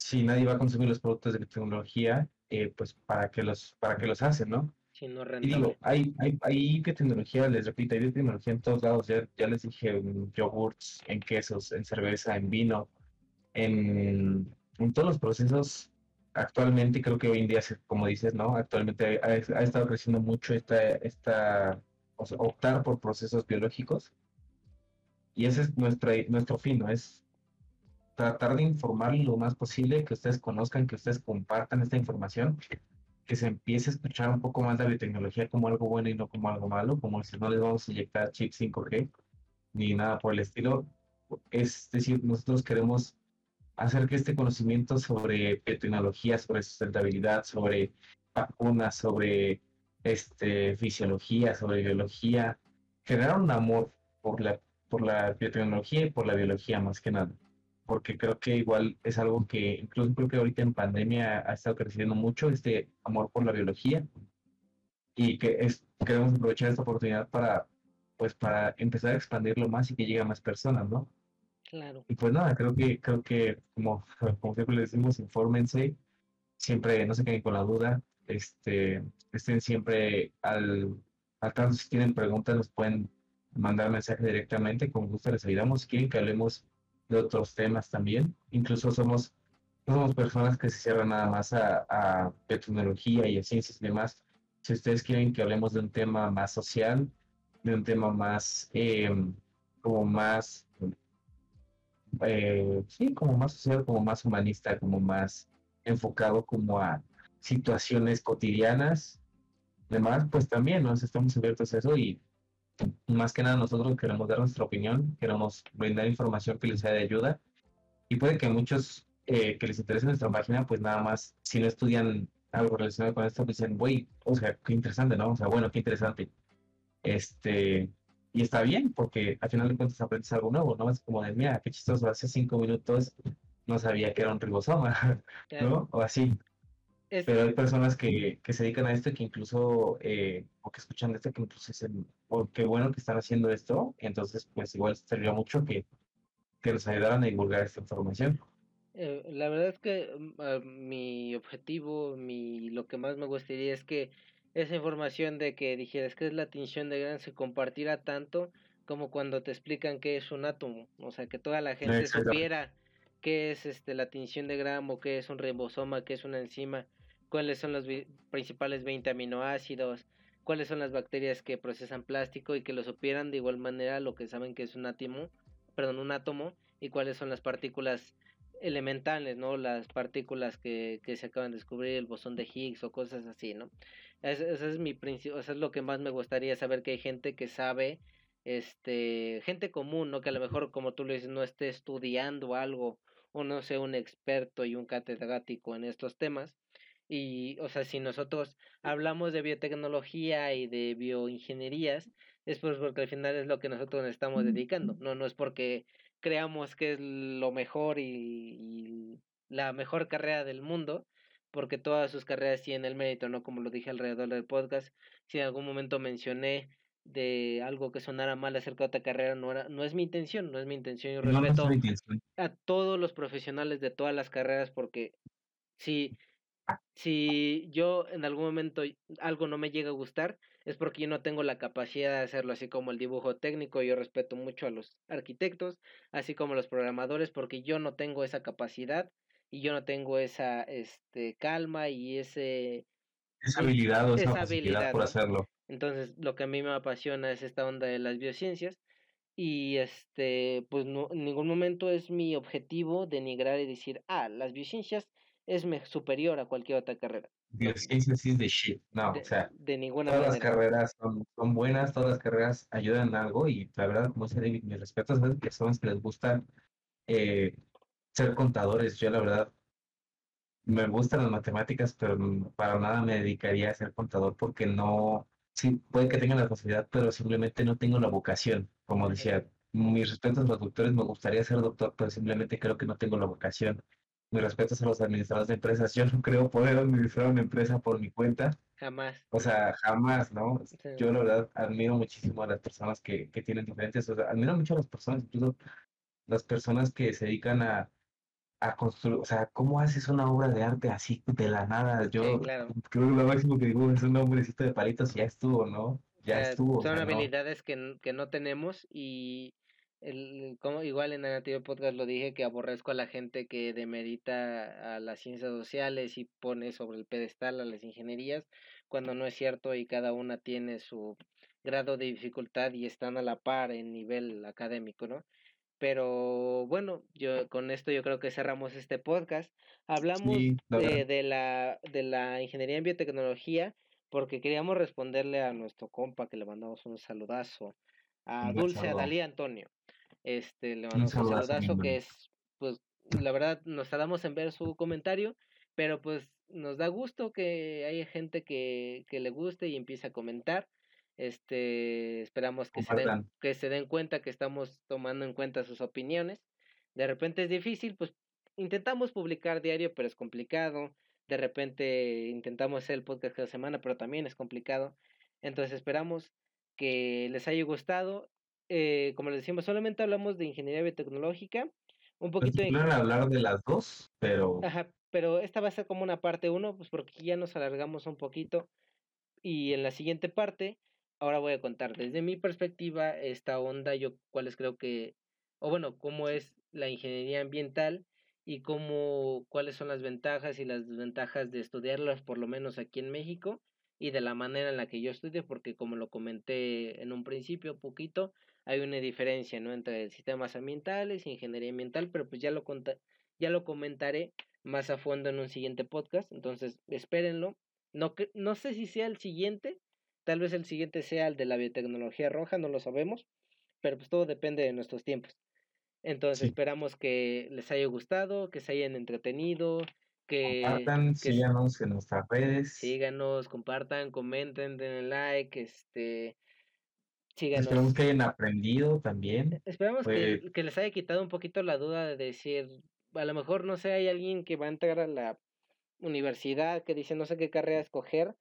si nadie va a consumir los productos de tecnología, eh, pues para qué los, para qué los hacen, ¿no? No y digo, hay, hay, hay tecnología, les repito, hay tecnología en todos lados. Ya, ya les dije en yogurts, en quesos, en cerveza, en vino en, todos los procesos actualmente creo que hoy en día, como dices, ¿no? Actualmente ha, estado creciendo mucho esta, esta optar por procesos biológicos. Y ese es nuestro, nuestro fin, ¿no? Es tratar de informar lo más posible, que ustedes conozcan, que ustedes compartan esta información, que se empiece a escuchar un poco más la biotecnología como algo bueno y no como algo malo, como si no les vamos a inyectar chip 5G ni nada por el estilo. Es decir, nosotros queremos hacer que este conocimiento sobre tecnología, sobre sustentabilidad, sobre vacunas, sobre este, fisiología, sobre biología, generar un amor por la, por la biotecnología y por la biología más que nada. Porque creo que igual es algo que, incluso creo que ahorita en pandemia ha estado creciendo mucho este amor por la biología y que es, queremos aprovechar esta oportunidad para pues para empezar a expandirlo más y que llegue a más personas, ¿no? Claro. Y pues nada, creo que, creo que como, como siempre le decimos, infórmense, siempre no se queden con la duda, este, estén siempre al, al tanto, si tienen preguntas nos pueden mandar mensaje directamente, con gusto les ayudamos, si quieren que hablemos de otros temas también, incluso somos, no somos personas que se cierran nada más a, a y a ciencias y demás, si ustedes quieren que hablemos de un tema más social, de un tema más, eh, como más, eh, sí, como más social, como más humanista, como más enfocado como a situaciones cotidianas, demás, pues también nos estamos abiertos a eso y más que nada nosotros queremos dar nuestra opinión, queremos brindar información que les sea de ayuda y puede que muchos eh, que les interese nuestra página, pues nada más, si no estudian algo relacionado con esto, pues dicen, güey, o sea, qué interesante, ¿no? O sea, bueno, qué interesante. Este, y está bien, porque al final de cuentas aprendes algo nuevo, ¿no? Es como de, mira, qué chistoso, hace cinco minutos no sabía que era un ribosoma, ¿no? O así. Pero hay personas que, que, se dedican a esto y que incluso, eh, o que escuchan esto, que incluso dicen, oh, qué bueno que están haciendo esto, entonces pues igual serviría mucho que, que nos ayudaran a divulgar esta información. Eh, la verdad es que uh, mi objetivo, mi lo que más me gustaría es que esa información de que dijeras que es la tinción de gran se compartiera tanto como cuando te explican qué es un átomo, o sea, que toda la gente supiera qué es este la tinción de gramo, qué es un ribosoma, qué es una enzima, cuáles son los principales 20 aminoácidos, cuáles son las bacterias que procesan plástico y que lo supieran de igual manera lo que saben que es un átomo, perdón, un átomo y cuáles son las partículas elementales, ¿no? Las partículas que, que se acaban de descubrir, el bosón de Higgs o cosas así, ¿no? Ese, es mi principio, eso es lo que más me gustaría saber que hay gente que sabe, este, gente común, ¿no? Que a lo mejor, como tú lo dices, no esté estudiando algo o no sea un experto y un catedrático en estos temas, y, o sea, si nosotros hablamos de biotecnología y de bioingenierías, es pues porque al final es lo que nosotros nos estamos dedicando. No, no es porque creamos que es lo mejor y, y la mejor carrera del mundo, porque todas sus carreras tienen el mérito, ¿no? Como lo dije alrededor del podcast, si en algún momento mencioné de algo que sonara mal acerca de otra carrera, no, era, no es mi intención, no es mi intención. Yo respeto a todos los profesionales de todas las carreras porque si si yo en algún momento algo no me llega a gustar, es porque yo no tengo la capacidad de hacerlo, así como el dibujo técnico, yo respeto mucho a los arquitectos, así como a los programadores, porque yo no tengo esa capacidad y yo no tengo esa este calma y ese esa habilidad o esa, habilidad por hacerlo. Entonces, lo que a mí me apasiona es esta onda de las biociencias y este pues no en ningún momento es mi objetivo denigrar y decir, "Ah, las biociencias es superior a cualquier otra carrera. Biociencia sí es de shit. No, de, o sea, de ninguna todas manera. las carreras son, son, buenas, todas las carreras ayudan en algo y la verdad, como dice David, mis respetos a las personas que les gusta eh, ser contadores. Yo la verdad me gustan las matemáticas, pero para nada me dedicaría a ser contador porque no, sí, puede que tenga la facilidad, pero simplemente no tengo la vocación. Como decía, mis respetos a los doctores, me gustaría ser doctor, pero simplemente creo que no tengo la vocación mis respetos a los administradores de empresas. Yo no creo poder administrar una empresa por mi cuenta. Jamás. O sea, jamás, ¿no? Yo la verdad admiro muchísimo a las personas que, que tienen diferentes, o sea, admiro mucho a las personas, incluso las personas que se dedican a, a construir, o sea, ¿cómo haces una obra de arte así de la nada? Yo creo que lo máximo que digo es un hombrecito de palitos y ya estuvo, ¿no? Ya estuvo. Son habilidades que, que no tenemos y el, como igual en el anterior podcast lo dije que aborrezco a la gente que demerita a las ciencias sociales y pone sobre el pedestal a las ingenierías cuando no es cierto y cada una tiene su grado de dificultad y están a la par en nivel académico, ¿no? Pero bueno, yo con esto yo creo que cerramos este podcast. Hablamos de, de, la, de la ingeniería en biotecnología porque queríamos responderle a nuestro compa que le mandamos un saludazo, a Dulce, a Dalí Antonio. Este, le mandamos un saludazo que es, pues, la verdad, nos tardamos en ver su comentario, pero pues nos da gusto que haya gente que, que le guste y empiece a comentar. Este, esperamos que se, den, que se den cuenta que estamos tomando en cuenta sus opiniones. De repente es difícil, pues intentamos publicar diario, pero es complicado. De repente intentamos hacer el podcast cada semana, pero también es complicado. Entonces esperamos que les haya gustado. Eh, como les decimos, solamente hablamos de ingeniería biotecnológica. Un Pues poquito de... planean hablar de las dos, pero Ajá, pero esta va a ser como una parte uno, pues porque ya nos alargamos un poquito. Y en la siguiente parte, ahora voy a contar desde mi perspectiva esta onda, yo cuáles creo que, o bueno, cómo es la ingeniería ambiental y cómo, cuáles son las ventajas y las desventajas de estudiarlas, por lo menos aquí en México, y de la manera en la que yo estudio, porque como lo comenté en un principio, poquito, hay una diferencia, ¿no? Entre sistemas ambientales y ingeniería ambiental, pero pues ya lo, conta ya lo comentaré más a fondo en un siguiente podcast, entonces espérenlo. No, que, no sé si sea el siguiente, tal vez el siguiente sea el de la biotecnología roja, no lo sabemos, pero pues todo depende de nuestros tiempos. Entonces Sí. esperamos que les haya gustado, que se hayan entretenido, que, compartan, que síganos en nuestras redes. síganos, compartan, comenten, denle like, este, Esperamos que hayan aprendido también. Esperamos Fue- que, que les haya quitado un poquito la duda de decir, a lo mejor no sé, hay alguien que va a entrar a la universidad que dice no sé qué carrera escoger,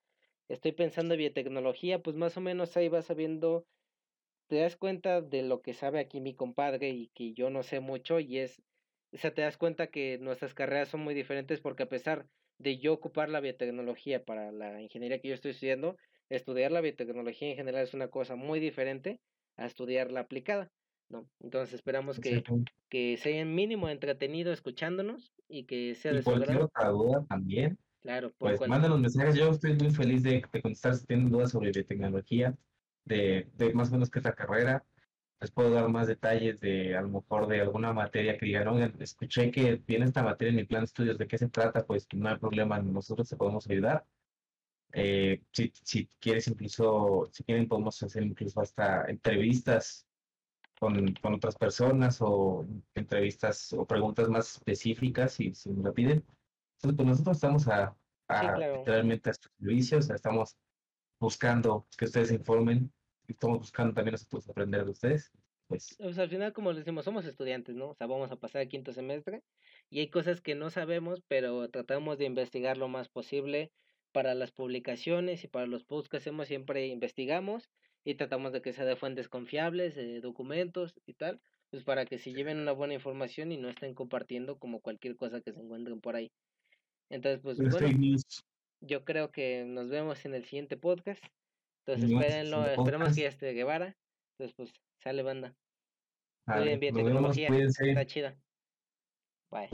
estoy pensando en biotecnología, pues más o menos ahí vas sabiendo, te das cuenta de lo que sabe aquí mi compadre y que yo no sé mucho y es, o sea, te das cuenta que nuestras carreras son muy diferentes porque a pesar de yo ocupar la biotecnología para la ingeniería que yo estoy estudiando, estudiar la biotecnología en general es una cosa muy diferente a estudiar la aplicada, ¿no? Entonces esperamos que, Exacto. que se hayan mínimo entretenido escuchándonos y que sea de su otra duda también, Claro, por pues cual- mándanos mensajes. Yo estoy muy feliz de, de contestar si tienen dudas sobre biotecnología, de, de más o menos qué es la carrera. Les puedo dar más detalles de a lo mejor de alguna materia que digan, oigan, escuché que viene esta materia en mi plan de estudios, ¿de qué se trata? Pues no hay problema, nosotros te podemos ayudar. Eh, si, si quieres incluso, si quieren podemos hacer incluso hasta entrevistas con, con otras personas o entrevistas o preguntas más específicas si, si me lo piden. Entonces, pues nosotros estamos a, a Sí, claro. literalmente a sus servicios, o sea, estamos buscando que ustedes se informen, estamos buscando también nosotros aprender de ustedes. Pues Pues al final, como les decimos, somos estudiantes, ¿no? O sea, vamos a pasar a quinto semestre y hay cosas que no sabemos, pero tratamos de investigar lo más posible para las publicaciones y para los posts que hacemos, siempre investigamos y tratamos de que sea de fuentes confiables, de documentos y tal, pues para que se lleven una buena información y no estén compartiendo como cualquier cosa que se encuentren por ahí. Entonces, pues pues, bueno, yo creo que nos vemos en el siguiente podcast. Entonces, espérenlo, esperemos que ya esté Guevara. Entonces, pues, sale banda. Nos vemos, biotecnología. cuídense. Está chida. Bye.